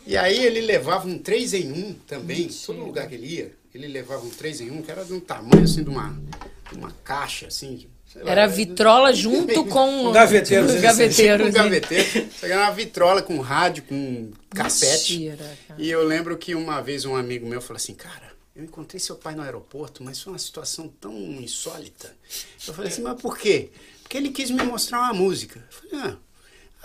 e aí ele levava um 3 em 1 também, todo lugar que ele ia, ele levava um 3 em 1, que era de um tamanho assim, de uma, uma caixa, assim, sei lá, Era vitrola junto com Um gaveteiro, os gaveteiros. Tipo um né? gaveteiro. Você ganhava uma vitrola com rádio, com cassete. Mentira. E eu lembro que uma vez um amigo meu falou assim, cara, eu encontrei seu pai no aeroporto, mas foi uma situação tão insólita. Eu falei assim, mas por quê? Porque ele quis me mostrar uma música. Eu falei, ah.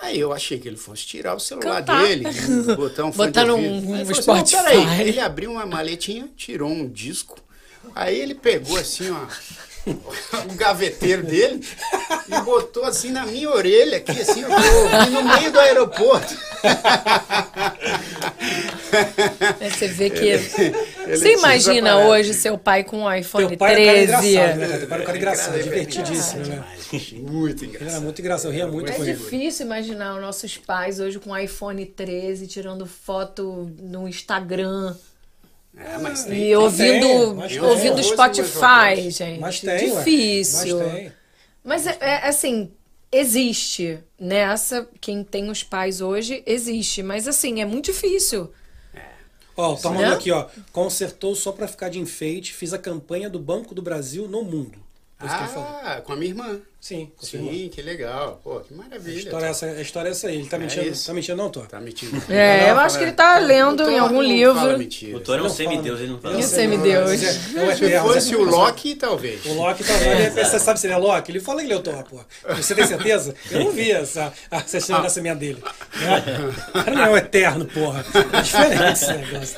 Aí eu achei que ele fosse tirar o celular Cantar. dele, botar um Botar um ele falou assim, "Não, Spotify." peraí. Ele abriu uma maletinha, tirou um disco, aí ele pegou assim, ó, o gaveteiro dele e botou assim na minha orelha, aqui assim, eu tô ouvindo no meio do aeroporto. É, Você vê que. ele Você imagina hoje seu pai com um iPhone Teu pai era um cara 13? engraçado, né? Teu pai era um cara engraçado, era divertidíssimo, né? Muito Ele era engraçado. muito engraçado, eu ria muito É com ele. difícil imaginar os nossos pais hoje com iPhone 13 tirando foto no Instagram É, mas tem, e tem, ouvindo, mas tem. ouvindo Tem. Spotify, gente. Mas tem, ué. Difícil. Mas tem. Mas é, é, assim, existe. Nessa, quem tem os pais hoje, existe. Mas assim, é muito difícil. Ó, tá Né? mandando aqui, ó. Consertou só pra ficar de enfeite, fiz a campanha do Banco do Brasil no mundo. Ah, com a minha irmã. Sim. Sim, que legal. Pô, que A maravilha. história, é essa, a história é essa aí. Ele tá É mentindo, isso. tá mentindo não, Tô? Tá mentindo. É, Não, eu acho que ele tá lendo em algum livro. mentira. O Thor é um semideus, ele não fala. E sei, semideus? é- é Se fosse o Loki, talvez. O Loki tá ele- Você sabe se ele é Loki? Ele fala que ele é o Thor, pô. Você tem certeza? Eu não vi essa, essa história dessa minha dele. Né? Cara não é o eterno, porra. É diferente esse negócio.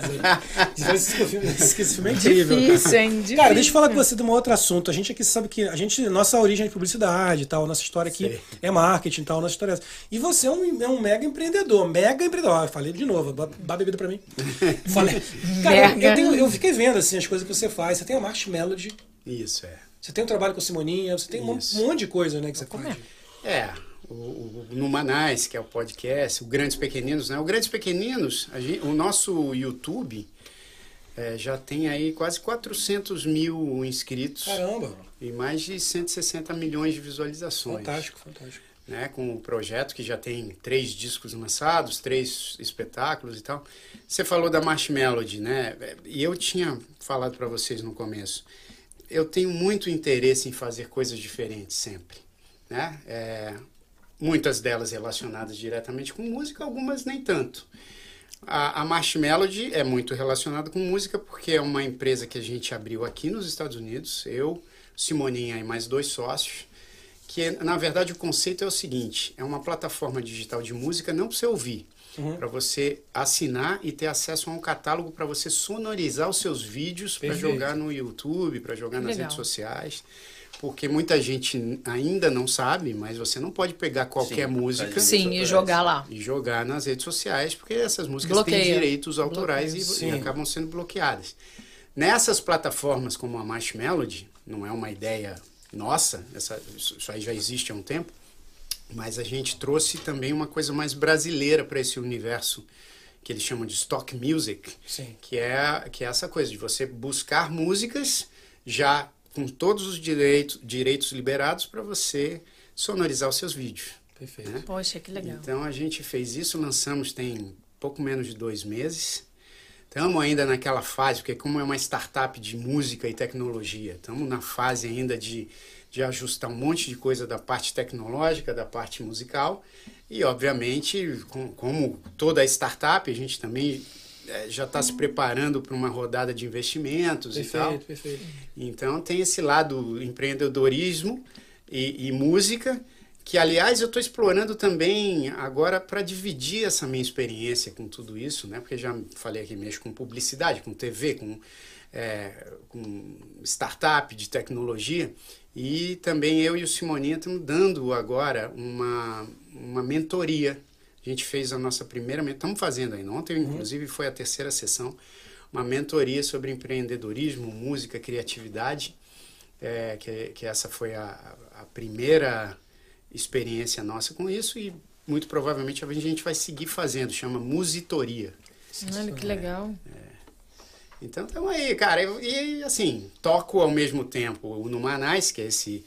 Que esse filme, esse filme é incrível. cara. Difícil, hein? Cara, deixa eu falar com você de um outro assunto. A gente aqui sabe que a gente, nossa origem é de publicidade e tal, nossa história aqui Sei. é marketing e tal, nossa história é essa. E você é um, é um mega empreendedor, mega empreendedor. Ah, falei de novo, dá bebida pra mim. Falei. Cara, eu, tenho- eu fiquei vendo assim, as coisas que você faz. Você tem a March Melody, Isso, é. você tem um trabalho com a Simoninha, você tem um Isso. monte de coisa né, que você faz. É, o, o Numanais, que é o podcast, o Grandes Pequeninos, né? O Grandes Pequeninos, a gente- o nosso YouTube é, já tem aí quase 400 mil inscritos Caramba, e mais de 160 milhões de visualizações. fantástico, fantástico. né, com o projeto que já tem três discos lançados, três espetáculos e tal. Você falou da March Melody, né? E eu tinha falado para vocês no começo. Eu tenho muito interesse em fazer coisas diferentes sempre, né? É, muitas delas relacionadas diretamente com música, algumas nem tanto. A, a Melody é muito relacionada com música porque é uma empresa que a gente abriu aqui nos Estados Unidos, eu, Simoninha e mais dois sócios, que na verdade o conceito é o seguinte: é uma plataforma digital de música não para você ouvir, para você assinar e ter acesso a um catálogo para você sonorizar os seus vídeos para jogar no YouTube, para jogar nas Legal. redes sociais. Porque muita gente ainda não sabe, mas você não pode pegar qualquer Sim, música Sim, e jogar lá. e jogar nas redes sociais, porque essas músicas Bloqueia. têm direitos autorais e, e acabam sendo bloqueadas. Nessas plataformas como a Marsh Melody, não é uma ideia nossa, essa, isso aí já existe há um tempo, mas a gente trouxe também uma coisa mais brasileira para esse universo que eles chamam de stock music, Sim. que é, que é essa coisa de você buscar músicas já com todos os direitos, direitos liberados para você sonorizar os seus vídeos. Perfeito. né? Poxa, que legal. Então a gente fez isso, lançamos tem pouco menos de dois meses. Estamos ainda naquela fase, porque como é uma startup de música e tecnologia, estamos na fase ainda de, de ajustar um monte de coisa da parte tecnológica, da parte musical. E, obviamente, com- como toda startup, a gente também eh, já está se preparando para uma rodada de investimentos e tal. Perfeito, perfeito. Então tem esse lado empreendedorismo e, e música, que aliás eu estou explorando também agora para dividir essa minha experiência com tudo isso, né? Porque já falei que mexo com publicidade, com TV, com, é, com startup de tecnologia. E também eu e o Simoninha estamos dando agora uma, uma mentoria. A gente fez a nossa primeira, estamos fazendo ainda. Ontem, inclusive, foi a terceira sessão uma mentoria sobre empreendedorismo, música, criatividade, é, que, que essa foi a, a primeira experiência nossa com isso e muito provavelmente a gente vai seguir fazendo, chama musitoria. Olha que legal. Então estamos aí, cara, eu- e assim, toco ao mesmo tempo o Numanais, que é esse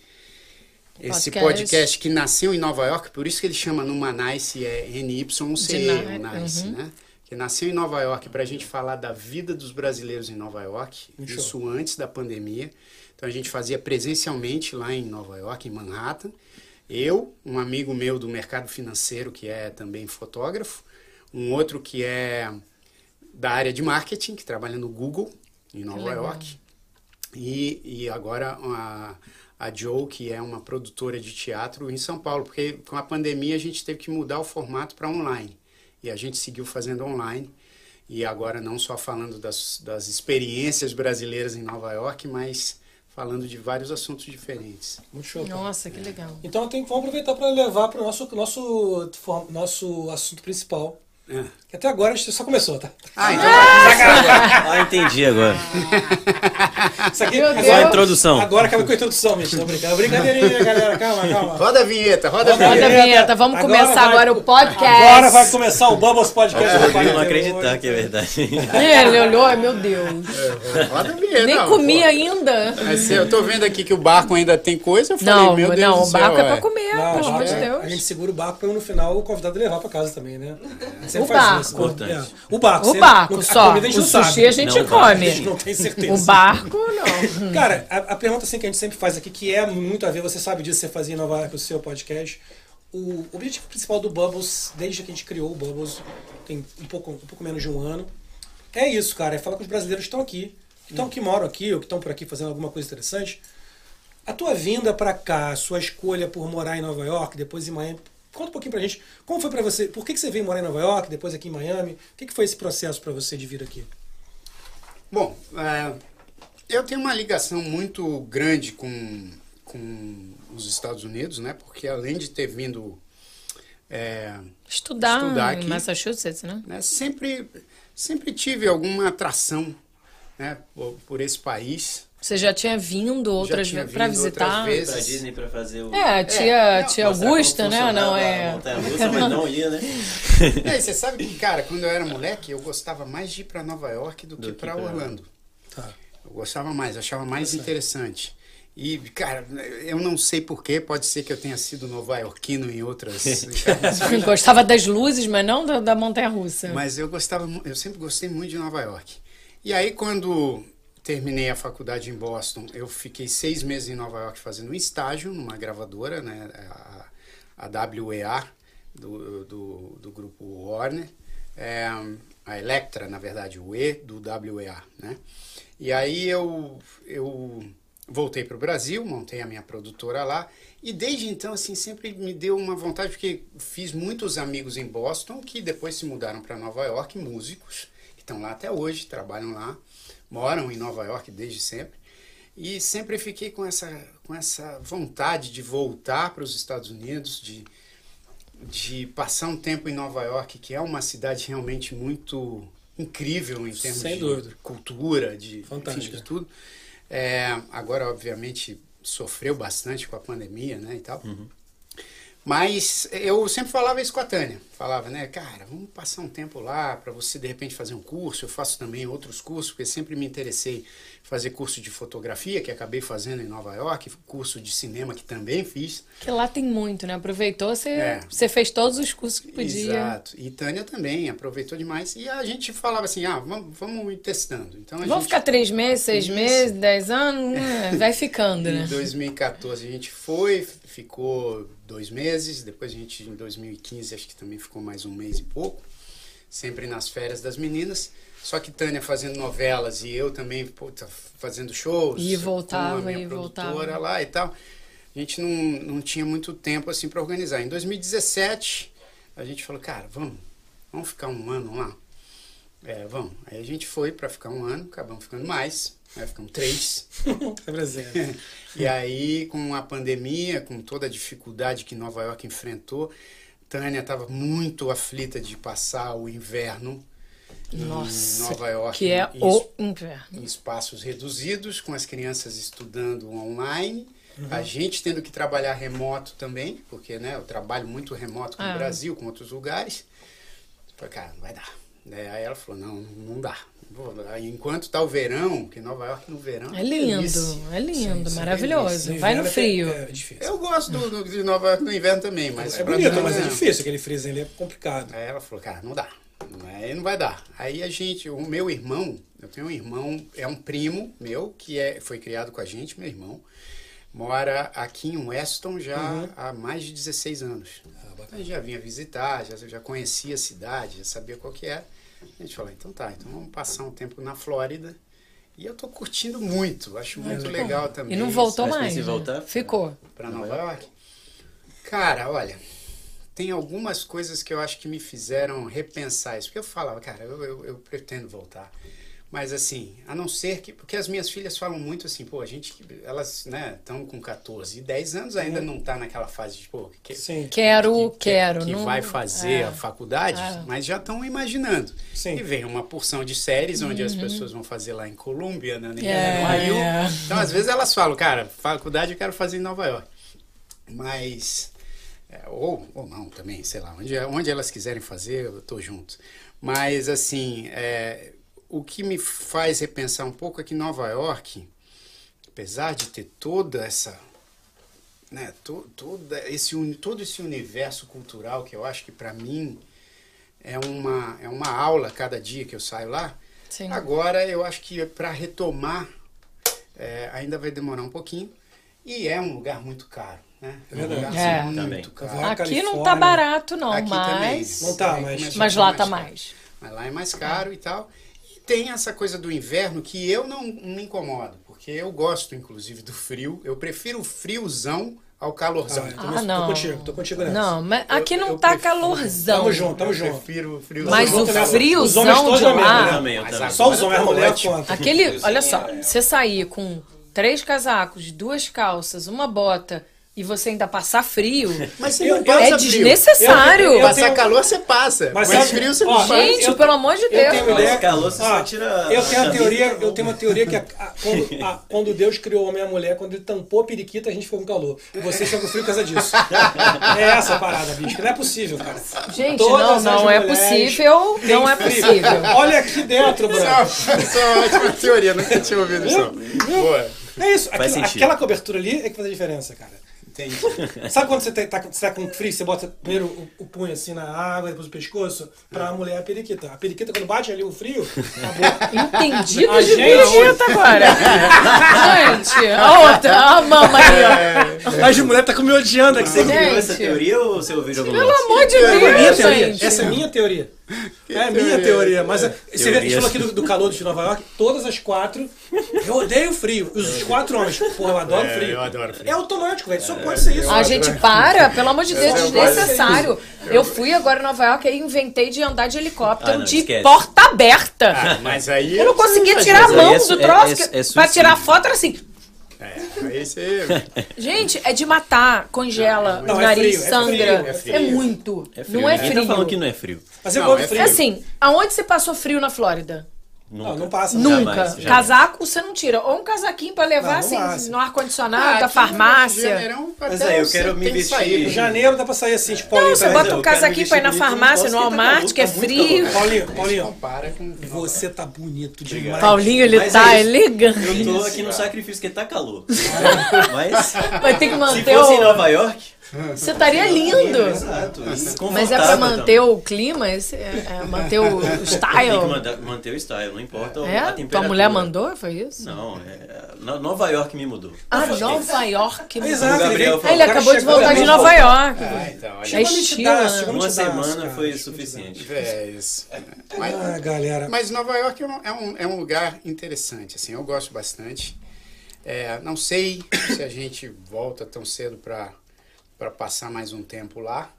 esse Podcast. podcast que nasceu em Nova York, por isso que ele chama Numanais e é NYCE, uhum. né? Que nasceu em Nova York para a gente falar da vida dos brasileiros em Nova York, isso antes da pandemia. Então a gente fazia presencialmente lá em Nova York, em Manhattan. Eu, um amigo meu do mercado financeiro que é também fotógrafo, um outro que é da área de marketing, que trabalha no Google, em Nova. York. E, e agora a, a Joe, que é uma produtora de teatro em São Paulo, porque com a pandemia a gente teve que mudar o formato para online. E a gente seguiu fazendo online. E agora não só falando das, das experiências brasileiras em Nova York, mas falando de vários assuntos diferentes. Muito show. cara. Nossa, que legal. Então tem, vamos aproveitar para levar para o nosso, nosso, nosso assunto principal. É. Que até agora a gente só começou, tá? Ah, então Ah, entendi agora. Isso aqui Meu agora, Deus. Só a introdução. agora acaba com a introdução, gente. Não brincadeira. Brincadeirinha, galera. Calma, calma. roda a vinheta, roda a Roda a Roda a vinheta. vinheta, vamos Agora começar vai- agora o podcast. Agora vai começar o Bubbles Podcast. Eu não acreditar que é verdade. Ele olhou, meu Deus. Roda a vinheta. Nem não, comi pô. ainda. Mas eu tô vendo aqui que o barco ainda tem coisa, eu falei, Não, meu Deus não, o céu, barco é ué. pra comer, Não, pelo amor de Deus. a gente segura o barco para no final o convidado levar para casa também, né? Sempre O faz barco. isso. É. O barco. O você- barco a só. O sushi a gente come. gente não tem certeza. O barco, não. Cara, a, a pergunta assim, que a gente sempre faz aqui, que é muito a ver, você sabe disso, você fazia em Nova York o seu podcast. O objetivo principal do Bubbles, desde que a gente criou o Bubbles, tem um pouco, um pouco menos de um ano, é isso, cara. É falar com os brasileiros que estão aqui, que, estão, que moram aqui, ou que estão por aqui fazendo alguma coisa interessante. A tua vinda pra cá, a sua escolha por morar em Nova York, depois em Miami. Conta um pouquinho pra gente. Como foi pra você? Por que, que você veio morar em Nova York, depois aqui em Miami? O que, que foi esse processo pra você de vir aqui? Bom, é, eu tenho uma ligação muito grande com, com os Estados Unidos, né? Porque além de ter vindo é, Estudar, Estudar em aqui. Massachusetts, né? né, sempre, sempre tive alguma atração né, por, por esse país. Você já tinha vindo outras vezes pra vindo visitar? outras vezes. pra Disney pra fazer o. É, a tia, É, tia Augusta, né? Não, é. mas não ia, né? É, você sabe que, cara, quando eu era moleque, eu gostava mais de ir para Nova York do, Do que que para pra- Orlando. Tá. Eu gostava mais, achava mais interessante. E, cara, eu não sei porquê, pode ser que eu tenha sido nova-iorquino em outras Gostava das luzes, mas não da, da montanha-russa. mas eu gostava, eu sempre gostei muito de Nova York. E aí, quando terminei a faculdade em Boston, eu fiquei seis meses em Nova York fazendo um estágio numa gravadora, né, a, a WEA, do, do, do grupo Warner, é, a Electra, na verdade, o E do WEA, né? E aí eu, eu voltei para o Brasil, montei a minha produtora lá, e desde então, assim, sempre me deu uma vontade, porque fiz muitos amigos em Boston que depois se mudaram para Nova York, músicos, que estão lá até hoje, trabalham lá, moram em Nova York desde sempre. E sempre fiquei com essa, com essa vontade de voltar para os Estados Unidos, de, de passar um tempo em Nova York, que é uma cidade realmente muito incrível em termos Sem de dúvida. cultura, de, enfim, de tudo. É, agora, obviamente, sofreu bastante com a pandemia, né, e tal. Mas eu sempre falava isso com a Tânia. Falava, né, cara, vamos passar um tempo lá para você de repente fazer um curso. Eu faço também outros cursos, porque sempre me interessei fazer curso de fotografia, que acabei fazendo em Nova York, curso de cinema, que também fiz. Porque lá tem muito, né? Aproveitou, você, É. você fez todos os cursos que podia. Exato. E Tânia também aproveitou demais. E a gente falava assim, ah, vamos, vamos ir testando. Então, a Vamos gente... ficar três meses, seis Isso. meses, dez anos? É, vai ficando, né? Em 2014 a gente foi, ficou dois meses, depois a gente em 2015 acho que também ficou mais um mês e pouco, sempre nas férias das meninas. Só que Tânia fazendo novelas e eu também puta, fazendo shows. E com voltava, a minha e produtora voltava. lá e tal. A gente não, não tinha muito tempo assim para organizar. Em 2017 a gente falou, cara, vamos, vamos ficar um ano lá. É, vamos. Aí a gente foi para ficar um ano, acabamos ficando mais, né? ficamos três. É presente. E aí, com a pandemia, com toda a dificuldade que Nova York enfrentou, Tânia estava muito aflita de passar o inverno Nossa, Nova York. que é em, o inverno. em espaços reduzidos, com as crianças estudando online, a gente tendo que trabalhar remoto também, porque né, eu trabalho muito remoto com Ah. o Brasil, com outros lugares. Falei, cara, não vai dar. Né, Aí ela falou, não, não dá. Enquanto tá o verão, que Nova York no verão É lindo, delícia. é lindo, Sim, maravilhoso. sim, Vai no é- frio. É, é difícil. Eu gosto do, do- de Nova York no inverno também, mas é bonito, mim, mas é difícil. Aquele freezer ali é complicado. Aí ela falou, cara, não dá. Aí não vai dar. Aí a gente, o meu irmão, eu tenho um irmão, é um primo meu, que é, foi criado com a gente, meu irmão, mora aqui em Weston já há mais de 16 anos. Aí já vinha visitar, já, já conhecia a cidade, já sabia qual que era. A gente falou, então tá, então vamos passar um tempo na Flórida. E eu tô curtindo muito, acho muito legal também. E não voltou mais. né? voltar? Ficou. Para Nova York? Cara, olha, tem algumas coisas que eu acho que me fizeram repensar isso. Porque eu falava, cara, eu, eu, eu pretendo voltar. Mas assim, a não ser que. Porque as minhas filhas falam muito assim, pô, a gente. Elas, né, estão com 14 e 10 anos, ainda não tá naquela fase de, pô, que, Sim. Quero, que, quero. que não- vai fazer É. a faculdade, É. mas já estão imaginando. Sim. E vem uma porção de séries onde as pessoas vão fazer lá em Colômbia, né, em Uhum. É. Ohio. Então, às vezes elas falam, cara, faculdade eu quero fazer em Nova York. Mas é, ou, ou não também, sei lá, onde, onde elas quiserem fazer, eu tô junto. Mas assim, é, o que me faz repensar um pouco é que Nova York, apesar de ter toda essa né, to, toda esse, todo esse universo cultural que eu acho que para mim é uma, é uma aula cada dia que eu saio lá. Sim. Agora eu acho que para retomar é, ainda vai demorar um pouquinho e é um lugar muito caro, né? É um verdade. É. muito Aqui não Califórnia. tá barato, não, Aqui mas. também. Não tá, mas- Mas ficar lá tá caro. mais. Mas lá é mais caro e tal. E tem essa coisa do inverno que eu não me incomodo, porque eu gosto, inclusive, do frio. Eu prefiro o friozão ao calorzão. Ah, Ah, Tô não. contigo, tô contigo nessa. Não, mas Eu- aqui não eu tá prefiro- calorzão. Tamo junto, tamo eu junto. prefiro o friozão. Mas o friozão de lá. né? eu Mas também. Só os homens, mulher tá conta. Aquele, olha só, você sair com três casacos, duas calças, uma bota e você ainda passar frio, Mas você Eu- não passa é frio. desnecessário. Eu- eu- Passar tenho- calor você passa, Mas mas, frio você ó, não passa. Gente, eu- pelo amor de Eu Deus. tenho Mas ideia. calor, você Ah, só tira Eu a tenho a teoria, eu tenho uma teoria que a- a- quando, a- quando Deus criou o homem e a mulher, quando ele tampou a periquita, a gente ficou com calor. E você ficou com frio por causa disso. É essa a parada, bicho. Não é possível, cara. Gente, Todas não, não é possível. Não é frio. possível. Olha aqui dentro, Bruno. Isso é uma ótima teoria, nunca tinha ouvido isso. Boa. É isso. Aquilo- aquela cobertura ali é que faz a diferença, cara. Entendi. Sabe quando você tá, tá- você tá com frio, você bota primeiro o, o punho assim na água, depois o pescoço, pra mulher a periquita. A periquita, quando bate ali o frio, acabou. Entendido A de gente- periquita agora. Gente, a outra, a mama aí. As mulheres tá com me odiando aqui. Você Você criou Gente. essa teoria ou você ouviu de algum Pelo amor de É minha Deus, gente. Essa é minha teoria. É a minha teoria? Mas é, você vê, a gente falou aqui do, do calor de Nova York, todas as quatro. Eu odeio frio. Os quatro homens, porra, eu adoro É, frio. eu adoro frio. É automático, velho. Só pode ser isso. A gente para, pelo amor de Deus, Eu desnecessário. Eu fui agora em Nova York e inventei de andar de helicóptero Ah, não, de esquece. porta aberta. Ah, mas aí. Eu não conseguia tirar a mão é do troço. é- é- é pra tirar foto era assim. É, aí você. Gente, é de matar, congela, Não, o é nariz frio, é sangra. frio, É, é frio. muito. É frio. Não é Ninguém frio. tá falando que não é frio. Mas eu Não, é frio. É assim, aonde você passou frio na Flórida? Nunca. Não, não passa. Nunca. Jamais, jamais. Casaco você não tira. Ou um casaquinho pra levar, Não, no assim, máximo. no ar-condicionado, Ah, da farmácia. Janeirão, Mas aí, eu você quero me vestir. Em janeiro dá pra sair assim, tipo, Não, você bota eu um casaquinho pra ir na farmácia, no Walmart, que é tá frio. calor. Paulinho, Paulinho, compara com. você tá bonito demais. Paulinho, ele Mas tá é elegante. Eu tô aqui no sacrifício, porque tá calor. Mas, Vai ter que se manter fosse em. Nova York... Você estaria lindo. Exato. Mas é pra manter o clima, esse- é, é manter o Tem que style. mandar- manter o style, não importa a É? temperatura. Tua mulher mandou? Foi isso? Não, é, no- Nova York me mudou. Ah, Nova York. Exato, O Gabriel falou. Ele acabou de voltar de Nova York. Ah, então, olha. É a me estilo. a me Uma semana cara. foi a me suficiente. É isso. Mas, Ah, galera. mas Nova York é um, é um, é um lugar interessante, assim, eu gosto bastante. É, não sei se a gente volta tão cedo para passar mais um tempo lá.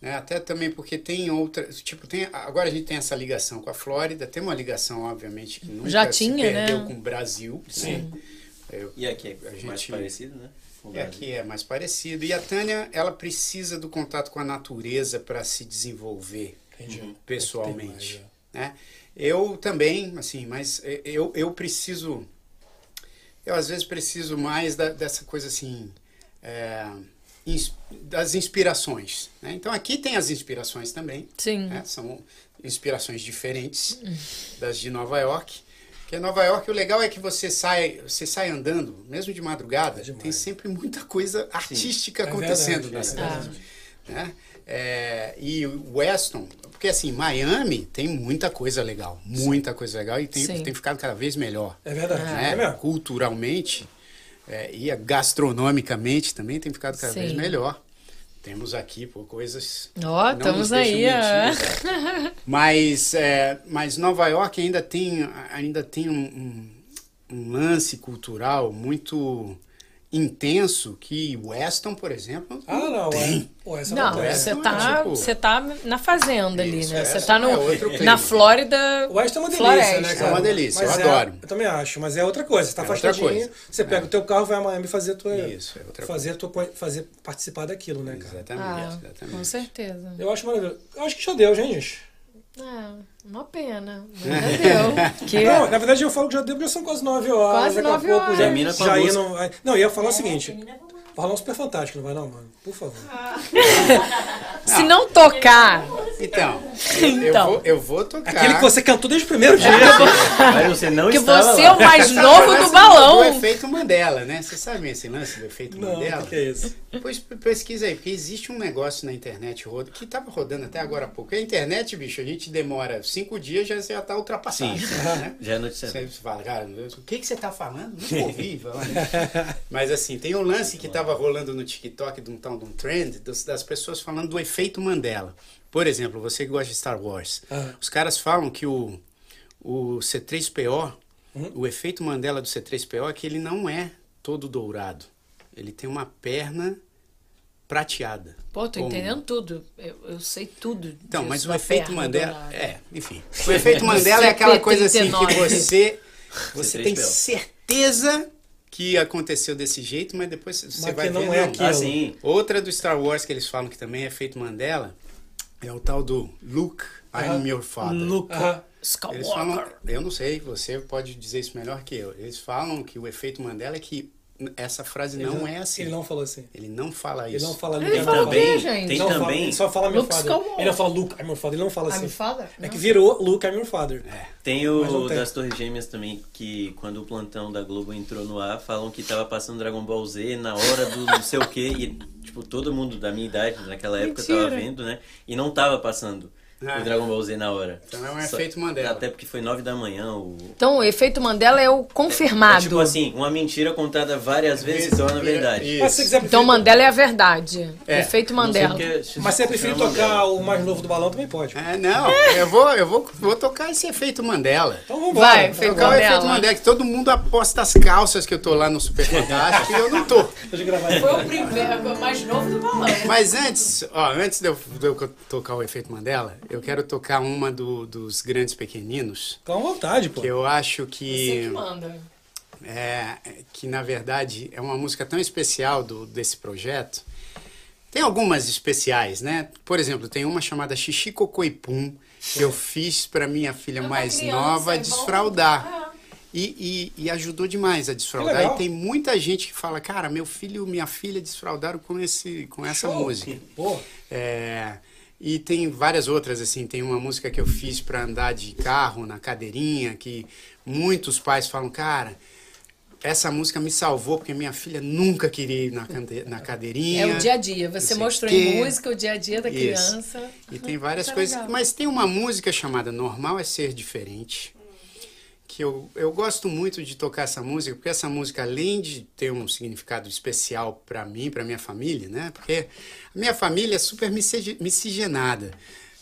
Né? Até também porque tem outra. Tipo, tem, agora a gente tem essa ligação com a Flórida, tem uma ligação, obviamente, que nunca Já se tinha, perdeu né? com o Brasil. Sim. Né? Eu, E aqui é A mais gente- parecido, né? E Brasil. aqui é mais parecido. E a Tânia, ela precisa do contato com a natureza para se desenvolver Entendi. pessoalmente. Tem Né? Eu também, assim, mas eu, eu preciso. Eu às vezes preciso mais da- dessa coisa assim. é, das inspirações. Né? Então aqui tem as inspirações também. Sim. né? São inspirações diferentes das de Nova York. Porque Nova York, o legal é que você sai, você sai andando, mesmo de madrugada, É tem sempre muita coisa artística É acontecendo verdade, na é cidade. verdade. né? É, e Weston, porque assim, Miami tem muita coisa legal, muita coisa legal e tem, Sim. tem ficado cada vez melhor. É verdade. né? É. Culturalmente é, e gastronomicamente também tem ficado cada Sim. vez melhor. Temos aqui pô, coisas. Ó, nos estamos aí, deixam ó. mentir, é. Mas, é, mas Nova York ainda tem, ainda tem um, um- um lance cultural muito intenso que Weston, por exemplo, Ah, não. tem. É. Pô, essa Não, você Não é tá, tipo- você tá na fazenda ali, Isso, né? é, Você tá no, é na Flórida. O West é uma delícia, floresta. né, É cara? uma delícia, Mas eu adoro. eu também acho, mas é outra coisa. Você tá É afastadinho, você pega o teu carro, vai a Miami fazer a tua. Isso, é outra fazer tua fazer participar daquilo, né, cara? Exatamente, Ah, exatamente. com certeza. Eu acho maravilhoso. Eu acho que já deu, gente. É, uma pena. Já deu. Que... Não, na verdade eu falo que já deu porque são quase 9 horas. Quase daqui a nove pouco horas. já, já ia música. não, eu ia falar o seguinte. Vai rolar um super fantástico, não vai não, mano? Por favor. Se não tocar. Então, eu, eu Então. vou, eu vou tocar. Aquele que você cantou desde o primeiro dia. Mas você não Que estava você lá. é o mais novo do balão. Do efeito Mandela, né? Você sabe esse lance do efeito Não, Mandela? o que, é isso? Depois p- pesquisa aí, porque existe um negócio na internet rodo, que tava rodando até agora há pouco. A internet, bicho, a gente demora cinco dias já já tá ultrapassado. Sim. Né? Já é notícia. Você fala, cara, o que, que você tá falando? Nunca ouvi. Mas assim, tem um lance que tava rolando no TikTok de um tal de um trend das, das pessoas falando do efeito Mandela. Por exemplo, você que gosta de Star Wars. Ah. Os caras falam que o, o C3PO, Uhum. o efeito Mandela do C3PO é que ele não é todo dourado. Ele tem uma perna prateada. Pô, tô Como- entendendo tudo. Eu, eu sei tudo. Então, mas o efeito Mandela. É, enfim. O efeito Mandela é aquela coisa assim que CP39. você. Você tem C3PO. certeza que aconteceu desse jeito, mas depois você vai que não ver. é não. aquilo. Ah, sim. Outra do Star Wars que eles falam que também é efeito Mandela é o tal do Luke, I'm your father. Luca. Eles Skywalker. falam, eu não sei, você pode dizer isso melhor que eu. Eles falam que o efeito Mandela é que essa frase não é assim. Ele não falou assim. Ele não fala Ele isso. não fala Ele Luke, I'm fala father. quê, também, gente? tem Não fala- também, ele só fala meu father. Skywalker. Ele não fala Luke, I'm your father. Ele não fala I'm assim. father? É que Não. virou Luke, I'm your father. Tem Mas não o tem. das Torres Gêmeas também, que quando o plantão da Globo entrou no ar, falam que tava passando Dragon Ball Z na hora do não sei o quê, e tipo, todo mundo da minha idade naquela época Mentira. tava vendo, né? E não tava passando Ah. o Dragon Ball Z na hora. Então é um Só- efeito Mandela. Até porque foi nove da manhã, o... Então, o efeito Mandela é o É confirmado. tipo assim, uma mentira contada várias vezes se torna verdade. Isso. Mas quiser Então, preferir- Mandela é a verdade. É, Efeito Mandela. porque se- Mas se você preferir tocar Mandela. o mais novo do balão, também pode. É, não, eu vou, eu vou, vou tocar esse efeito Mandela. Então vamos embora. Vai, Então feito Tocar o Mandela. efeito Mandela, que todo mundo aposta as calças que eu tô lá no Super Fantástico e eu não tô. Foi o primeiro, o mais novo do balão. Mas antes, ó, antes de eu, de eu tocar o efeito Mandela, eu quero tocar uma do- dos grandes pequeninos, Fica à vontade, pô. que eu acho Você que, que manda. é, que na verdade é uma música tão especial do, desse projeto. Tem algumas especiais, né? Por exemplo, tem uma chamada Xixi Cocoipum, que eu fiz para minha filha mais criança, nova é bom. desfraldar. E, e- e ajudou demais a desfraldar. legal. E tem muita gente que fala, cara, meu filho e minha filha desfraldaram com, esse, com essa Show. música. Pô, É, e tem várias outras, assim, tem uma música que eu fiz para andar de carro na cadeirinha, que muitos pais falam, cara, essa música me salvou porque minha filha nunca queria ir na, na cadeirinha. É o dia a dia. Você mostrou quê. em música o dia a dia da Isso. criança. E tem várias é coisas. legal. Mas tem uma música chamada Normal é Ser Diferente. Que eu, eu gosto muito de tocar essa música, porque essa música, além de ter um significado especial para mim, para minha família, né? Porque a minha família é super misci- miscigenada.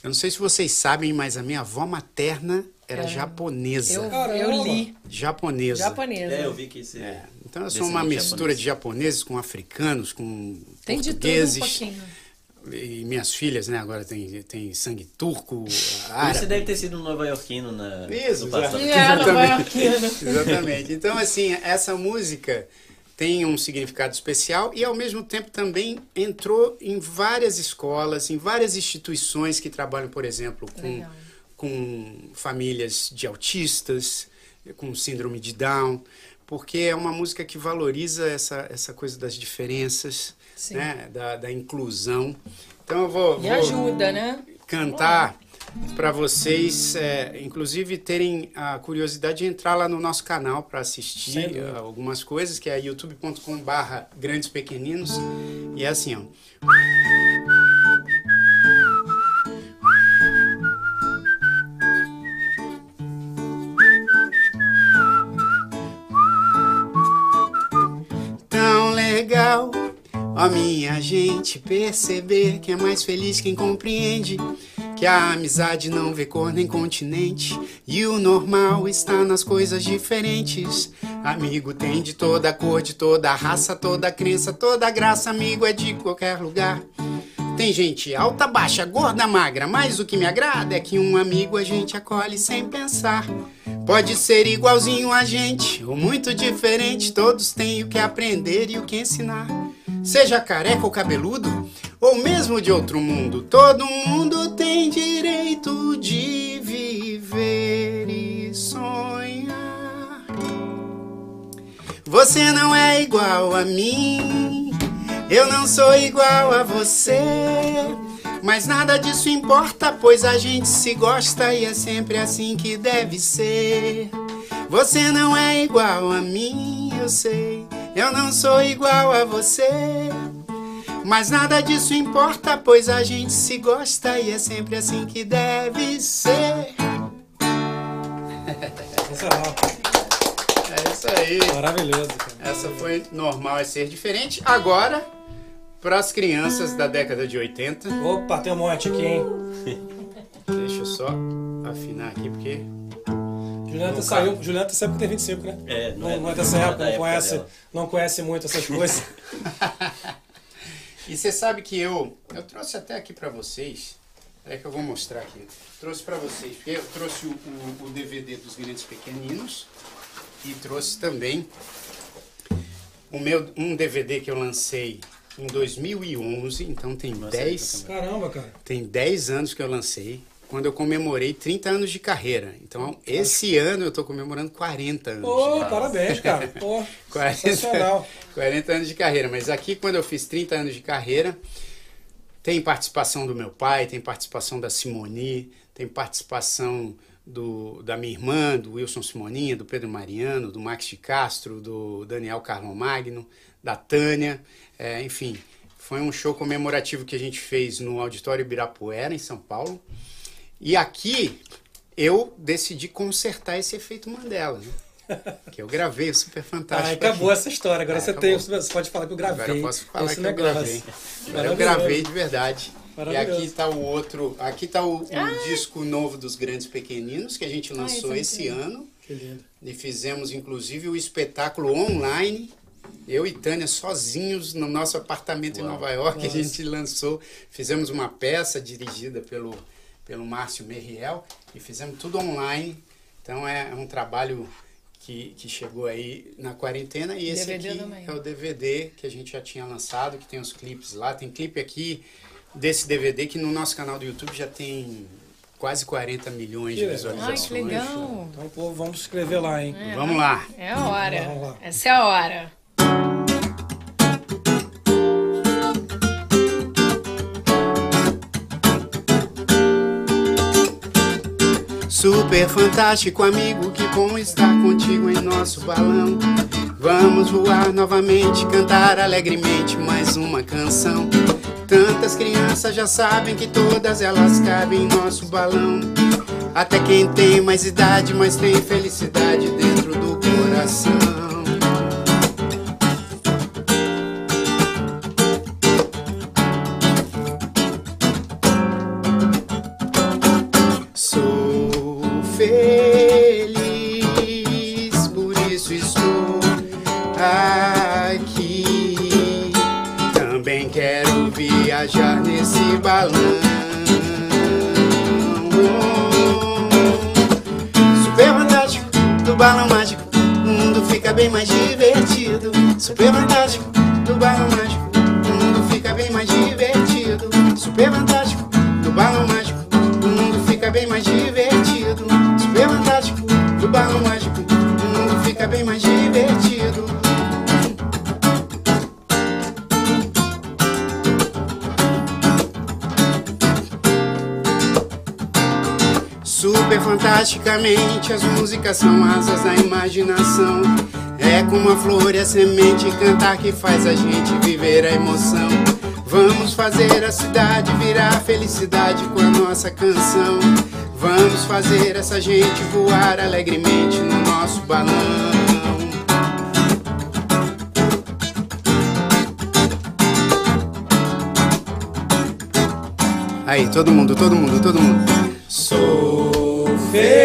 Eu não sei se vocês sabem, mas a minha avó materna era japonesa. Eu, eu li. Japonesa. Japonesa. É, eu vi que você... É, Então eu sou uma japonês. mistura de japoneses com africanos, com Tem de tudo um portugueses. pouquinho. E minhas filhas, né, agora tem, tem sangue turco, Você árabe. deve ter sido um nova-iorquino na... Isso, no passado. exato. É, Nova Exatamente. Exatamente. Então, assim, essa música tem um significado especial e, ao mesmo tempo, também entrou em várias escolas, em várias instituições que trabalham, por exemplo, com, Legal. com famílias de autistas, com síndrome de Down, porque é uma música que valoriza essa, essa coisa das diferenças, Sim. né, da, da inclusão. Então, eu vou, E vou ajuda, né? cantar para vocês, é, inclusive, terem a curiosidade de entrar lá no nosso canal para assistir uh, algumas coisas, que é youtube.com barra grandes pequeninos. E é assim, ó. Ó minha gente, perceber que é mais feliz quem compreende que a amizade não vê cor nem continente e o normal está nas coisas diferentes. Amigo tem de toda cor, de toda raça, toda crença, toda graça. Amigo é de qualquer lugar. Tem gente alta, baixa, gorda, magra, mas o que me agrada é que um amigo a gente acolhe sem pensar. Pode ser igualzinho a gente ou muito diferente, todos têm o que aprender e o que ensinar. Seja careca ou cabeludo, ou mesmo de outro mundo, todo mundo tem direito de viver e sonhar. Você não é igual a mim, eu não sou igual a você. Mas nada disso importa, pois a gente se gosta e é sempre assim que deve ser. Você não é igual a mim, eu sei. Eu não sou igual a você. Mas nada disso importa, pois a gente se gosta e é sempre assim que deve ser. Sensacional. É isso aí. Maravilhoso, cara. Essa foi normal é ser diferente. Agora, para as crianças da década de 80, Opa, tem um monte aqui, hein? deixa eu só afinar aqui porque Juliana saiu. Juliana sempre tem 25, né? É, não não, é- não é dessa não época, não conhece, dela. não conhece muito essas coisas. E você sabe que eu eu trouxe até aqui pra vocês. É que eu vou mostrar aqui. Trouxe pra vocês, porque eu trouxe o, o- o DVD dos Grandes Pequeninos e trouxe também o meu um DVD que eu lancei em 2011, então tem Nossa, 10 Caramba, cara. tem 10 anos que eu lancei, quando eu comemorei 30 anos de carreira. Então, esse ano eu tô comemorando 40 anos. Ô, de parabéns, cara. Pô, 40, sensacional. 40 anos de carreira. Mas aqui, quando eu fiz 30 anos de carreira, tem participação do meu pai, tem participação da Simoni, tem participação do, da minha irmã, do Wilson Simoninha, do Pedro Mariano, do Max de Castro, do Daniel Carlo Magno, da Tânia, é, enfim. Foi um show comemorativo que a gente fez no Auditório Ibirapuera, em São Paulo. E aqui eu decidi consertar esse efeito Mandela, né? Que eu gravei o Super Fantástico. Ah, acabou aqui. essa história. Agora É, você, tem, você pode falar que eu gravei. Agora eu posso falar esse que eu negócio. gravei. Agora eu gravei de verdade. E aqui tá o outro, aqui tá o, o disco novo dos Grandes Pequeninos que a gente lançou Ai, esse ano Que lindo. e fizemos inclusive o espetáculo online. Eu e Tânia sozinhos no nosso apartamento em Nova York, a gente lançou, fizemos uma peça dirigida pelo pelo Márcio Merriel e fizemos tudo online. Então é, é um trabalho que, que chegou aí na quarentena e esse DVD aqui também. é o DVD que a gente já tinha lançado, que tem os clipes lá. Tem clipe aqui desse DVD que no nosso canal do YouTube já tem quase 40 milhões de legal. Ai, visualizações. que legal. Então, pô, vamos se inscrever lá, hein? Vamos lá. É a hora. Vamos lá. Essa é a hora. Super fantástico amigo, que bom estar contigo em nosso balão. Vamos voar novamente, cantar alegremente mais uma canção. Tantas crianças já sabem que todas elas cabem em nosso balão. Até quem tem mais idade, mas tem felicidade dentro do coração. As músicas são asas da imaginação. É como a flor e a semente cantar que faz a gente viver a emoção. Vamos fazer a cidade virar felicidade com a nossa canção. Vamos fazer essa gente voar alegremente no nosso balão. Aí, todo mundo, todo mundo, todo mundo. Sou feliz.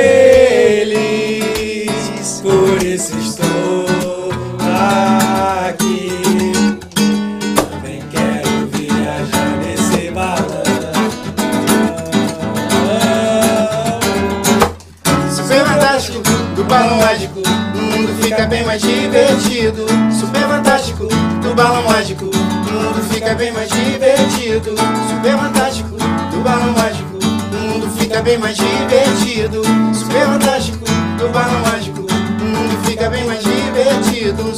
Fica bem mais divertido. Super fantástico, do balão mágico, o mundo fica bem mais divertido. Super fantástico, do balão mágico, o mundo fica bem mais divertido.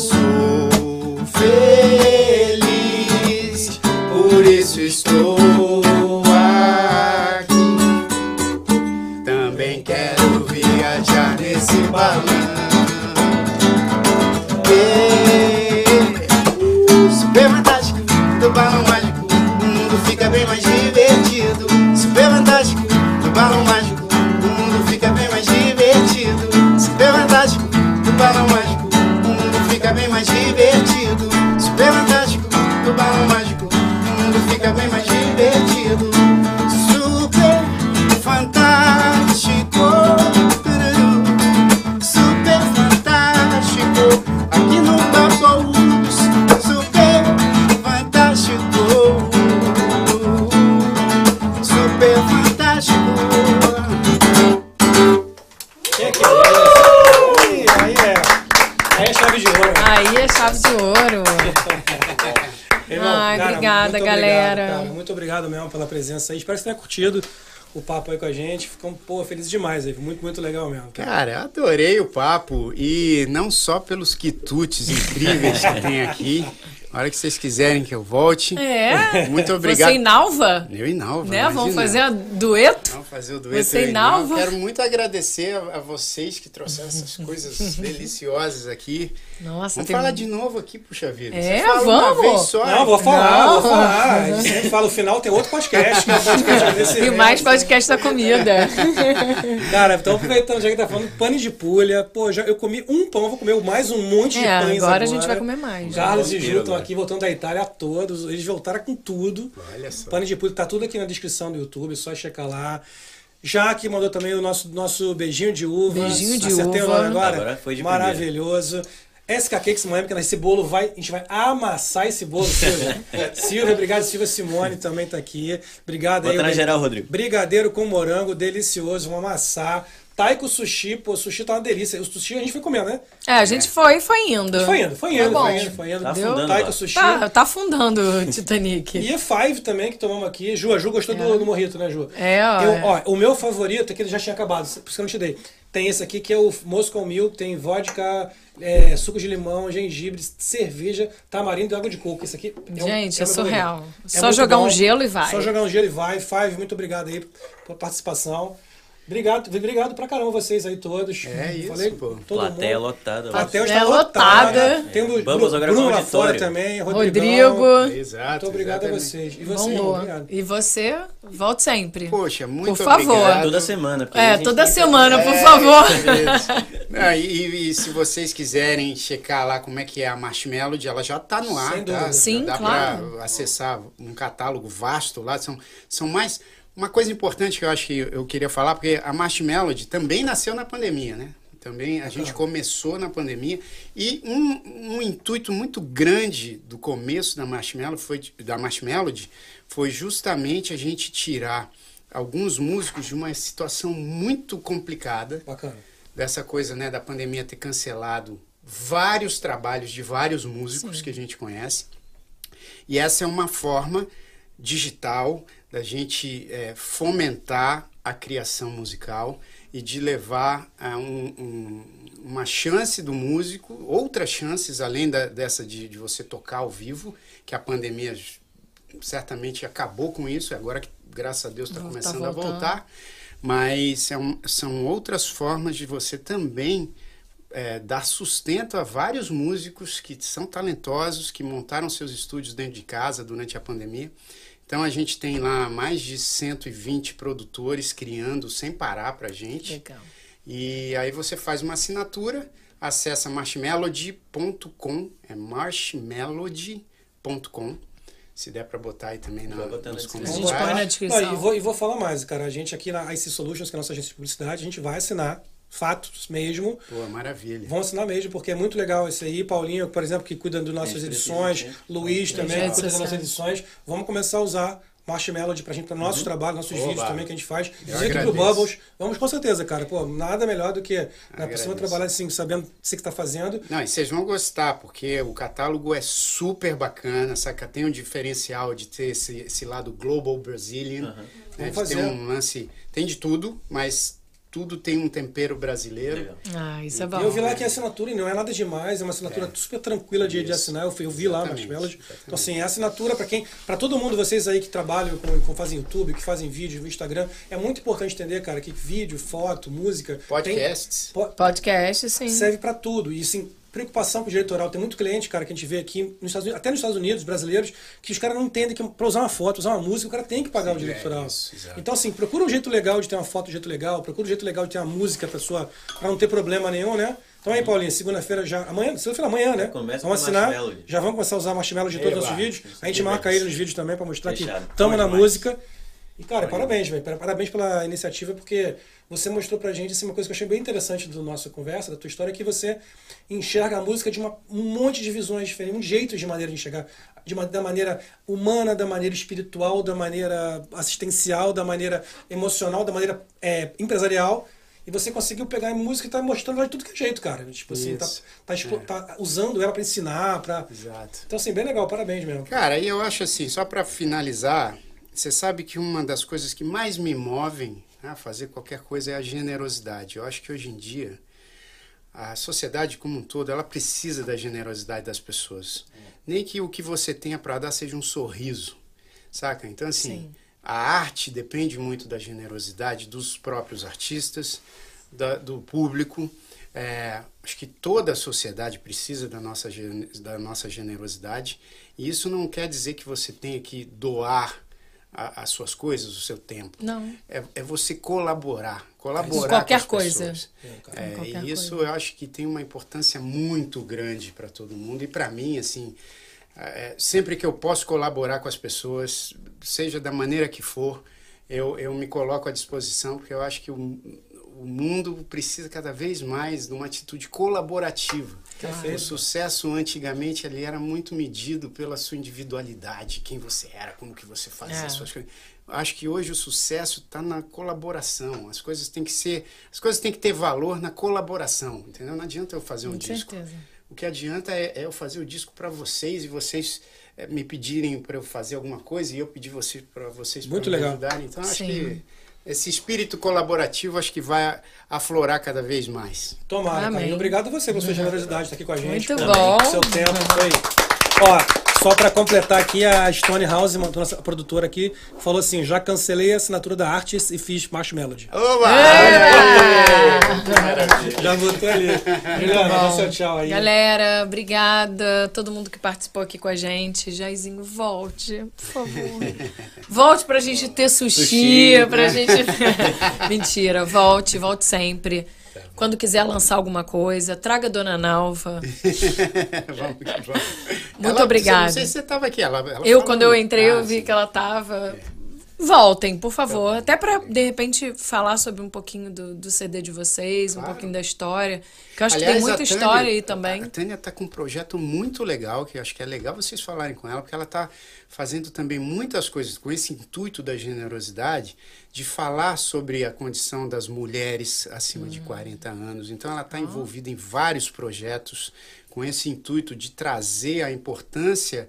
Presença aí. Espero que você tenha curtido o papo aí com a gente. Ficamos, pô, felizes demais aí. Muito, muito legal mesmo. cara. Cara, adorei o papo e não só pelos quitutes incríveis que tem aqui. A hora que vocês quiserem que eu volte. É. Muito obrigado. Você e Nalva? Eu e Nalva. Né? Vamos fazer a dueto? Fazer o dueto. Você eu Nalva? Quero muito agradecer a, a vocês que trouxeram essas coisas deliciosas aqui. Nossa, Vamos tem- falar de novo aqui, puxa vida. É, Você fala Uma vamos. vez só. Não, vou falar, Não. vou falar. A gente sempre fala, o final tem outro podcast, que é o podcast E mais podcast da comida. Cara, então aproveitando, já que tá falando, pães de pulha. Pô, já, eu comi um pão, vou comer mais um monte de É, pães agora a gente vai comer mais. Carlos e Ju estão agora. aqui, voltando da Itália a todos. Eles voltaram com tudo. Olha só. Pane de Pulha, tá tudo aqui na descrição do YouTube, é só checar lá. Jaque mandou também o nosso, nosso beijinho de uva. Beijinho de Acertei uva. o nome agora? Agora foi de Maravilhoso. SK Cakes Miami, que esse bolo vai. A gente vai amassar esse bolo, Silvia. Silvia, obrigado. Silvia Simone também tá aqui. Obrigado aí. Bota na o- geral, Rodrigo. Brigadeiro com morango, delicioso. Vamos amassar. Taiko Sushi, pô, sushi tá uma delícia. O sushi a gente foi comendo, né? É, a gente foi e foi indo. Foi indo, foi indo, foi indo, foi indo. Tá afundando Taiko lá. Sushi. Tá, tá afundando o Titanic. E a Five também, que tomamos aqui. Ju, a Ju gostou do, do morrito, né, Ju? É, ó, Eu, é. ó, o meu favorito, aqui ele já tinha acabado, por isso que eu não te dei. Tem esse aqui que é o Moscow Milk, tem vodka, é, suco de limão, gengibre, cerveja, tamarindo e água de coco. Esse aqui é, um- Gente, é meu surreal. favorito. Só muito jogar um bom. gelo e vai. Só jogar um gelo e vai. Five, muito obrigado aí pela participação. Obrigado, obrigado pra caramba vocês aí todos. É isso, Falei, pô. Todo Plateia mundo. lotada. Plateia está lotada. lotada. Tem o Vamos Bruno, agora Bruno lá fora também, Rodrigo. Rodrigão. Exato. Muito obrigado a exatamente. vocês. E você, obrigado. E você, volte sempre. Poxa, muito Por favor. obrigado. Toda semana. porque a É, toda tem que- semana, por É, favor. Não, e, e se vocês quiserem checar lá como é que é a Marshmallow, ela já está no ar, Sem tá? dúvida. Sim, Dá claro. para acessar um catálogo vasto lá. São, são mais. Uma coisa importante que eu acho que eu queria falar, porque a Marshmallow também nasceu na pandemia, né? Também a gente começou na pandemia e um, um intuito muito grande do começo da Marshmallow foi da Marshmallow foi justamente a gente tirar alguns músicos de uma situação muito complicada Bacana. dessa coisa né, da pandemia ter cancelado vários trabalhos de vários músicos que a gente conhece. E essa é uma forma digital da gente eh, fomentar a criação musical e de levar a um- um- uma chance do músico, outras chances além da- dessa de, de você tocar ao vivo, que a pandemia certamente acabou com isso, agora que, graças a Deus, está Tá começando a voltar. Mas são, são outras formas de você também é, dar sustento a vários músicos que são talentosos, que montaram seus estúdios dentro de casa durante a pandemia. Então a gente tem lá mais de 120 produtores criando sem parar pra gente. Legal. E aí você faz uma assinatura, acessa marshmelody.com, é marshmelody.com. Se der para botar aí também na, nos descrição. A gente põe na comentários. descrição. Não, e, vou, e vou falar mais, cara. A gente aqui na IC Solutions, que é a nossa agência de publicidade, a gente vai assinar fatos mesmo. Pô, maravilha. Vão assinar mesmo, porque é muito legal esse aí. Paulinho, por exemplo, que cuida das nossas É, edições. né? Luiz também, que cuida das nossas edições. Vamos começar a usar Marshmallow pra gente, para nossos trabalhos, nossos Oba. vídeos também que a gente faz. Dito pro. Bubbles. Vamos com certeza, cara. Pô, nada melhor do que na pessoa trabalhar assim, sabendo o que você está fazendo. Não, e vocês vão gostar, porque o catálogo é super bacana, saca? Tem um diferencial de ter esse, esse lado global Brazilian, né? Vamos de fazer. ter um lance, tem de tudo, mas tudo tem um tempero brasileiro. Legal. Ah, isso é E bom. eu vi lá que a assinatura e não é nada demais, é uma assinatura super tranquila de, de assinar. Eu, fui- eu vi lá Exatamente, Marshmallows. exatamente. Então, assim, é assinatura para quem. para todo mundo, vocês aí que trabalham, com, com fazem YouTube, que fazem vídeo no Instagram, é muito importante entender, cara, que vídeo, foto, música. tem- Podcasts. po- Podcast, sim. serve para tudo. E sim, preocupação com o direito autoral. Tem muito cliente, cara, que a gente vê aqui, nos Estados Unidos, até nos Estados Unidos, brasileiros, que os caras não entendem que para usar uma foto, usar uma música, o cara tem que pagar o direito é autoral. isso, então, assim, procura um jeito legal de ter uma foto de jeito legal, procura um jeito legal de ter uma música pra sua. pra não ter problema nenhum, né? Então aí, Paulinho, segunda-feira já. Amanhã, segunda-feira amanhã, né? Começa Vamos assinar. Já vamos começar a usar marshmallow de todos os nossos vídeos. A gente Beleza. marca ele nos vídeos também pra mostrar Fechado. que estamos na demais. música. E, cara, parabéns, velho. Parabéns pela iniciativa, porque você mostrou pra gente assim, uma coisa que eu achei bem interessante da nossa conversa, da tua história, que você enxerga a música de uma, um monte de visões diferentes, um jeito de maneira de enxergar. De uma, da maneira humana, da maneira espiritual, da maneira assistencial, da maneira emocional, da maneira é, empresarial. E você conseguiu pegar a música e tá mostrando ela de tudo que é jeito, cara. Tipo assim, tá, tá, expo- tá usando ela pra ensinar, pra. Exato. Então, assim, bem legal, parabéns mesmo. Cara, e eu acho assim, só para finalizar, você sabe que uma das coisas que mais me movem a fazer qualquer coisa é a generosidade. Eu acho que hoje em dia a sociedade como um todo, ela precisa da generosidade das pessoas. Nem que o que você tenha para dar seja um sorriso, saca? Então assim, Sim. a arte depende muito da generosidade dos próprios artistas, da- do público. É, acho que toda a sociedade precisa da nossa, da nossa generosidade. E isso não quer dizer que você tenha que doar a- as suas coisas, o seu tempo. Não. É, é você colaborar. Colaborar qualquer com as coisa. pessoas. É, qualquer e isso coisa. eu acho que tem uma importância muito grande para todo mundo. E para mim, assim, é, sempre que eu posso colaborar com as pessoas, seja da maneira que for, eu, eu me coloco à disposição, porque eu acho que o, o mundo precisa cada vez mais de uma atitude colaborativa. Perfeito. O sucesso antigamente ele era muito medido pela sua individualidade, quem você era, como que você fazia É. as suas coisas. Acho que hoje o sucesso está na colaboração. As coisas têm que ser, as coisas têm que ter valor na colaboração, entendeu? Não adianta eu fazer um Com disco. certeza. O que adianta é, é eu fazer o disco para vocês e vocês eh, me pedirem para eu fazer alguma coisa e eu pedir você para vocês pra Muito me legal. ajudarem. Então acho Sim. que esse espírito colaborativo acho que vai aflorar cada vez mais. Tomara, Amém. E obrigado a você pela sua generosidade de estar aqui com a gente. Muito pelo bom. Seu tempo, foi. Ó, só pra completar aqui, a Stone House, nossa produtora aqui, falou assim: já cancelei a assinatura da Artis e fiz Marshmallow. Oba! Já botou ali. Juliana, dá seu tchau aí. Galera, obrigada. Todo mundo que participou aqui com a gente. Jairzinho, volte, por favor. volte pra gente ter sushi, Sushi, pra né? gente. Mentira, volte, volte sempre. Quando quiser lançar alguma coisa, traga a Dona Nalva. vamos, vamos. Muito Ela- obrigada. Não sei se você estava aqui. Ela, ela Eu, quando eu entrei, eu Ah, vi sim. que ela tava. Voltem, por favor. Até pra, de repente, falar sobre um pouquinho do, do CD de vocês, um Claro. pouquinho da história. Que eu acho Aliás, que tem a muita Tânia- história aí A também. Tânia está com um projeto muito legal, que eu acho que é legal vocês falarem com ela, porque ela está fazendo também muitas coisas com esse intuito da generosidade, de falar sobre a condição das mulheres acima Hum. de 40 anos. Então, ela está envolvida em vários projetos com esse intuito de trazer a importância.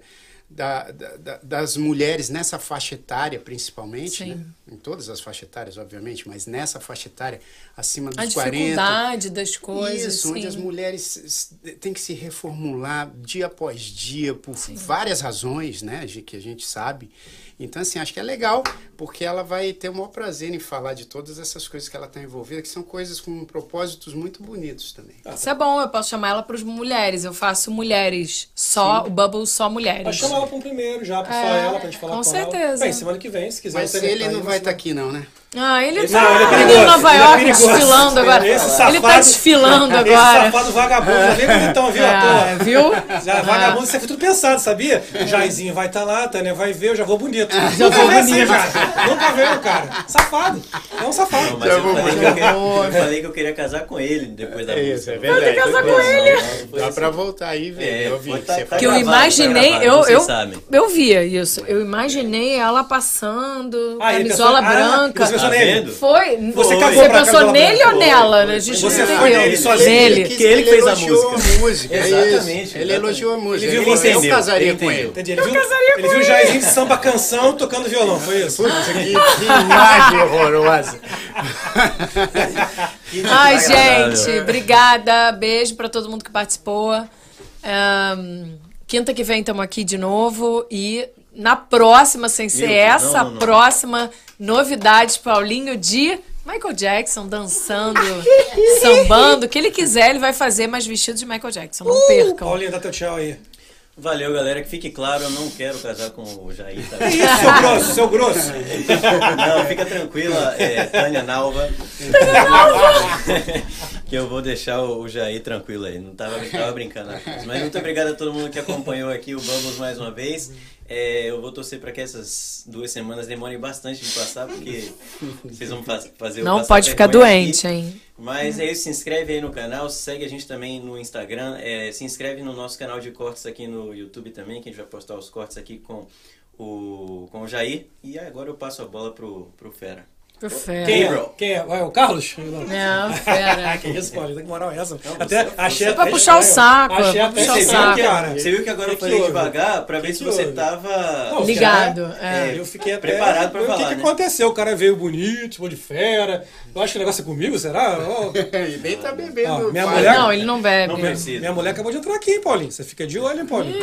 Da- da- da- das mulheres nessa faixa etária, principalmente, Sim. né? em todas as faixas etárias, obviamente, mas nessa faixa etária, acima A dos 40, dificuldade das coisas. isso, onde sim. as mulheres têm que se reformular dia após dia por várias razões, né, que a gente sabe. Então, assim, acho que é legal, porque ela vai ter o maior prazer em falar de todas essas coisas que ela está envolvida, que são coisas com propósitos muito bonitos também. Isso é bom, eu posso chamar ela para as mulheres. Eu faço mulheres, só o Bubble só mulheres. Mas chama ela para um primeiro já, pra É, só ela, pra gente falar com com, ela. certeza. Bem, semana que vem, se quiser. Mas ele não vai estar aqui, não, né? Ah, ele tá, não, ele é perigoso, em Nova é York perigoso. desfilando agora. Esse ele safado- tá desfilando Esse agora. safado vagabundo, já vem bonitão, viu? à É, toa. viu? Já, vagabundo, isso é tudo pensado, sabia? O Jairzinho vai estar lá, a Tânia vai ver, eu já vou bonito. Já Nunca vou assim, bonito. cara. Nunca veio, cara. Safado. É um safado. Não, mas eu falei, que eu, queria, eu falei que eu queria casar com ele depois da É música. isso, é verdade. casar Foi com assim, ele. foi Dá assim. pra voltar aí, velho. É, eu vi. foi- tá- você tá Que eu imaginei, tá gravado, eu, eu, eu via isso. Eu imaginei ela passando, Ah, ele camisola ah, branca. Você pensou Tá nele? vendo? Foi? Você Você, cagou pra pensou nele ou nela? Foi, né? A gente Você foi nele sozinho? Nele. Que ele fez a elogiou música. a música. é. Exatamente, Ele elogiou a música. Ele viu Eu- você. Eu casaria ele com ele. Entendi. Ele viu, ele viu o Jairzinho de samba canção tocando violão, foi isso? Que, que imagem horrorosa. Ai, gente, obrigada. Beijo pra todo mundo que participou. Ahn, quinta que vem estamos aqui de novo. E na próxima, sem ser Meu essa, não, não, não. próxima novidade, Paulinho de Michael Jackson dançando, sambando. O que ele quiser, ele vai fazer, mas vestido de Michael Jackson. Não percam. Paulinho, dá teu tchau aí. Valeu, galera. Que fique claro, eu não quero casar com o Jair. Tá? Isso, seu grosso, seu grosso. Não, fica tranquila, é, Tânia Nalva. que eu vou deixar o Jair tranquilo aí. Não tava, tava brincando. Mas muito obrigado a todo mundo que acompanhou aqui o Bubbles mais uma vez. É, eu vou torcer para que essas duas semanas demorem bastante de passar, porque vocês vão faz- fazer eu Não pode ficar vergonha aqui. doente, hein? Mas é isso, se inscreve aí no canal, segue a gente também no Instagram, é, se inscreve no nosso canal de cortes aqui no YouTube também, que a gente vai postar os cortes aqui com o, com o Jair. E agora eu passo a bola pro, pro Fera. Perfeito. Quem é? Quem é? Ué, o Carlos? Não. Fera. que isso, Paulinho? Tem que moral essa. Não, até você- achei você- até Pra puxar o saco, Achei pra puxar o saco. cara. Você viu que agora Que eu que falei houve? devagar pra ver Que se que você houve? tava Não, Ligado. cara, é. Eu fiquei até. Preparado pra o falar, que, que né? aconteceu? O cara veio bonito, tipo de fera. Eu acho que o negócio é comigo, será? Ó, E nem tá bebendo. Minha mulher- Não, ele não bebe. Não minha, precisa. minha mulher acabou de entrar aqui, Paulinho? Você fica de olho, hein, Paulinho?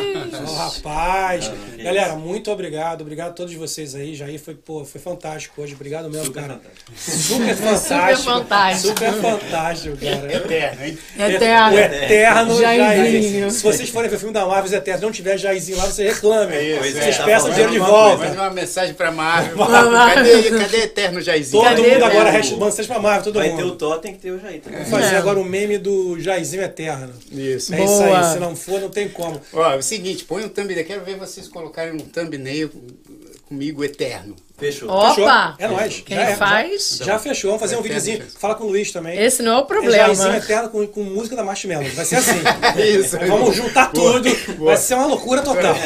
Ó, rapaz. Que Galera, muito obrigado. Obrigado a todos vocês aí. Jair foi, pô, foi fantástico hoje. Obrigado mesmo, cara. Fantástico. Super fantástico. fantástico. Super fantástico, cara. Eterno, hein? Eterno. O eterno Jairzinho. Jair. Se vocês forem ver o filme da Marvel, os Eternos, não tiver Jairzinho lá, você reclame. É isso, vocês é. peçam Tá dinheiro de volta. Manda uma mensagem pra Marvel. Cadê, cadê Eterno Jairzinho? Todo Cadê, mundo agora, manda vocês pra Marvel, todo Vai mundo. ter o Tó, tem que ter o Jair. Vou fazer É. agora o meme do Jairzinho Eterno. Isso. É isso Boa. aí, se não for, não tem como. Ó, é o seguinte, põe um thumbnail. Quero ver vocês colocarem um thumbnail comigo eterno. Fechou. Opa! Fechou? É nóis. Quem Já é, faz? Já, já fechou. Vamos fazer um videozinho. Fala com o Luiz também. Esse não é o É problema. Jairzinho Eterno com, com música da Marshmallow. Vai ser assim. Isso. Vamos juntar Boa. tudo. Boa. Vai ser uma loucura total.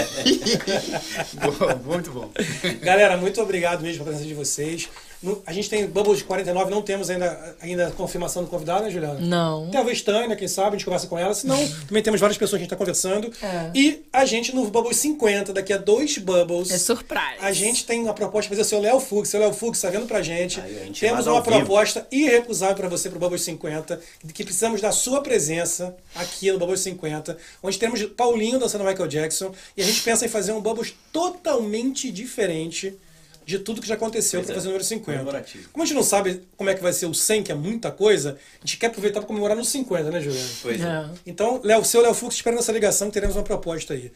Boa, muito bom. Galera, muito obrigado mesmo pela presença de vocês. No- a gente tem Bubbles 49, não temos ainda, ainda confirmação do convidado, né, Juliana? Não. Talvez Tânia, quem sabe, a gente conversa com ela. Senão, também temos várias pessoas que a gente está conversando. É. E a gente no Bubbles 50, daqui a dois Bubbles. É surprise. A gente tem uma proposta para fazer o seu Léo Fux. Seu Léo Fux está vendo pra gente. Aí, a gente Temos uma ao vivo. proposta irrecusável para você pro Bubbles 50, de que precisamos da sua presença aqui no Bubbles 50, onde temos Paulinho dançando Michael Jackson e a gente pensa em fazer um Bubbles totalmente diferente de tudo que já aconteceu para é, fazer o número 50. comemorativo. Como a gente não sabe como é que vai ser o 100, que é muita coisa, a gente quer aproveitar para comemorar no 50, né, Juliana? Pois é. É. Então, Léo, seu Léo Fux, espera nessa ligação que teremos uma proposta aí.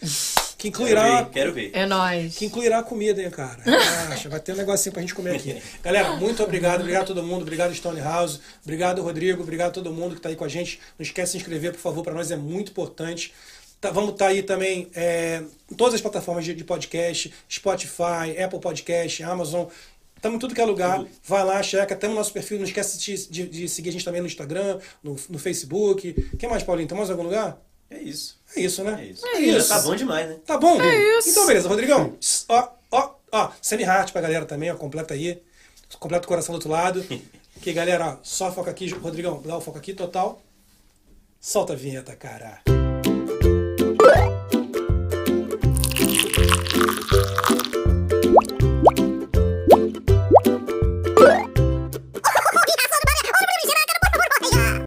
Que Quero incluirá ver, quero ver. É nóis. que incluirá comida, hein, cara? Relaxa, vai ter um negocinho pra gente comer aqui. Galera, muito obrigado, obrigado a todo mundo, obrigado Stonehouse, obrigado Rodrigo, obrigado a todo mundo que tá aí com a gente. Não esquece de se inscrever, por favor, para nós é muito importante. Tá, vamos estar aí também é, em todas as plataformas de, de podcast, Spotify, Apple Podcast, Amazon. Estamos em tudo que é lugar. Vai lá, checa. Temos nosso perfil. Não esquece de, de- de seguir a gente também no Instagram, no, no Facebook. Quem mais, Paulinho? Tem mais algum lugar? É isso. É isso, né? É isso. É isso. Tá bom demais, né? Tá bom? É isso. Então, beleza, Rodrigão. Ó, ó, ó. Semi-heart pra galera também, ó. Completa aí. Completa o coração do outro lado. que galera, ó, só foca aqui, Rodrigão. Dá o foco aqui, total. Solta a vinheta, cara.